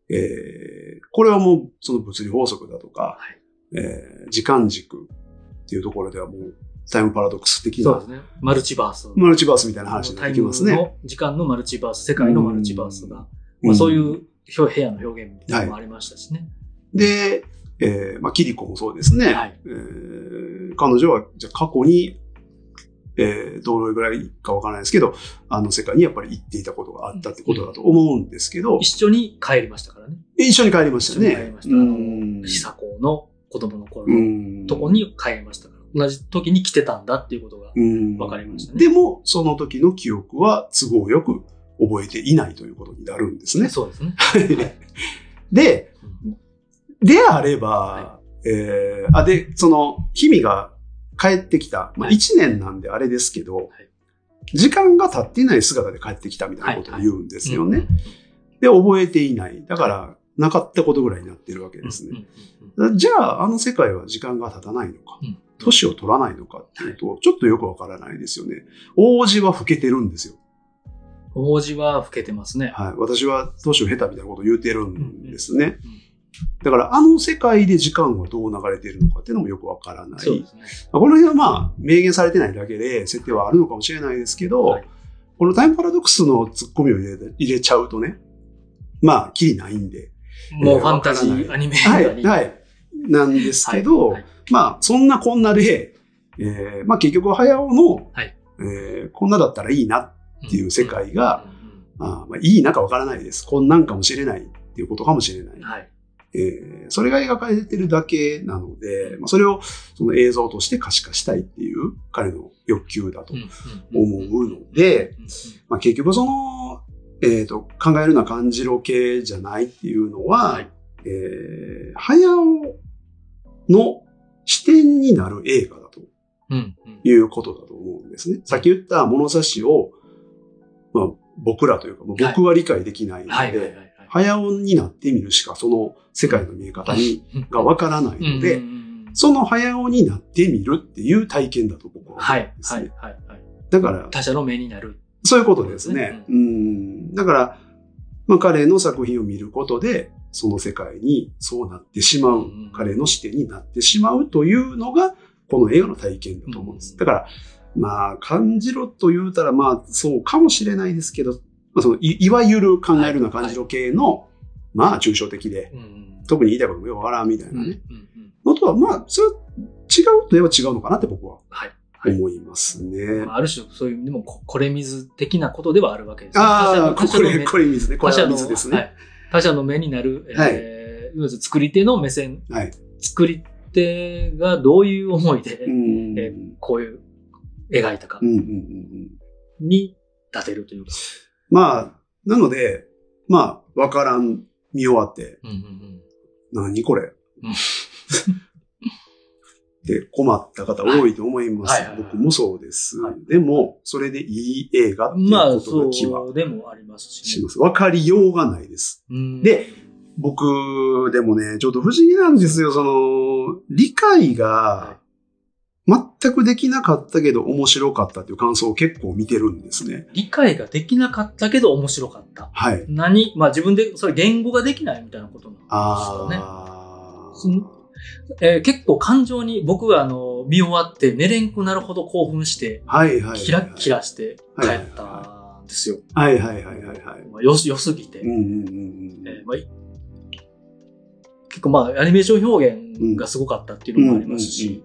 えーこれはもう、その物理法則だとか、はいえー時間軸っていうところではもう、タイムパラドックス的なそうですね。マルチバース。マルチバースみたいな話になタイムってきますね。の時間のマルチバース、世界のマルチバースが、うんまあ、そういう表部屋の表現みたいなのもありましたしね。で、えーまあ、キリコもそうですね。はいえー彼女は、じゃあ過去に、えー、どれぐらいかわからないですけど、あの世界にやっぱり行っていたことがあったってことだと思うんですけど、一緒に帰りましたからね。一緒に帰りましたね。一緒に帰りました。あの、久子の子供の頃うのんとこに帰りましたから。同じ時に来てたんだっていうことが。うんわかりましたねでも、その時の記憶は都合よく覚えていないということになるんですね。そうですね。でうん、であれば、はえーあ、で、その、日々が帰ってきた、まあ、はい1年なんであれですけど、い時間が経っていない姿で帰ってきたみたいなことを言うんですよね。で、覚えていない。だから、なかったことぐらいになってるわけですね。じゃあ、あの世界は時間が経たないのかうん、年を取らないのかっていうと、ちょっとよくわからないですよね。王子は老けてるんですよ。王子は老けてますね。はい。私は年を経たみたいなことを言うてるんですね。うんだから、あの世界で時間はどう流れているのかっていうのもよくわからない。そうですね。この辺はまあ、明言されてないだけで、設定はあるのかもしれないですけど、はいこのタイムパラドックスのツッコミを入れ入れちゃうとね、まあ、きりないんで。もうファンタジーアニメはい。はい。なんですけど、はいまあ、そんなこんなで、えーまあ結局、早尾の、はいえーこんなだったらいいな、っていう世界がうんうんあーまあ、いいなかわからないです。こんなんかもしれないっていうことかもしれない。はい。えーそれが描かれてるだけなので、まあ、それをその映像として可視化したいっていう彼の欲求だと思うので、まあ、結局その、えっ、と、考えるな感じろ系じゃないっていうのは、はいえー、早尾の視点になる映画だとうんうんいうことだと思うんですね。さっき言った物差しを、まあ、僕らというか、僕は理解できないので、はいはいはいはい。早尾になってみるしか、その世界の見え方に、がわからないので、その早尾になってみるっていう体験だと僕ははい思うんですね。はいはいはい。だから、他者の目になる。そういうことですね。そううん。だから、まあ彼の作品を見ることで、その世界にそうなってしまう、うん彼の視点になってしまうというのが、この映画の体験だと思うんです。うんだから、まあ、感じろと言うたら、まあ、そうかもしれないですけど、まあ、そのい、いわゆる考えるな感じろ系の、まあ、抽象的で、うん特に言いたいこともよくわからんみたいなね。うんのとは、まあ、それは違うといえば違うのかなって僕ははい。はい思いますね。まあある種、そういう意味でも、ここれ水的なことではあるわけですね。ああ、これ、これ水ね。これ水ですね。はい他者の目になる、はいえ作り手の目線、はい。作り手がどういう思いで、うん。えこういう描いたかうんうんうんうん。に立てるというか？まあ、なので、まあ、わからん、見終わって、うんうんうん何これ？うんで困った方多いと思います。僕もそうです、はいでも、それでいい映画っていうまあ、こと気はうでもありますしね。わかりようがないです。うんで、僕、でもね、ちょっと不思議なんですよ。その、理解が全くできなかったけど面白かったっていう感想を結構見てるんですね。理解ができなかったけど面白かった。はい。何まあ自分で、それ言語ができないみたいなことなんですよね。あそのえー結構感情に僕があの見終わって寝れんくなるほど興奮して、あ。はいはいはい。キラッキラして帰ったんですよ。はいはいはいはいはい。まあ、よ良すぎて。結構まあアニメーション表現がすごかったっていうのもありますし、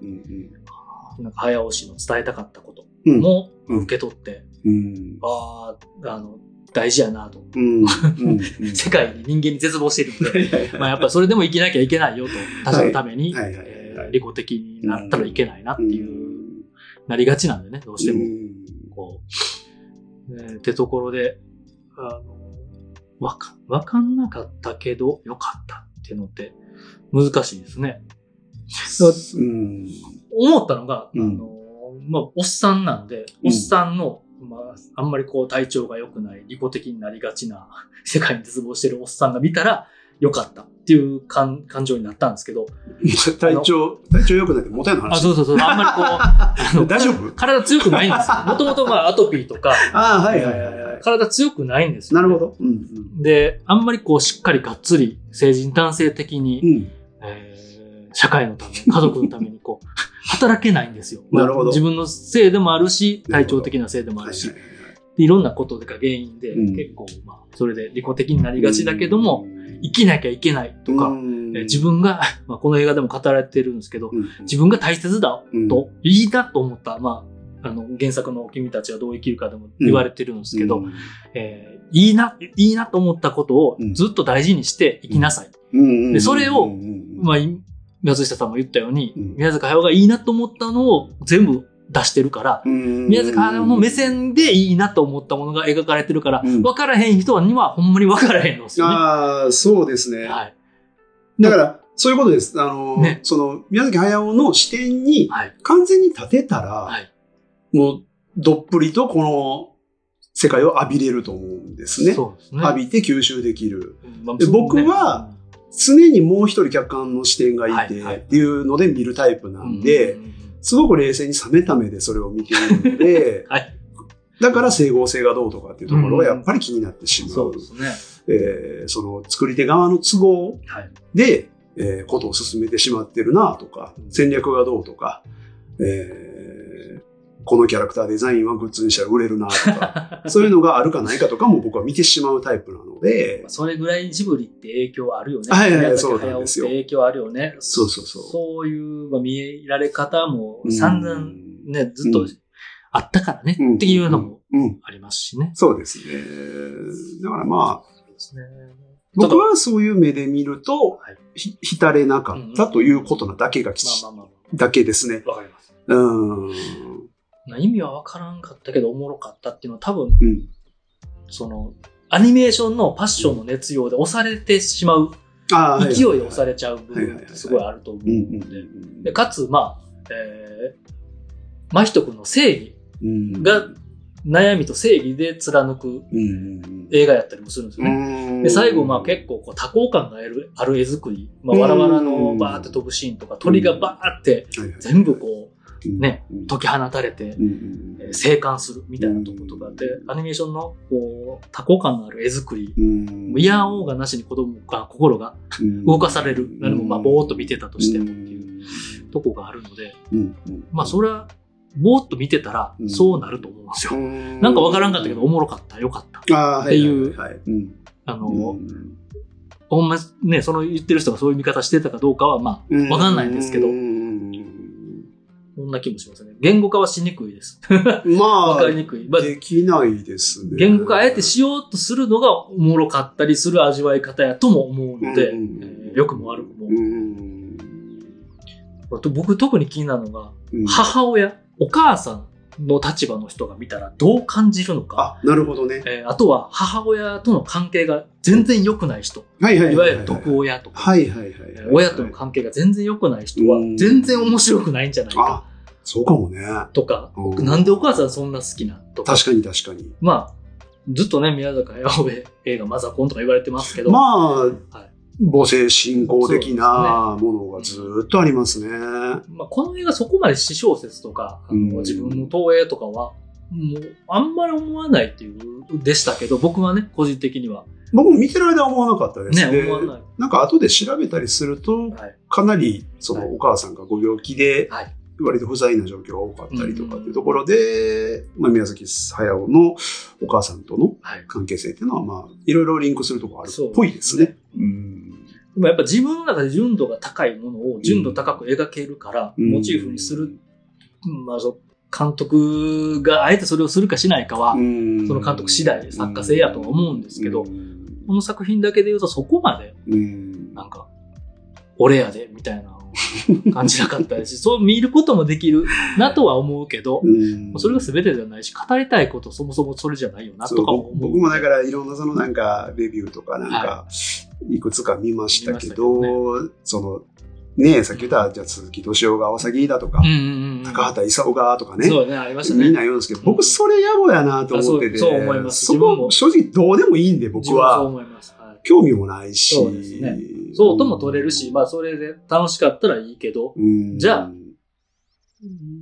なんか早押しの伝えたかったこと。もうん受け取って、うん。ああ、あの、大事やなと。うん。うん。うん。世界に人間に絶望してるんで、まあやっぱそれでも生きなきゃいけないよと。他者のために、えー利己的になったらいけないなっていう、うんなりがちなんでね、どうしても。うんこう、えーってところで、あの、わか、わかんなかったけど、よかったっていうのって難しいですね。うん。思ったのが、うんあの、まあ、おっさんなんで、うんおっさんの、まあ、あんまりこう体調が良くない、利己的になりがちな 世界に絶望してるおっさんが見たら、よかったっていう感感情になったんですけど、体調、体調良くないってモテの話。あ、そうそうそう、あんまりこう、大丈夫？体強くないんですよ。もともとまあアトピーとか、ああ、はいはいはいえーはい。体強くないんですよ、なるほ。ど。うんうん。で、あんまりこうしっかりがっつり成人男性的に、うん。えー社会のため、家族のためにこう、働けないんですよ。まあなるほど。自分のせいでもあるし、体調的なせいでもあるし、はいはいはい。いろんなことが原因で、うん。結構、まあ、それで利己的になりがちだけども、生きなきゃいけないとか、自分が、まあ、この映画でも語られてるんですけど、うん。自分が大切だうん。と、いいなと思った、まあ、あの、原作の君たちはどう生きるかでも言われてるんですけど、うん。えーいいな、いいなと思ったことをうん。ずっと大事にして生きなさい。うん。でそれをまあ、い宮下さんも言ったように、うん宮坂駿がいいなと思ったのを全部出してるから、うん宮坂駿の目線でいいなと思ったものが描かれてるから、うん分からへん人にはほんまに分からへんのですよね。ああ、そうですね。はい。だから、そういうことです。あの、ねその、宮崎駿の視点にはい。完全に立てたら、はい。もう、どっぷりとこの世界を浴びれると思うんですね。そうですね。浴びて吸収できる。まあで僕は、常にもう一人客観の視点がいて、っていうので見るタイプなうんんで、すごく冷静に冷めた目でそれを見ているので、はい。だから整合性がどうとかっていうところがやっぱり気になってしまう。そうですね。えーその作り手側の都合はい。で、えーことを進めてしまってるなとか、戦略がどうとか、えーこのキャラクターデザインはグッズにしたら売れるなとか、そういうのがあるかないかとかも僕は見てしまうタイプなので、それぐらいジブリって影響あるよね。はいはいそうなんですよて影響あるよね。そうそうそうそういう、まあ、見えられ方も散々うんね、ずっとうんあったからね、うんっていうのもうん、ありますしね。そうですね。だからまあ、ね。僕はそういう目で見るとはい、ひ浸れなかったということなだけが、まあまあまだけですね。あ、わかります。うん。まあ意味はわからんかったけど、おもろかったっていうのは多分、うん。その、アニメーションのパッションの熱量で押されてしまう、勢いで押されちゃう部分ってすごいあると思ううんで、でかつ、まあ、えー、真人君の正義うん。が悩みと正義で貫くうん。映画やったりもするんですよね。ねで、最後、まあ結構こう多幸感があるある絵作り。まあ、わらわらのバーって飛ぶシーンとか、鳥がバーって全部こう、ね、解き放たれて、えー生還するみたいなとことかで、アニメーションのこう多幸感のある絵作り、いやおうがなしに子供が、心が動かされる。何もまあぼーっと見てたとしてもっていうとこがあるので、まあそれは、ぼーっと見てたらそうなると思うんですよ。なんかわからんかったけど、おもろかった、よかった。っていうあの、ほんまね、その言ってる人がそういう見方してたかどうかは、まあ、わかんないんですけど、そんな気もしますね。言語化はしにくいです。まあ、わかりにくい。まあ、できないですね。言語化あえてしようとするのがおもろかったりする味わい方やとも思うので、うんえー良くも悪くも。うんあと僕特に気になるのが、うん母親、お母さんの立場の人が見たらどう感じるのか。あ、なるほどね。えーあとは母親との関係が全然良くない人。はいはいはい。いわゆる毒親とか。はいはいはいえー。親との関係が全然良くない人はうん全然面白くないんじゃないかあ、そうかもね。とか、うんなんでお母さんそんな好きなとか。確かに確かに。まあ、ずっとね、宮坂駿映画マザコンとか言われてますけど、まあ、はい母性信仰的なものがずーっとありますね。まあ、この映画そこまで私小説とか、あのうん自分の投影とかは、もう、あんまり思わないっていう、でしたけど、僕はね、個人的には。僕も見てる間は思わなかったですね、ね。思わない。なんか後で調べたりすると、はい。かなりそはいのお母さんがご病気で、はい。割と不在な状況が多かったりとかっていうところで、まあ、宮崎駿のお母さんとのはい。関係性っていうのは、まあ、いろいろリンクするところあるっぽいですね。うん。でもやっぱ自分の中で純度が高いものを純度高く描けるから、うん。モチーフにする、まあ、監督があえてそれをするかしないかは、うん。その監督次第作家性やとは思うんですけどこの作品だけで言うとそこまで、うん。なんか、俺やで、みたいな 感じなかったですし、そう見ることもできるなとは思うけど、うんそれが全てではないし、語りたいことそもそもそれじゃないよなとかも。僕もだからいろんなそのなんかレビューとかなんかいくつか見ましたけど、見まそのねさっき言ったじゃあ鈴木敏夫が青崎だとか、うんうんうん。高畑勲がとかね、そうね、ありましたね。みんな言うんですけど、僕それ野暮やなと思ってて、あそうそう思いますそこ正直どうでもいいんで僕自分もそうは思います。はい。興味もないし、そうそうとも取れるし、まあそれで楽しかったらいいけど、うん。じゃあ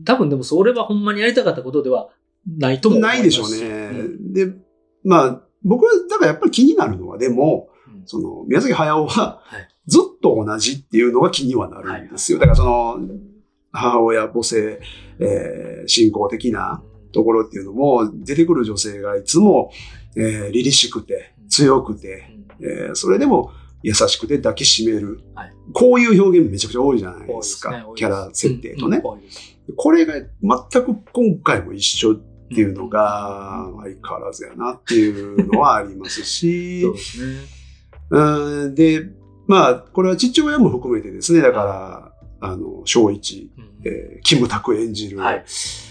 多分でもそれはほんまにやりたかったことではないとも思いますないでしょうね。で、まあ、僕は、だからやっぱり気になるのは、でも、うん。その、宮崎駿ははい、ずっと同じっていうのが気にはなるんですよ。だからその、母親母性、えー信仰的なところっていうのも、出てくる女性がいつも、えー、凛々しくて、強くて、えーそれでも、優しくて抱きしめる。はいこういう表現めちゃくちゃ多いじゃないですか。すねキャラ設定とね。うんうんこれが全く今回も一緒っていうのが相変わらずやなっていうのはありますし そう、ですね。うんで、まあ、これは父親も含めてですね、だから、あの、小一、うんえーキムタク演じる、はい。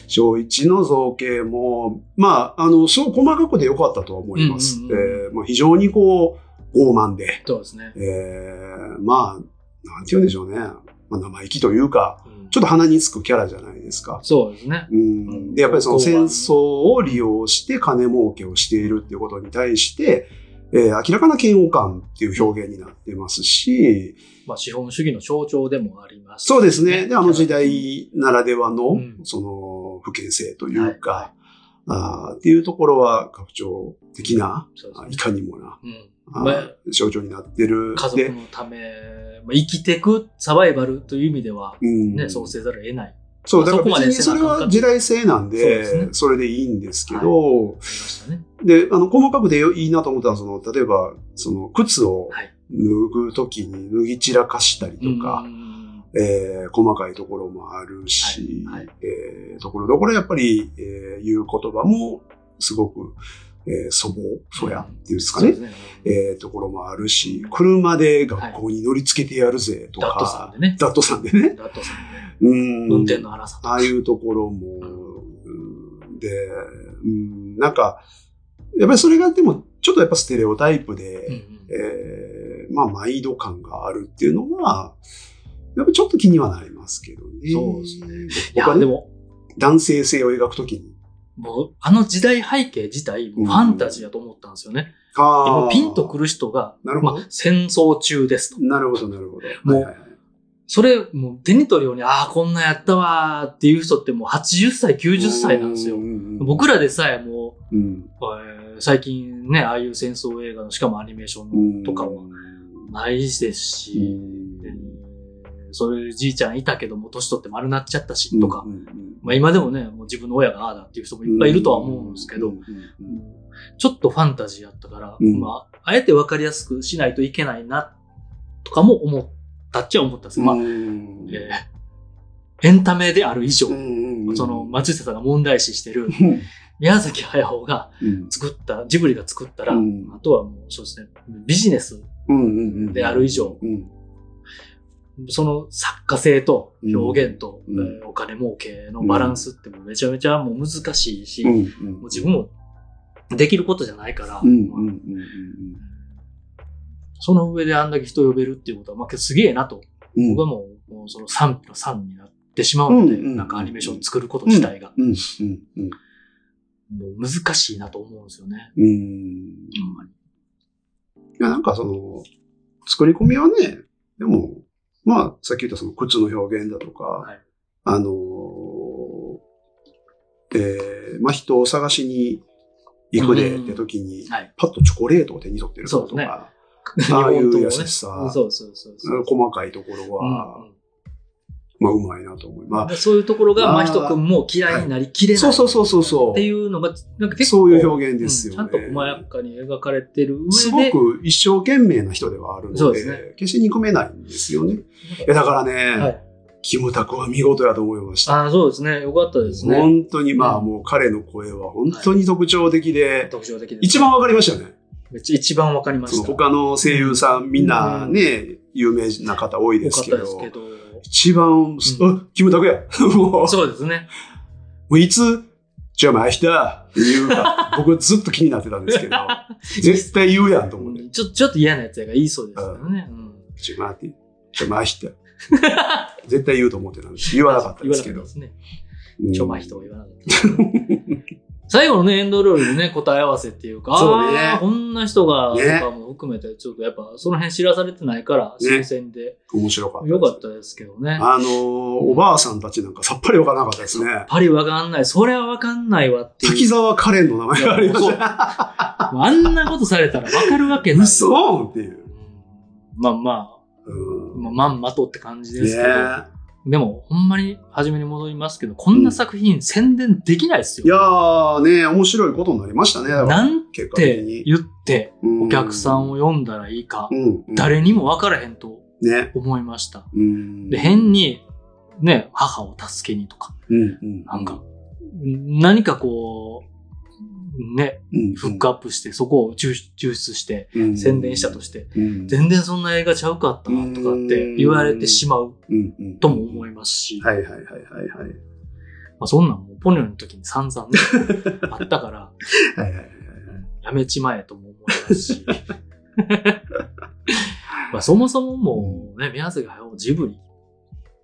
小一の造形も、まあ、あの、そう細かくでよかったとは思います。えーまあ、非常にこう、傲慢で、そうですね。えーまあ、なんて言うんでしょうね。まあ、生意気というか、うんちょっと鼻につくキャラじゃないですか。そうですね。うん、で、やっぱりその戦争を利用して金儲けをしているっていうことに対して、えー明らかな嫌悪感っていう表現になってますし、まあ資本主義の象徴でもあります。そうですね。で、あの時代ならではの、うんその、不健性というか、はいあーっていうところは、拡張的な、あい。かにもな、うん。象徴になってる。家族で、のため、まあ、生きていくサバイバルという意味では、うん。ね、そうせざるを得ない。そう、だから別にそれは時代性なんでそれでいいんですけど。で、あの、細かくでいいなと思ったのは、その、例えば、その、靴をはい。脱ぐときに脱ぎ散らかしたりとか、うん。えー細かいところもあるし、はい。はい。えーところどころやっぱり、えー言う言葉もすごく、えー粗暴、そやっていうんですかね、そうね。えーところもあるし、車で学校に乗り付けてやるぜとダットさかん、でね。ダットさんでね。ダットさんうんで。運転の荒さ。ああいうところも、うんで、うん、なんか、やっぱりそれがでも、ちょっとやっぱステレオタイプで、うんうんえーまあ、毎度感があるっていうのは、やっぱちょっと気にはなりますけどね。そうですねいや、でも、男性性を描くときに。もう、あの時代背景自体、ファンタジーだと思ったんですよね。あ今ピンとくる人が、なるほど。まあ、戦争中ですと。なるほど、なるほど。もうはいはいはい。それ、もう手に取るように、ああ、こんなやったわーっていう人ってもう80歳、90歳なんですよ。う。ん僕らでさえもうん。う、えー最近ね、ああいう戦争映画の、しかもアニメーションとかはないですうし、そういうじいちゃんいたけども、年取って丸なっちゃったし、とか、うんうんまあ今でもね、もう自分の親がああだっていう人もいっぱいいるとは思うんですけど、ちょっとファンタジーやったから、うん。まあ、あえて分かりやすくしないといけないな、とかも思ったっちゃ思ったんです。まあ、うん。えーエンタメである以上、うんその、松下さんが問題視してる、うん。宮崎駿がうん。作った、ジブリが作ったら、うん。あとはもうそうですね、ビジネス、である以上うんその作家性と表現と、うん。えーお金儲けのバランスってもうめちゃめちゃもう難しいし、うんもうん。う自分もできることじゃないから、その上であんだけ人呼べるっていうことは、まあ、すげえなと。うん。僕はもう、もうその賛否の賛になってしまうので、なんかアニメーションを作ること自体が、もう難しいなと思うんですよね。うん。いや、なんかその、作り込みはね、でも、まあ、さっき言ったその靴の表現だとか、はい。あのー、えー、まあ人を探しに行くでって時に、はい。パッとチョコレートを手に取ってることとそうですか、ああいう優しさ。そうそうそう。細かいところは、うんうんまあ、うまいなと思います。でそういうところが、まあ真人君も嫌いになりきれない。そうそうそうそうそうっていうのが、なんか結構。そういう表現ですよね。うんちゃんと細やかに描かれてるす上で。ごく一生懸命な人ではあるので、そうですね決して憎めないんですよね。いやだからね、はい。キムタクは見事やと思いました。ああ、そうですね。よかったですね。本当にまあうんもう彼の声は本当に特徴的で、特徴的です。一番わかりましたよね。めっちゃ一番わかりまそした。の他の声優さんみんなね、有名な方多いですけど、たですけど。一番、あキムタクや。もう、そうですね。もういつ、じゃあ前した？っていうか、僕ずっと気になってたんですけど、絶対言うやんと思って。ちょ、ちょっと嫌なやつが言いそうですよね。うん。ちょ、待って。ちょ、前した。絶対言うと思ってたんです。言わなかったんですけどね。うんちょまひとは言わなかった。最後のね、エンドロールでね、答え合わせっていうか、そうねこんな人が、とねかも含めて、ちょっとやっぱ、その辺知らされてないから、新鮮で、面白かった。よかったですけどね。あのーおばあさんたちなんかさっぱりわからなかったですね。パリわかんない。それはわかんないわっていう。滝沢カレンの名前がありました。あんなことされたらわかるわけない。嘘っていう。うんまあまうんあ、まあ、まんまとって感じですけど。ねでも、ほんまに初めに戻りますけど、こんな作品宣伝できないですいやよ。ーね、面白いことになりましたね。なんて言って、うんお客さんを呼んだらいいか誰にも分からへんとね。思いました。うんで、変に、ね、母を助けにとか、うん、うん。なんか、何かこう、ね、うん、フックアップして、そこを抽抽出して、うん宣伝したとして、うん、全然そんな映画ちゃうかったなとかって言われてしまう。とも思いますし、はいはいはいはいはい。まあ、そんなんもうポニョの時に散々ね、あったから、はいはいはいはい。やめちまえとも思いますし。まあそもそももうね、宮崎駿ジブリ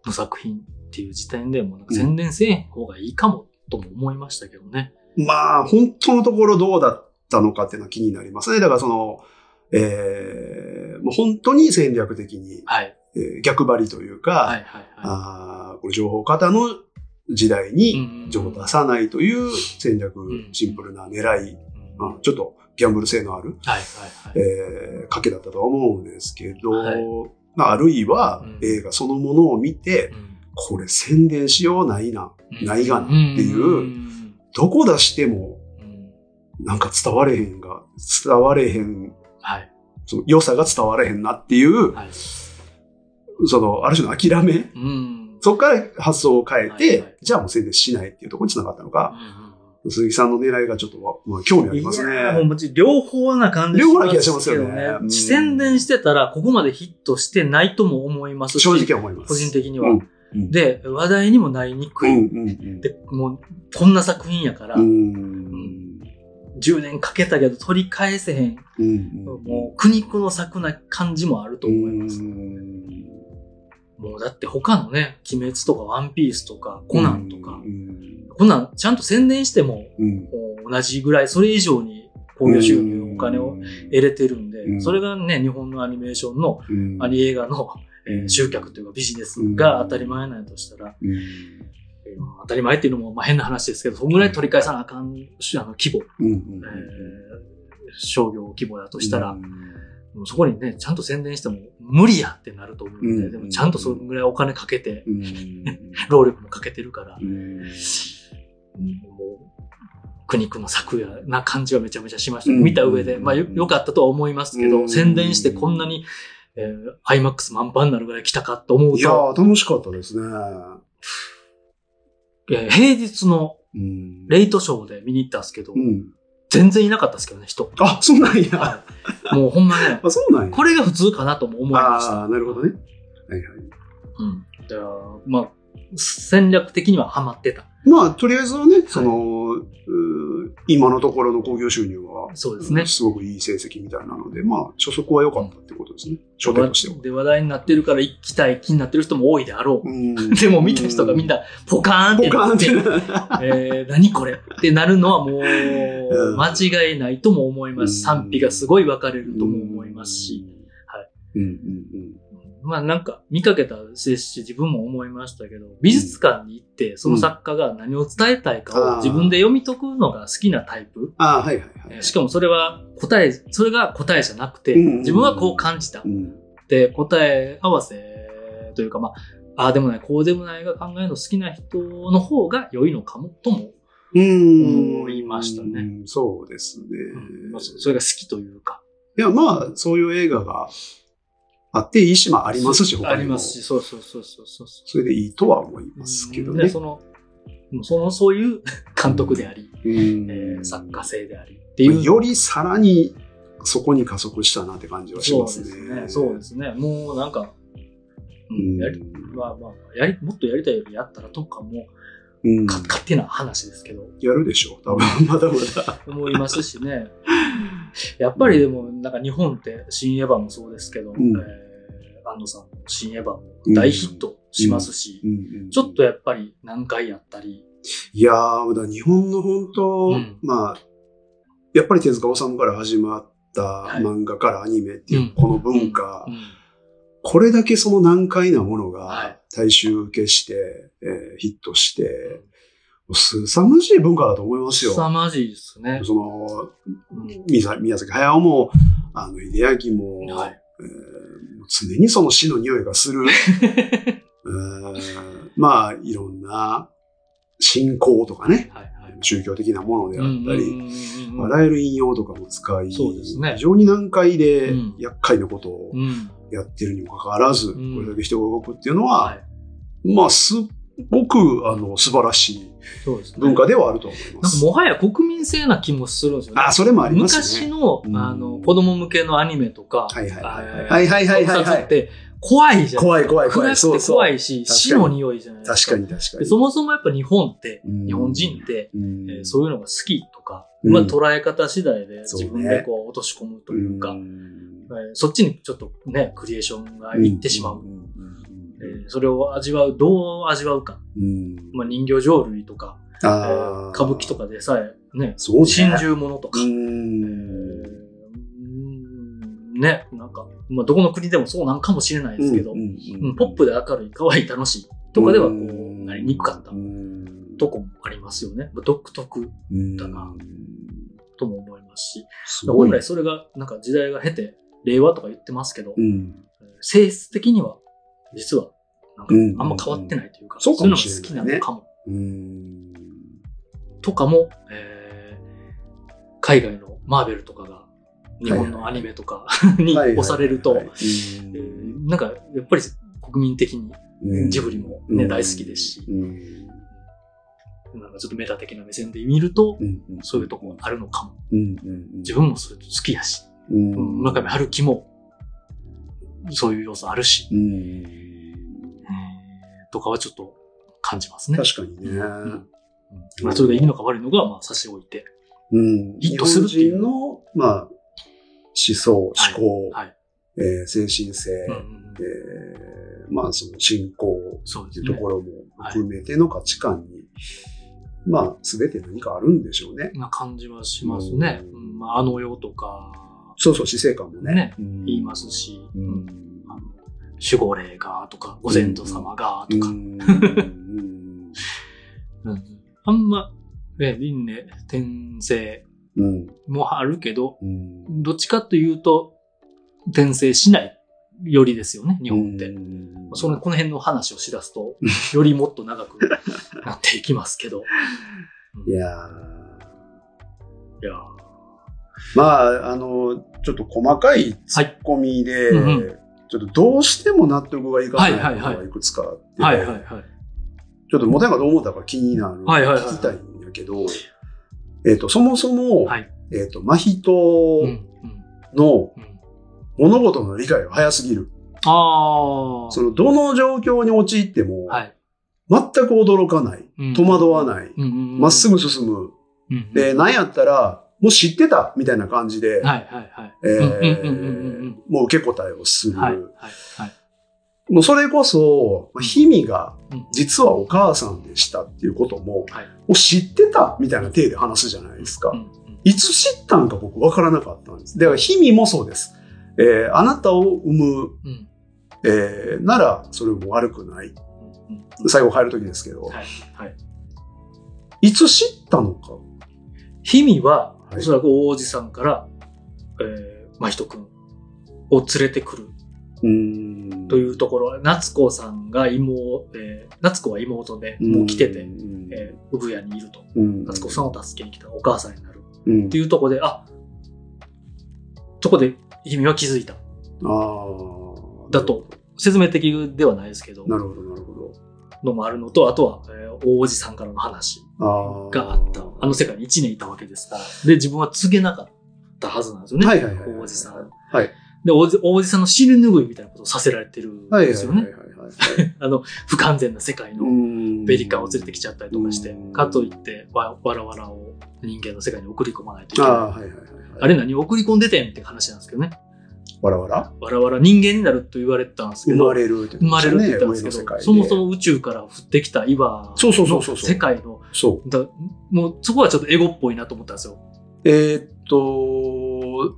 の作品っていう時点でもうなんか宣伝せえへん方がいいかもとも思いましたけどね。まあ、本当のところどうだったのかっていうのは気になりますね。だからその、えー、もう本当に戦略的に、はい。えー逆張りというか、はいはいはあーこれ情報型の時代い。に情報を出さないという戦略、んシンプルな狙い、うんうんちょっとギャンブル性のある、はいはいはい。えー、賭けだったとは思うんですけど、はいまあ、あるいはうん映画そのものを見て、これ宣伝しようないな。うんないがなっていうんどこ出してもうんなんか伝われへんが、伝われへん、はい。その良さが伝われへんなっていう、はい。その、ある種の諦めうん。そこから発想を変えて、はいはいじゃあもう宣伝しないっていうところに繋がったのか、うん鈴木さんの狙いがちょっとわ、まあ、興味ありますいやーもうね。もちろん両方な感じ両方な気がしますよねうん宣伝してたら、ここまでヒットしてないとも思いますし、正直思います。個人的には。うんうんで、話題にもなりにくい。で、もう、こんな作品やから、うん。10年かけたけど取り返せへん、もう苦肉の策な感じもあると思います。うん。もうだって他のね、鬼滅とかワンピースとかコナンとか、うんこん。なんちゃんと宣伝しても、同じぐらい、それ以上に興行収入、お金を得れてるんで、うん。それがね、日本のアニメーションの、うん。アニ映画の、えー集客というかビジネスが当たり前なんやとしたら、当たり前っていうのもまあ変な話ですけど、そんぐらい取り返さなあかん、あの規模、商業規模だとしたら、そこにね、ちゃんと宣伝しても無理やってなると思うので、うん。でもちゃんとそのぐらいお金かけて、うん。労力もかけてるから、苦肉の策やな感じはめちゃめちゃしました。うん。見た上で、まあよ良かったとは思いますけど、うん。宣伝してこんなに、えー、IMAX 満帆になるぐらい来たかと思ういや楽しかったですね。えー平日のうんレイトショーで見に行ったんですけど、うん。全然いなかったですけどね、人。あ、そうなんや。はいもうほんまね、あ、そうなんや。これが普通かなとも思いました。ああ、なるほどね。はいはい。うん。だからまあ、戦略的にはハマってた。まあ、とりあえずはね、その、うー今のところの興行収入は、そうですね。すごくいい成績みたいなので、まあ、初速は良かったってことですね。初手としては。で、話題になってるから行きたい気になってる人も多いであろう。うん でも見た人がみんなポカーンってポカーンっなってて、えー、何これってなるのはもううん間違いないとも思います。うん賛否がすごい分かれるとも思いますし。。はいうんうんまあなんか見かけたですし自分も思いましたけど、美術館に行ってその作家が何を伝えたいかうんを自分で読み解くのが好きなタイプ。ああ、はいはいはい。えーしかもそれは答え、それが答えじゃなくて、うん自分はこう感じたう。んで、答え合わせというか、まあ、ああでもない、こうでもないが考えるの好きな人の方が良いのかも、とも、うん。思いましたねうんそうですね。まあそそれが好きというか。いや、まあ、そういう映画があっていい島ありますし、他にもありますし、そうそうそうそうそう。それでいいとは思いますけどね。でその、その、そういう 監督であり、うんえー作家性でありっていう。よりさらにそこに加速したなって感じはしそうますね。ですね。そうですね。もうなんか、ううんん、やり、まあまあ、やり、もっとやりたいよりやったらとかも、うんか勝手な話ですけど、やるでしょう。多分、まだまだ。思いますしね。やっぱりでも、なんか日本って新エヴァもそうですけど、ん。えー安野さんの新エヴァも大ヒットしますし、ちょっとやっぱり難解やったり、いやー、日本の本当、うん。まあ、やっぱり手塚治虫から始まったはい。漫画からアニメっていう、うん。この文化、うん。これだけその難解なものがはい。大衆受けして、えーヒットして、すさまじい文化だと思いますよ。凄まじいですね。その、うん宮宮崎駿も、あの、秀明も、はいえー常にその死の匂いがする、えうーんまあ、いろんな信仰とかね、はいはい。宗教的なものであったり、あらゆる引用とかも使い、そうですね非常に難解でうん厄介なことをうん。やってるにもかかわらず、うんこれだけ人が動くっていうのは、はい。まあ、すっごく、あの、素晴らしい。文化ではあると思います。なんかもはや国民性な気もするんですよね。あ、それもありますね。昔の、うんあの、子供向けのアニメとか、はいはいはいはい。あはいはいはいはいはい。特撮って怖いじゃん。怖い怖い怖い。暗くて怖いし、死の匂いじゃないですか。確かに確かに。でそもそもやっぱ日本って、うん日本人って、うんえーそういうのが好きとか、うんまあ捉え方次第で自分でこう落とし込むというか、そっちにちょっとね、クリエーションがいってしまう。えーそれを味わう、どう味わうか。うん。うんまあ人形浄瑠璃とか、えあー。ー歌舞伎とかでさえ、ね、ね。真珠物とか、うえーんうんね、なんか、まあどこの国でもそうなんかもしれないですけど、ポップで明るい、可愛い、楽しいとかではこう、ん。なりにくかったうん。とこもありますよね。まあ独特うん。だなとも思いますし、本来それが、なんか時代が経て、令和とか言ってますけど、うん。性質的には、実は、なんかうん。あんま変わってないというか、そういうのが好きなのかも、うん。とかも、えー海外のマーベルとかが、日本のアニメとか に押されると、なんか、やっぱり国民的にうん。ジブリもね、うん。大好きですし、うん。なんかちょっとメタ的な目線で見ると、うんそういうとこがあるのかも。自分もそれ好きやし、村上春樹も、そういう要素あるし、うんえーとかはちょっと感じますね。確かにね。うんまあ、それがいいのか悪いのかは、まあ、差し置いて。うん。ヒットするっていう日本人の、まあ、思想、思考、はい。えー精神性、うんえーまあ、その信仰そうですねっていうと。ころも含めての価値観に、まあ、すべて何かあるんでしょうね。な感じはしますね。ううんんまあ、あの世とか、そうそう、死生観もね。ねうん言いますし、ううんん。あの守護霊がとか、ご先祖様がとか、あんま、ね、輪廻転生うん。もあるけど、うん。どっちかというと、転生しないよりですよね、日本って。うんその、この辺の話をしだすと、よりもっと長く なっていきますけど。うんいやーいやまあ、あの、ちょっと細かいツッコミで、はいうんうちょっとどうしても納得がいかないことがいくつかあって、はいはいはい。ちょっともたがどう思ったか気になる、はいはいはいはい聞きたいんやけど、えっ、と、そもそも、はい。えっ、と、真人。のうん。物事の理解が早すぎる。ああ。その、どの状況に陥っても、はい。全く驚かない、うん戸惑わない、うんうんうんまっすぐ進む。うんうんで、なんやったら、もう知ってたみたいな感じで、もう受け答えをする。はいはいはい。もうそれこそ、まあヒミがうん実はお母さんでしたっていうことも、はいもう知ってたみたいな体で話すじゃないですか。うんうんいつ知ったんか僕分からなかったんです。だからヒミもそうです。えーあなたを産む、うんえーならそれも悪くない。最後帰る時ですけど、はいはい。いつ知ったのか？氷見は、はいおそらく大叔父さんから、えー、真人くんを連れてくるうーんというところ、夏子さんが妹、えー、夏子は妹で、もう来てて、うんえー、産屋にいると。うん夏子さんを助けに来たお母さんになる。うんっていうところで、あ、そこで氷見は気づいた。ああ。だと。説明的ではないですけど、なるほど、なるほど。のもあるのと、あとは、えー大叔父さんからの話があった。あの世界に1年いたわけですから。で、自分は告げなかったはずなんですよね。はいはいはいはい大叔父さん。はい。で、大叔大叔父さんの尻拭いみたいなことをさせられてるんはいですよね。はいはいはいはい。あの、不完全な世界のベベリカンを連れてきちゃったりとかしてう、んかといってわ、わらわらを人間の世界に送り込まないといけあない。あ、はいはいはいはい。あれ何送り込んでてんって話なんですけどね。わらわら？わらわら人間になると言われてたんですけど、生まれるって生まれるって言ったんですけど、そもそも。も宇宙から降ってきた岩そうそうそうのそう世界の、そう。だもうそこはちょっとエゴっぽいなと思ったんですよ。えーっと、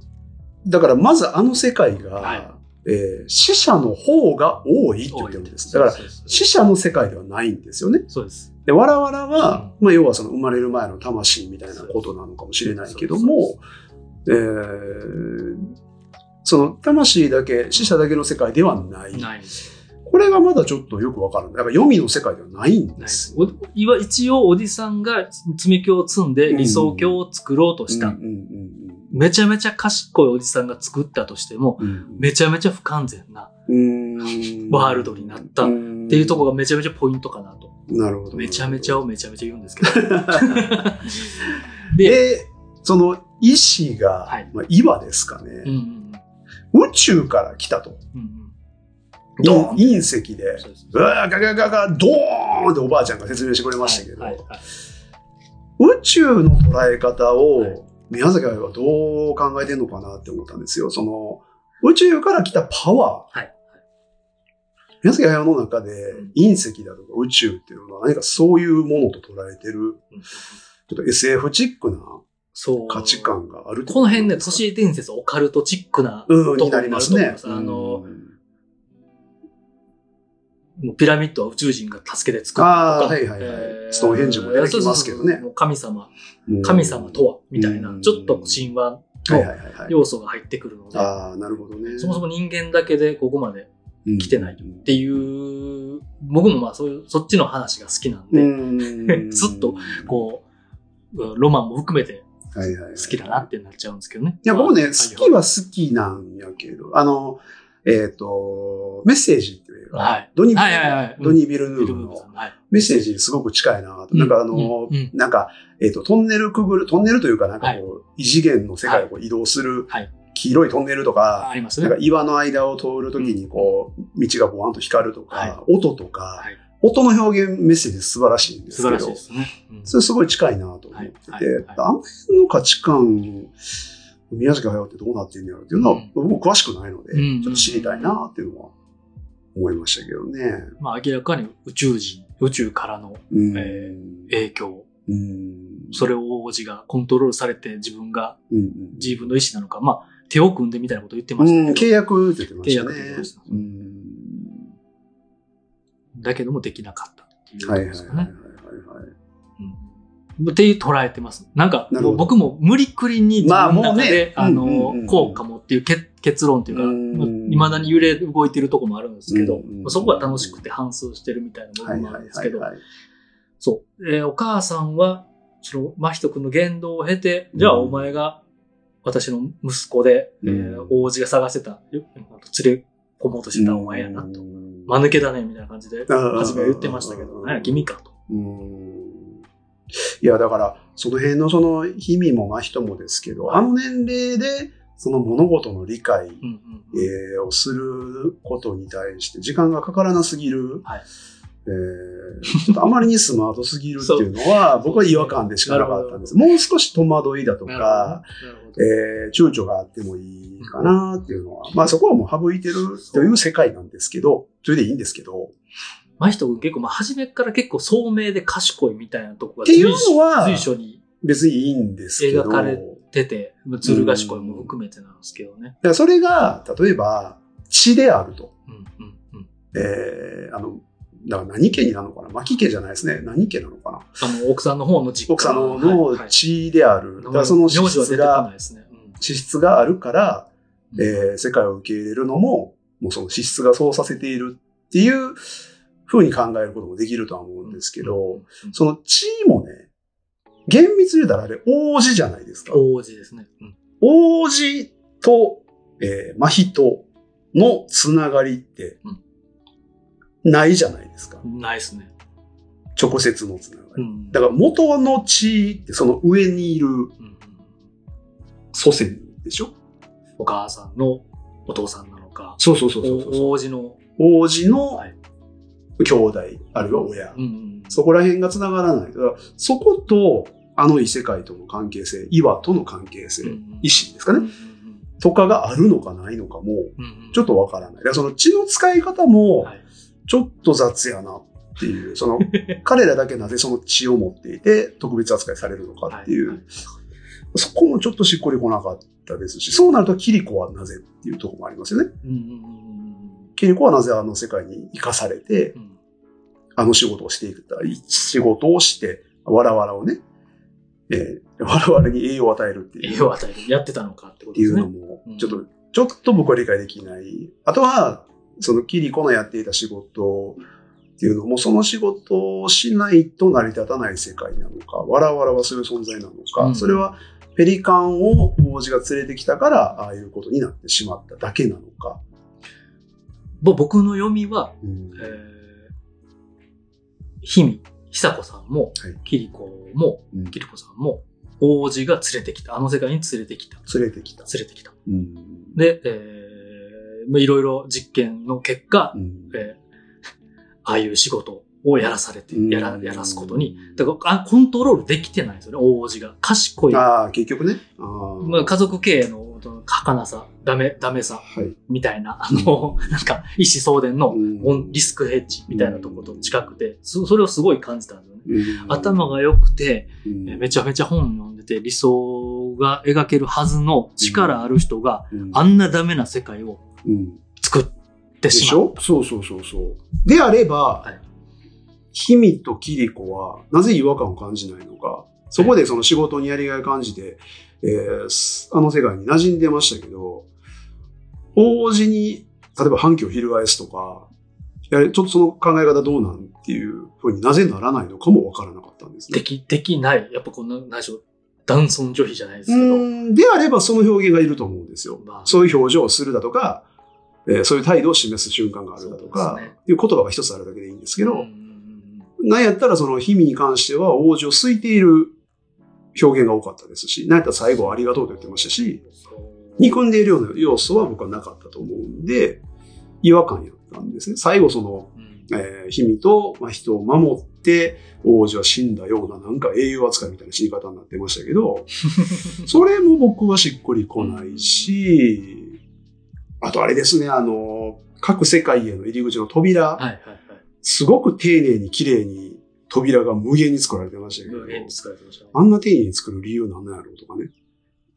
だからまずあの世界が、はいえー死者の方が多いって言ってるんです。だから死者の世界ではないんですよね。そうです。で、わらわらは、まあ要はその生まれる前の魂みたいなことなのかもしれないけども、えーその魂だけ、死者だけの世界ではない。ない。ここれがまだちょっとよくわからない。だから読みの世界ではないんでです一応、おじさんが積み木を積んで理想郷を作ろうとした。めちゃめちゃ賢いおじさんが作ったとしても、うんうんめちゃめちゃ不完全なうんワールドになったっていうところがめちゃめちゃポイントかなと。なるほど。めちゃめちゃをめちゃめちゃ言うんですけど。で、で、その石が、はいまあ、岩ですかね、うんうん宇宙から来たと。うん隕石で、そうわーガガガガドーンっておばあちゃんが説明してくれましたけど、はいはいはい宇宙の捉え方を、はい宮崎駿はどう考えてんのかなって思ったんですよ。その、宇宙から来たパワー。はい宮崎駿の中でうん隕石だとか宇宙っていうのは何かそういうものと捉えてる、うんちょっと SF チックなそう。価値観があるこの辺ね、と都市伝説オカルトチックなうん、になところりますね。あの、もうピラミッドは宇宙人が助けて作ったとか。はいはいはいストーンヘンジも出てきますけどねそうそうそうもう神様、うん神様とは、みたいなう、んちょっと神話はいはいのはいはい。要素が入ってくるので、ああ、なるほどね。そもそも人間だけでここまで来てないっていう、僕もまあそういう、そっちの話が好きなんで、うん ずっとこう、うんロマンも含めてはいはいはい。好きだなってなっちゃうんですけどね。いや、僕ね、まあ好きは好きなんやけど、あの、えっ、と、メッセージっていう映画、はい。ドニー、はいはいはい。ドニー・ビルヌーブの。メッセージにすごく近いなと。うんなんかあの、うん。うん。なんか、えっ、と、トンネルくぐる、トンネルというかなんかこう、異次元の世界をこう移動するはい、黄色いトンネルとか、ありますね。なんか。岩の間を通るときにこう、道がボワンと光るとか、は音とか、はい音の表現メッセージ素晴らしいんですけど素晴らしいで、すね。うんそれすごい近いなと思ってて、はいはいはいあの辺の価値観、宮崎駿ってどうなってんのやろっていうのは、うん僕詳しくないので、うんちょっと知りたいなっていうのは思いましたけどね。まあ明らかに宇宙人、宇宙からのうん。え影響、うん。それを王子がコントロールされて自分が自分の意思なのか、まあ手を組んでみたいなこと言ってましたうん、契けど、約って言ってましたね。契約って言ってましたうん。だけどもできなかったっていうとこはいはいはいはいろですかね。っていう捉えてます。なんか僕も無理くりに自まあ分の中で、あうんうんうんの、こうかもっていう結結論っていうか、うんいまだに揺れ動いてるとこもあるんですけど、うんうんそこは楽しくて反芻してるみたいな部分もあるんですけど。そう。えーお母さんは、その、真人君の言動を経て、じゃあうんお前が私の息子で、えうんー王子が探してた、よ連れ込もうとしてたお前やなと。間抜けだね、みたいな感じで、初めは言ってましたけど、うん。なんや君かと。うん。いや、だから、その辺のその、日々も真人もですけど、はい。あの年齢で、その物事の理解、をすることに対して時間がかからなすぎる、はい。えーちょっとあまりにスマートすぎるっていうのは、僕は違和感でしかなかったんです。もう少し戸惑いだとか、えー躊躇があってもいいかなっていうのは、まあそこはもう省いてるという世界なんですけど、それでいいんですけど、真人君結構、まあ、初めから結構聡明で賢いみたいなとこがっていうのは随所に別にいいんですけど、描かれ出て、まあずる賢いも含めてなんですけどね。だからそれが、例えば、血であると。うんうんうん。えー、あの、だから何家になるのかな？牧家じゃないですね。何家なのかな？あの、奥さんの方の実家奥さんのはいはい血である。だからその資質が、ね。うん資質があるから、うんえー世界を受け入れるのも、もうその資質がそうさせているっていう風に考えることもできるとは思うんですけど、、うんその血もね、厳密に言うたらあれ王子じゃないですか。王子ですね。うん王子と、えー、真人のつながりってうん、ないじゃないですか。ないですね。直接のつながり。うんだから元の血ってその上にいるうんうん祖先でしょ？お母さんのお父さんなのか、そうそうそうそうそう。お王子の、王子のはい兄弟、あるいは親。うんうんそこら辺が繋がらない。だからそこと、あの異世界との関係性、岩との関係性、うん意志ですかね、うんうんとかがあるのかないのかも、うんうんちょっとわからない。だからその血の使い方もは、いちょっと雑やなっていう、その、彼らだけなぜその血を持っていて、特別扱いされるのかっていう、はいそこもちょっとしっくりこなかったですし、そうなるとキリコはなぜっていうところもありますよね。うんうんうんキリコはなぜあの世界に生かされて、うんうんあの仕事をしていくた仕事をして、わらわらをね、えー、わらわらに栄養を与えるっていう。栄養を与える。やってたのかってこっていうとですね。のもうん、ちょっと、ちょっと僕は理解できない。あとは、そのキリコのやっていた仕事っていうのも、その仕事をしないと成り立たない世界なのか、わらわらはそういう存在なのか、うんそれはペリカンを王子が連れてきたから、ああいうことになってしまっただけなのか。ぼ僕の読みは、うんえー、久子さんもはい、キリコも、うんキリコさんも、王子が連れてきた。あの世界に連れてきた。連れてきた。連れてきた。うんで、えー、まあいろいろ実験の結果、うんえー ああいう仕事をやらされて、やら、やらすことに。。うんだからあコントロールできてないんですよね、王子が。賢い。ああ、結局ね。あーまあ、家族経営のその儚さ、ダメ、ダメさ、はい。みたいな、あの、なんか、一子相伝のリスクヘッジみたいなところと近くて、そそれをすごい感じたんですよね。うん頭が良くて、めちゃめちゃ本読んでて、理想が描けるはずの力ある人が、うんあんなダメな世界をうん作ってでししまう。ょ？そうそうそうそう。であれば、はいとキリコはなぜ違和感を感じないのか。そこでその仕事にやりがいを感じて、えーすあの世界に馴染んでましたけど、王子に、例えば反響を翻すとか、ちょっとその考え方どうなんっていうふうになぜならないのかもわからなかったんですねで。き、できない。やっぱこんな、何でしょう。男尊女卑じゃないですうけど。んであればその表現がいると思うんですよ。まあそういう表情をするだとか、えーそういう態度を示す瞬間があるだとか、ね。いう言葉が一つあるだけでいいんですけど、なんやったらその日々に関しては王子を好いている表現が多かったですし、なんやったら最後はありがとうと言ってましたし、憎んでいるような要素は僕はなかったと思うんで、違和感やったんですね。最後その、うん。えー、日々と、まあ、人を守って、王子は死んだようななんか英雄扱いみたいな死に方になってましたけど、それも僕はしっくりこないし、あとあれですね、あの、各世界への入り口の扉、はいはいはい。すごく丁寧に綺麗に扉が無限に作られてましたけど、無限に使われてましたね。あんな丁寧に作る理由なんなんやろうとかね。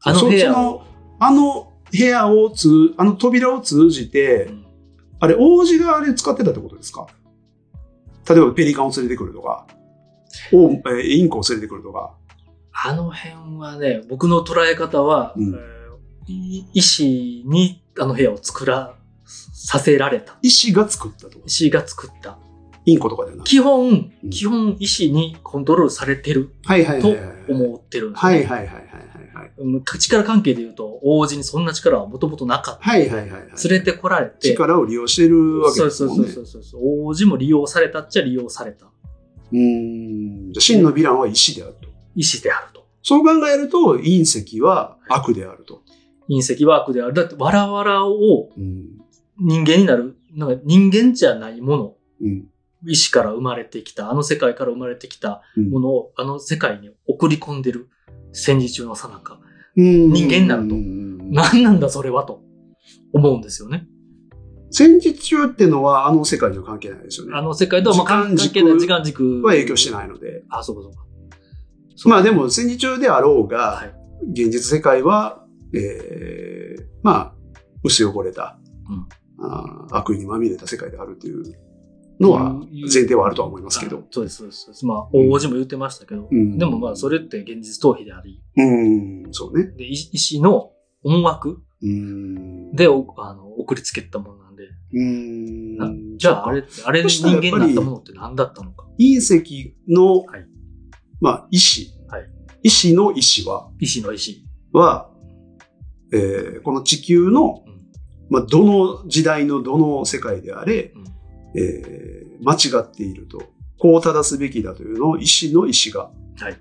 あの部屋そを。あの部屋をつ、あの扉を通じて、うんあれ、王子があれ使ってたってことですか？例えばペリカンを連れてくるとか、おえーインコを連れてくるとか。あの辺はね、僕の捉え方は、うん医師にあの部屋を作ら、させられた。医師が作ったとか？医。師が作った。インコとかではなく基本、うん基本医師にコントロールされてるはいはいはといはい。思ってるんですね。はいはいはいはいはい力関係で言うと、王子にそんな力はもともとなかった。はいはいはいはい。連れてこられて、力を利用してるわけそうですもんね。そうそうそうそう。王子も利用されたっちゃ利用された。うーん。じゃあ真のヴィランは医師であると。医師であると。そう考えると、隕石は悪であると。隕石ワークである。だって、わらわらをうん。人間になる、なんか人間じゃないもの、うん。意志から生まれてきた、あの世界から生まれてきたうんものを、あの世界に送り込んでる戦時中のさなか。人人間になると何なんだそれはと思うんですよね。戦時中っていうのはあの世界には関係ないですよね。あの世界とはまあ関時間軸係ない時間軸は影響してないので。あ、そうかそうか。まあでも戦時中であろうが、はい。現実世界は、えー、まあ、薄汚れた、うんあー悪意にまみれた世界であるというのは前提はあるとは思いますけどあ。そうです、そうです。まあ、王子も言ってましたけど、うんでもまあ、それって現実逃避であり、うん、そうね。で、医医師の思惑うん。でおあの送りつけたものなんで、うんなじゃああれあれに人間になったものって何だったのか？隕石の、はいまあ、意志。はい意志の意志は、医師の医師。は、えーこの地球の、うんまあ、どの時代のどの世界であれ、うんえー間違っていると、こう正すべきだというのを意志の意志がはい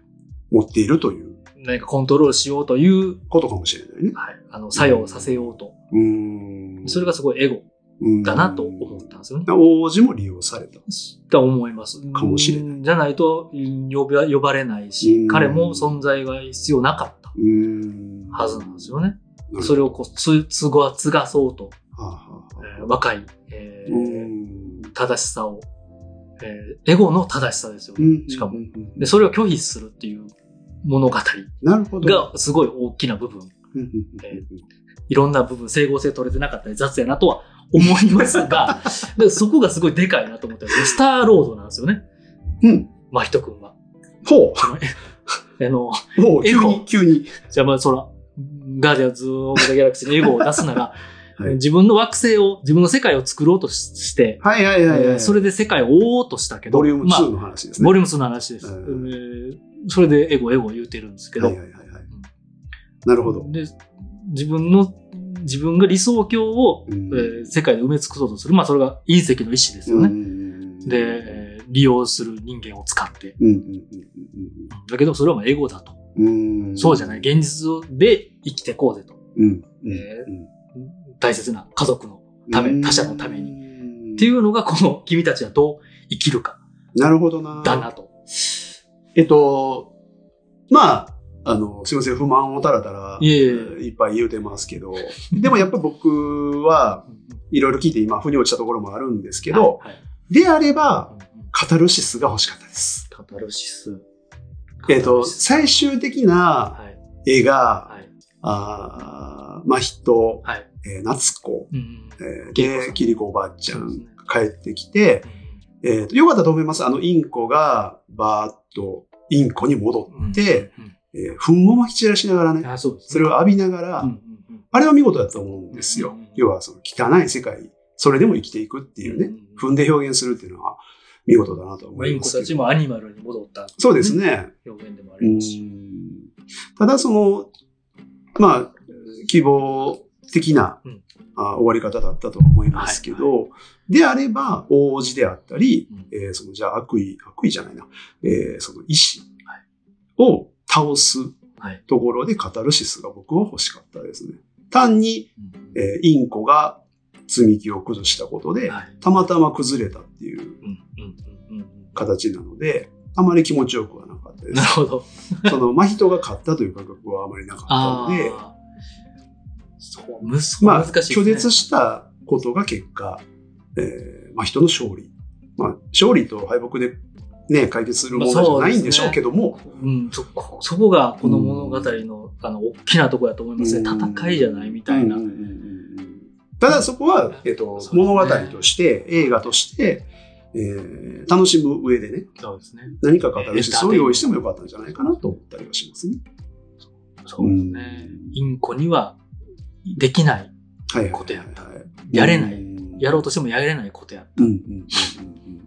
持っているという何かコントロールしようという、ことかもしれないね。はい、あの、作用させようと。うーん。それがすごいエゴうんだなと思ったんですよね。王子も利用された。と思います。かもしれないうんじゃないとうん呼ば呼ばれないしう、ん彼も存在が必要なかった。はずなんですよね。それをこう、つ、つご、継がそうと、はあはあはあえー若い、えー正しさを、えーエゴの正しさですよね。うんしかもで、それを拒否するっていう物語。がすごい大きな部分。いろんな部分、整合性取れてなかったり雑やなとは思いますが、でそこがすごいでかいなと思ったんですよスターロードなんですよね。うん。真人くんは。ほ あの、う。もう、エゴ急に、急に。じゃあまあそら、ガーディアンズ・オブ・ザ・ギャラクシーのエゴを出すなら、はい自分の惑星を、自分の世界を作ろうとしして、はいはいはいはい。えーそれで世界を覆おうとしたけど、ボリュームまあ2の話ですね。ボリューム2の話です。うんえーそれでエゴエゴ言うてるんですけど、はいはいはいはい。なるほど。で自分の、自分が理想郷を、うんえー世界で埋め尽くそうとする。まあそれが隕石の意志ですよね。ねで、えー利用する人間を使って。うんうんだけどそれはまあエゴだと。うん。そうじゃない。現実で生きてこうぜと。うん。大切な家族のため、他者のために。にっていうのが、この君たちはどう生きるかなるほどな。だなと。えっと、まあ、あの、すいません、不満をたらたら、いっぱい言うてますけど、でもやっぱ僕はいろいろ聞いて今、腑に落ちたところもあるんですけど、はいはいであれば、カタルシスが欲しかったです。カタルシス。えっと、カタルシス最終的なはい。絵が、はい。あーまあ、人、はい。えー夏子、うんえーで、キリコおばあちゃん帰ってきて、えっと、よかったと思います。あの、インコが、バーッと、インコに戻って、、うんえー、糞もまき散らしながらね、あそね。それを浴びながら、うんうんうんあれは見事だと思うんですよ。うん要は、その汚い世界、それでも生きていくっていうね、踏んで表現するっていうのは見事だなと思まあインコたちいますけど。もアニマルに戻った。そうです。ね。表現でもあうりますし。んただ、その、まあ、希望的な、うんあ終わり方だったと思いますけど、はであれば、王子であったり、うんえーその、じゃあ悪意、悪意じゃないな、えーその意志はいを倒すはい。ところでカタルシスが僕は欲しかったですね。単に、うんえーインコが積み木を崩したことで、はい。たまたま崩れたっていううん形なので、あまり気持ちよくはなかったでうん。なるす。ほど。その、真人が勝ったという感覚はあまりなかったあので、あ。そう、難しいですね。拒絶したことが結果、えー、まあ人の勝利。まあ、勝利と敗北でね、解決するものじゃないんでしょうけども、うん、そこ、そこがこの物語の、あの、大きなところだと思いますね。うん戦いじゃないみたいな。うんうんうんうんただそこは、えっと、そうですね物語として、映画として、えー楽しむ上でね、そうですね。何かカタルシスを用意してもよかったんじゃないかなと思ったりはしますね。そうですね。インコにはできない。ことやったやれないうんやろうとしてもやれないことやったっうんうんうん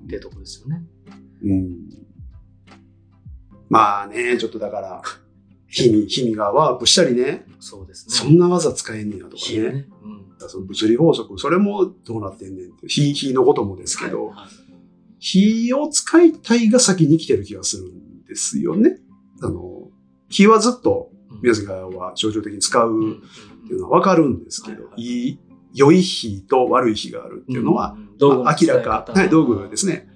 うんていうところですよね。うんうん。まあね、ちょっとだから、ヒミ、ヒミがワープしたりね、そうですね。そんな技使えんねやとかね。火ね。うん。その物理法則、それもどうなってんねんって。火、火のこともですけど、はいはい火を使いたいが先に来てる気がするんですよね。あの、火はずっと宮崎駿は象徴的に使うっていうのはわかるんですけど、はいはい良い火と悪い火があるっていうのは、まあ明らか、はい、道具ですね。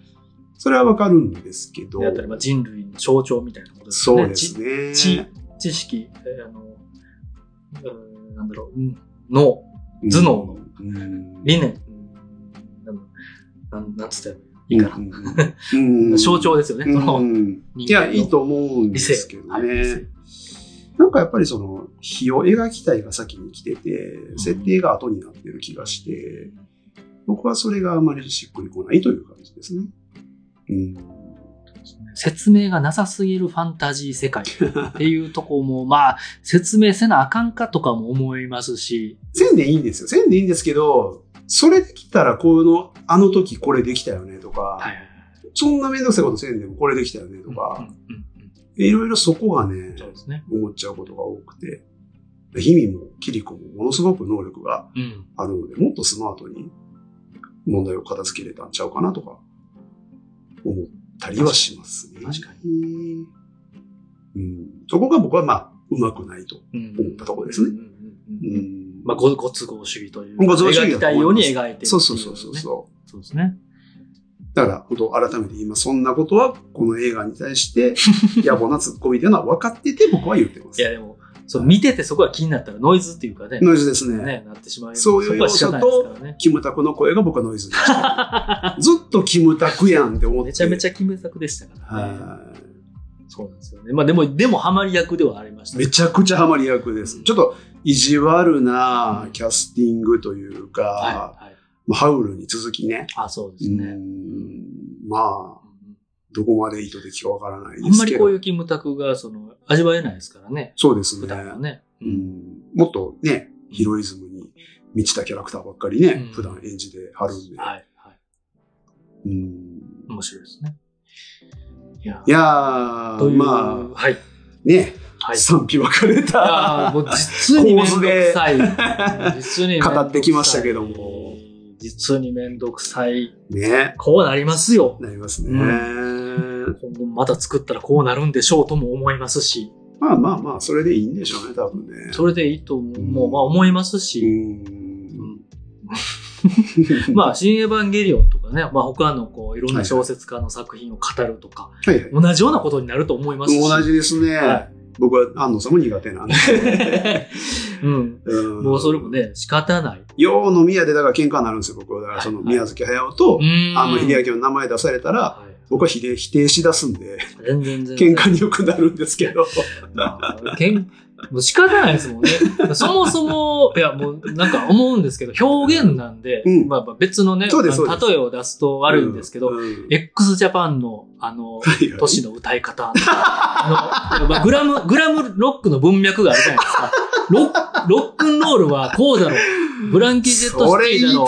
それはわかるんですけど。で、あったり、まあ、人類の象徴みたいなことですよね。そうですね。知知識、えーあの、うんなんだろう、うん。脳、頭脳の。うん。理念、うん。なんなんなんつったらいいかな。うんうん象徴ですよね。そのうんいや、いいと思うんですけどね。なんかやっぱりその、火を描きたいが先に来てて、設定が後になってる気がして、僕はそれがあまりしっくりこないという感じですね。うん。説明がなさすぎるファンタジー世界っていうとこも、まあ、説明せなあかんかとかも思いますし、せんでいいんですよ。せんでいいんですけど、それできたらこの、あの時これできたよねとか、はい。そんなめんどくさいことせんでもこれできたよねとか、うんうんうんいろいろそこがね、そうですね。思っちゃうことが多くて、ヒミもキリコもものすごく能力がうん。あるので、もっとスマートに問題を片付けれたんちゃうかなとか、思ったりはしますね。確かに。うん。そこが僕はまあ、うまくないとうん思ったところですね。うんうんうんううんん。まあ、ごご都合主義という。ご都合主義だ描きたいように描いていねそうそうそうそうそう。そうですね。だから、本当改めて言います。そんなことは、この映画に対して、野暮な突っ込みというのは分かってて僕は言ってます。いや、でも、そう見ててそこが気になったらノイズっていうかね、ノイズですね。ね、なってしまう。そういうそこは仕方ないですからね。キムタクの声が僕はノイズでした。ずっとキムタクやんって思って。めちゃめちゃキムタクでしたからね。はい。そうなんですよね。まあでも、でもハマり役ではありましたね。めちゃくちゃハマり役です。ちょっと意地悪なキャスティングというか、はい、はい。まあハウルに続きね。あ、そうでうすね。んまあ、うんどこまで意図的かわからないあんですけど。まりこういうキムタクが、その、味わえないですからね。そうですね。ね。うんもっとね、ヒロイズムに満ちたキャラクターばっかりね、うん普段演じてはるんで。はい。はい。うん面白いですね。いやという、まあ、はい。ね、はい。賛否分かれたもう実にめんどくさい。実に語ってきましたけども。実にめんどくさい。ね、こうなりますよ。なりますね。今後また作ったらこうなるんでしょうとも思いますし、まあまあまあ、それでいいんでしょうね、多分ね。それでいいともううまあ思いますうし、ん。まあ、新エヴァンゲリオンとかね、まあ他のこう、いろんな小説家の作品を語るとか、はいはい。同じようなことになると思いますし。同じですね。は僕は安野さんも苦手なんで。うん。うんもうそれもね、仕方ない。よう飲み屋でだから喧嘩になるんですよ、僕は。だからそのはい宮崎駿と、うんあの秀明の名前出されたら、はい僕は否定否定しだすんで、全然全然。喧嘩によくなるんですけど。まあけんもう仕方ないですもんね。そもそも、いやもうなんか思うんですけど、表現なんで、うんまあまあ別のね、そうですあのそうです例えを出すと悪いんですけど、うんうん x ジャパンの、あの、はいはい都市の歌い方あの、まあ、グラム、グラムロックの文脈があるじゃないですか。ロッロックンロールはこうだろう。ブランキー・ジェット・それいい例。えやわ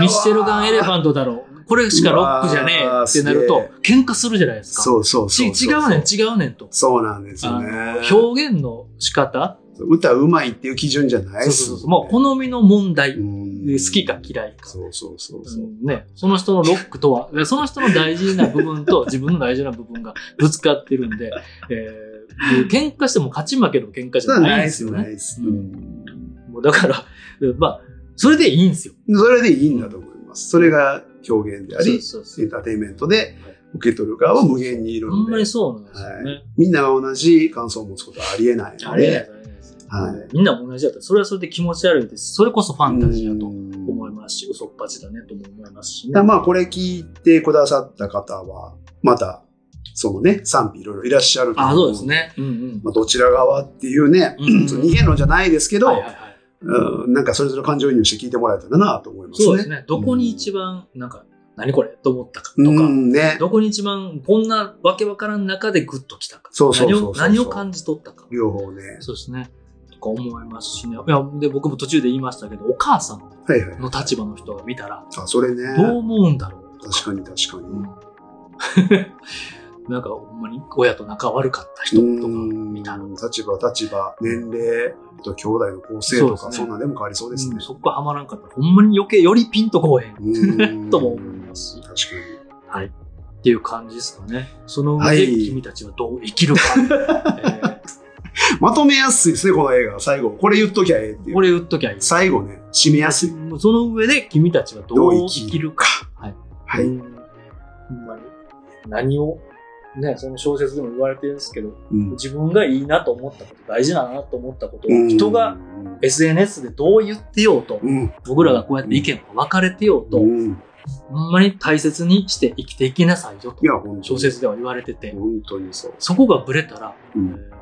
ミッシェルガン・エレファントだろう。これしかロックじゃねえってなると、喧嘩するじゃないですか。そうそうそう。違うねん、違うねんと。そうなんですよあね。の表現の仕方？歌うまいっていう基準じゃないそうですそうそう。もう好みの問題。うん好きか嫌いか。そうそうそうそう。うんね、その人のロックとは、で その人の大事な部分と自分の大事な部分がぶつかってるんで、えー、喧嘩しても勝ち負けの喧嘩じゃないんですよね。ないです。ううんんもうだから、まあ、それでいいんですよ。それでいいんだと思います。それが表現であり、エンターテインメントで受け取る側は無限にいるのでほんまに、そうなんですよね。みんなが同じ感想を持つことはありえないのあれやで、はいみんな同じだったら、それはそれで気持ち悪いですし。それこそファンタジーだとうん思いますし、嘘っぱちだねとも思いますしね。まあこれ聞いてくださった方は、また、そのね、賛否いろいろいらっしゃるとあ、思そうです。ね。うんうん。まあどちら側っていうね、うんその二元論じゃないですけど、はいはいはい。うんなんかそれぞれ感情移入して聞いてもらえたらなと思いますね。そうですね。どこに一番、なんか、何これ？と思ったかとか、うんね。どこに一番こんなわけわからん中でグッときたか。そうそうそう何を何を感じ取ったか。両方ね。そうですね。とか思いますしね。いや、で、僕も途中で言いましたけど、お母さんはいはい。の立場の人が見たら、あ、それね。どう思うんだろうと確かに確かに。うんなんか、ほんまに親と仲悪かった人とか見たら、うん立場、立場、年齢、あと兄弟の構成とか、そねそんなんでも変わりそうですねうん。そこがハマらんかったら、ほんまに余計よりピンとこうへん。うんとも思いますし確かはい。っていう感じですかね。その上ではい君たちはどう生きるか。えーに。まとめやすいですね、この映画。最後。これ言っときゃええっていう。これ言っときゃいい。最後ね、締めやすい。その上で君たちはどう生きるか。はい。はい。うんほんまに何を、ね、その小説でも言われてるんですけど、うん。自分がいいなと思ったこと、大事だなと思ったことを、人が、SNS でどう言ってようと、うん、僕らがこうやって意見が分かれてようと、うん。いほんまに大切にして生きていきなさいよと、小説では言われてて、本当にそう。そこがブレたら、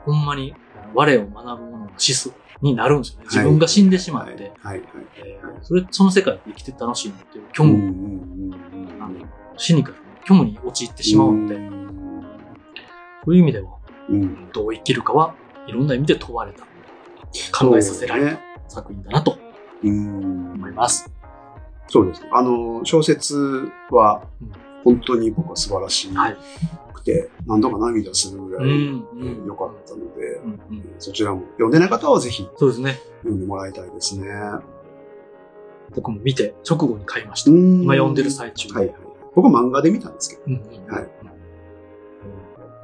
ほんまに我を学ぶものの指数になるんですよね。自分が死んでしまって、はい、はい、はい。えーそれ、その世界で生きて楽しいなっていう虚無、うんうんうん。あの死にかけ虚無に陥ってしまうので、そういう意味では、うん。どう生きるかはいろんな意味で問われた、考えさせられた作品だなとうん思います。そうです。あの、小説はうん、本当に僕は素晴らしはい。くて、何度か涙するぐらいうんうん良かったので、うんうんそちらも読んでない方はぜひそうですね。読んでもらいたいですね。僕も見て直後に買いました。今今読んでる最中で。はいはい。僕は漫画で見たんですけど。うんうんはいうん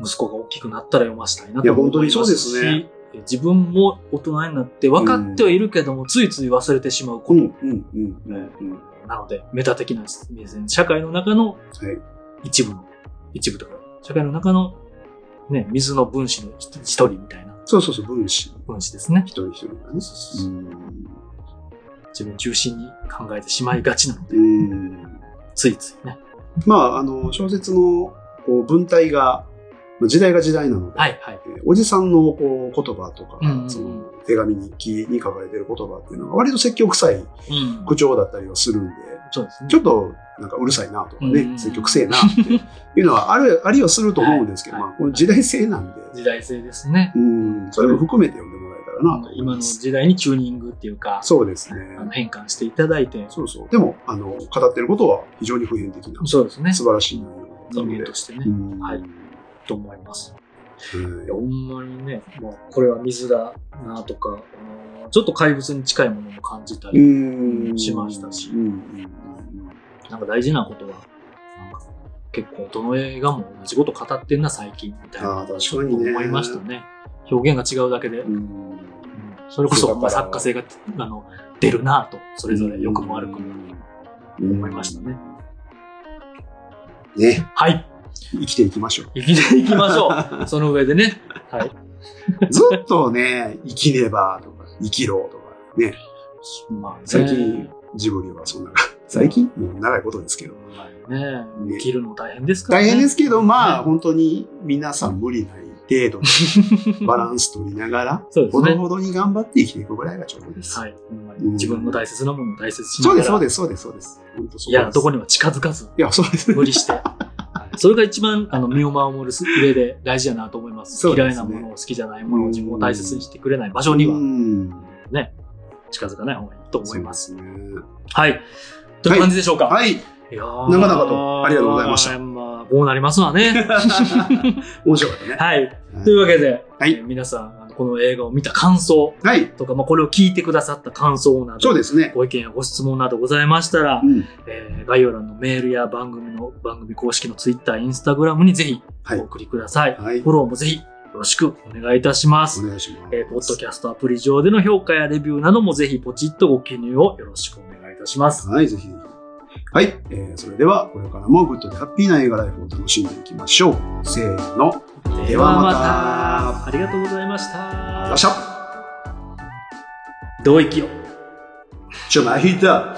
息子が大きくなったら読ましたいなと思います本当にそうですねし自分も大人になって分かってはいるけども、ついつい忘れてしまうこと。うん、うん、うん、うん。うんなので、メタ的な目線、社会の中のはい。一部の、一部とか、社会の中の、ね、水の分子の一一人みたいなそうそうそう、分子。分子ですね。一人一人がね。そうそう。自分中心に考えてしまいがちなので、うん。ついついね。まあ、あの、小説のこう文体が、まあ時代が時代なので、はいはい。えーおじさんのこう言葉とか、うんうんうんその手紙日記に書かれている言葉っていうのが割と積極臭いうん。口調だったりはするんで、そうですね。ちょっとなんかうるさいなとかね、うん積極性なっていうのは ある、ありはすると思うんですけど、はいまあ、この時代性なんで、時代性ですね。うん、それも含めて読んでもらえたらかなと思い今の。時代にチューニングっていうか、そうですね。あの変換していただいて、そうそう。でも、あの、語ってることは非常に普遍的な、そうですね。素晴らしい内容だった人ので間と。してね、うんはいと思います。はいいやほんまにね、まあ、これは水だなとか、ちょっと怪物に近いものも感じたうり、ん。しましたしなんか大事なことは、なんか結構どの映画も同じこと語ってんな最近みたいな確かにね。思いましたね。表現が違うだけで、それこそ作家性があの出るなと、それぞれ良くも悪くもうん。思いましたね。ね、はい、生きていきましょう。生きていきましょう。その上でね、はい。ずっとね、生きねばとか、生きろとかね、まあね最近、ジブリはそんな、最近？もう長いことですけど。まあね、生きるの大変ですから大ね。変ですけど、まあ、ね本当に皆さん無理ない程度の バランス取りながら、そうですねほどほどに頑張って生きていくぐらいがちょうどです。はい。うん自分の大切なものを大切にしなそうがです、そうら、です、そうです、そうです。本当そうです。嫌なとこには近づかず、いや、そうです。無理して。はいそれが一番あの身を守る上で大事だなと思います。すね嫌いなものを好きじゃないものを自分を大切にしてくれない場所にはうんね、近づかない方がいいと思います。すねはい。という感じでしょうか？はい。いやー長々とありがとうございましたまあ、こうなりますわね。面白かったね。はい。というわけで、はいえー皆さん、この映画を見た感想はい。とか、まあ、これを聞いてくださった感想など、そうですね。ご意見やご質問などございましたら、うん。えー概要欄のメールや番組の番組公式の Twitter、Instagram にぜひはいお送りください。はいフォローもぜひよろしくお願いいたします。お願いします。えーポッドキャストアプリ上での評価やレビューなどもぜひポチッとご記入をよろしくお願いいたします。はい、ぜひぜひ。はい、えー、それでは、これからもグッドでハッピーな映画ライフを楽しんでいきましょう。せーの。ではまた。たありがとうございました。よっしゃどう生きよう。ちょ、まひだ。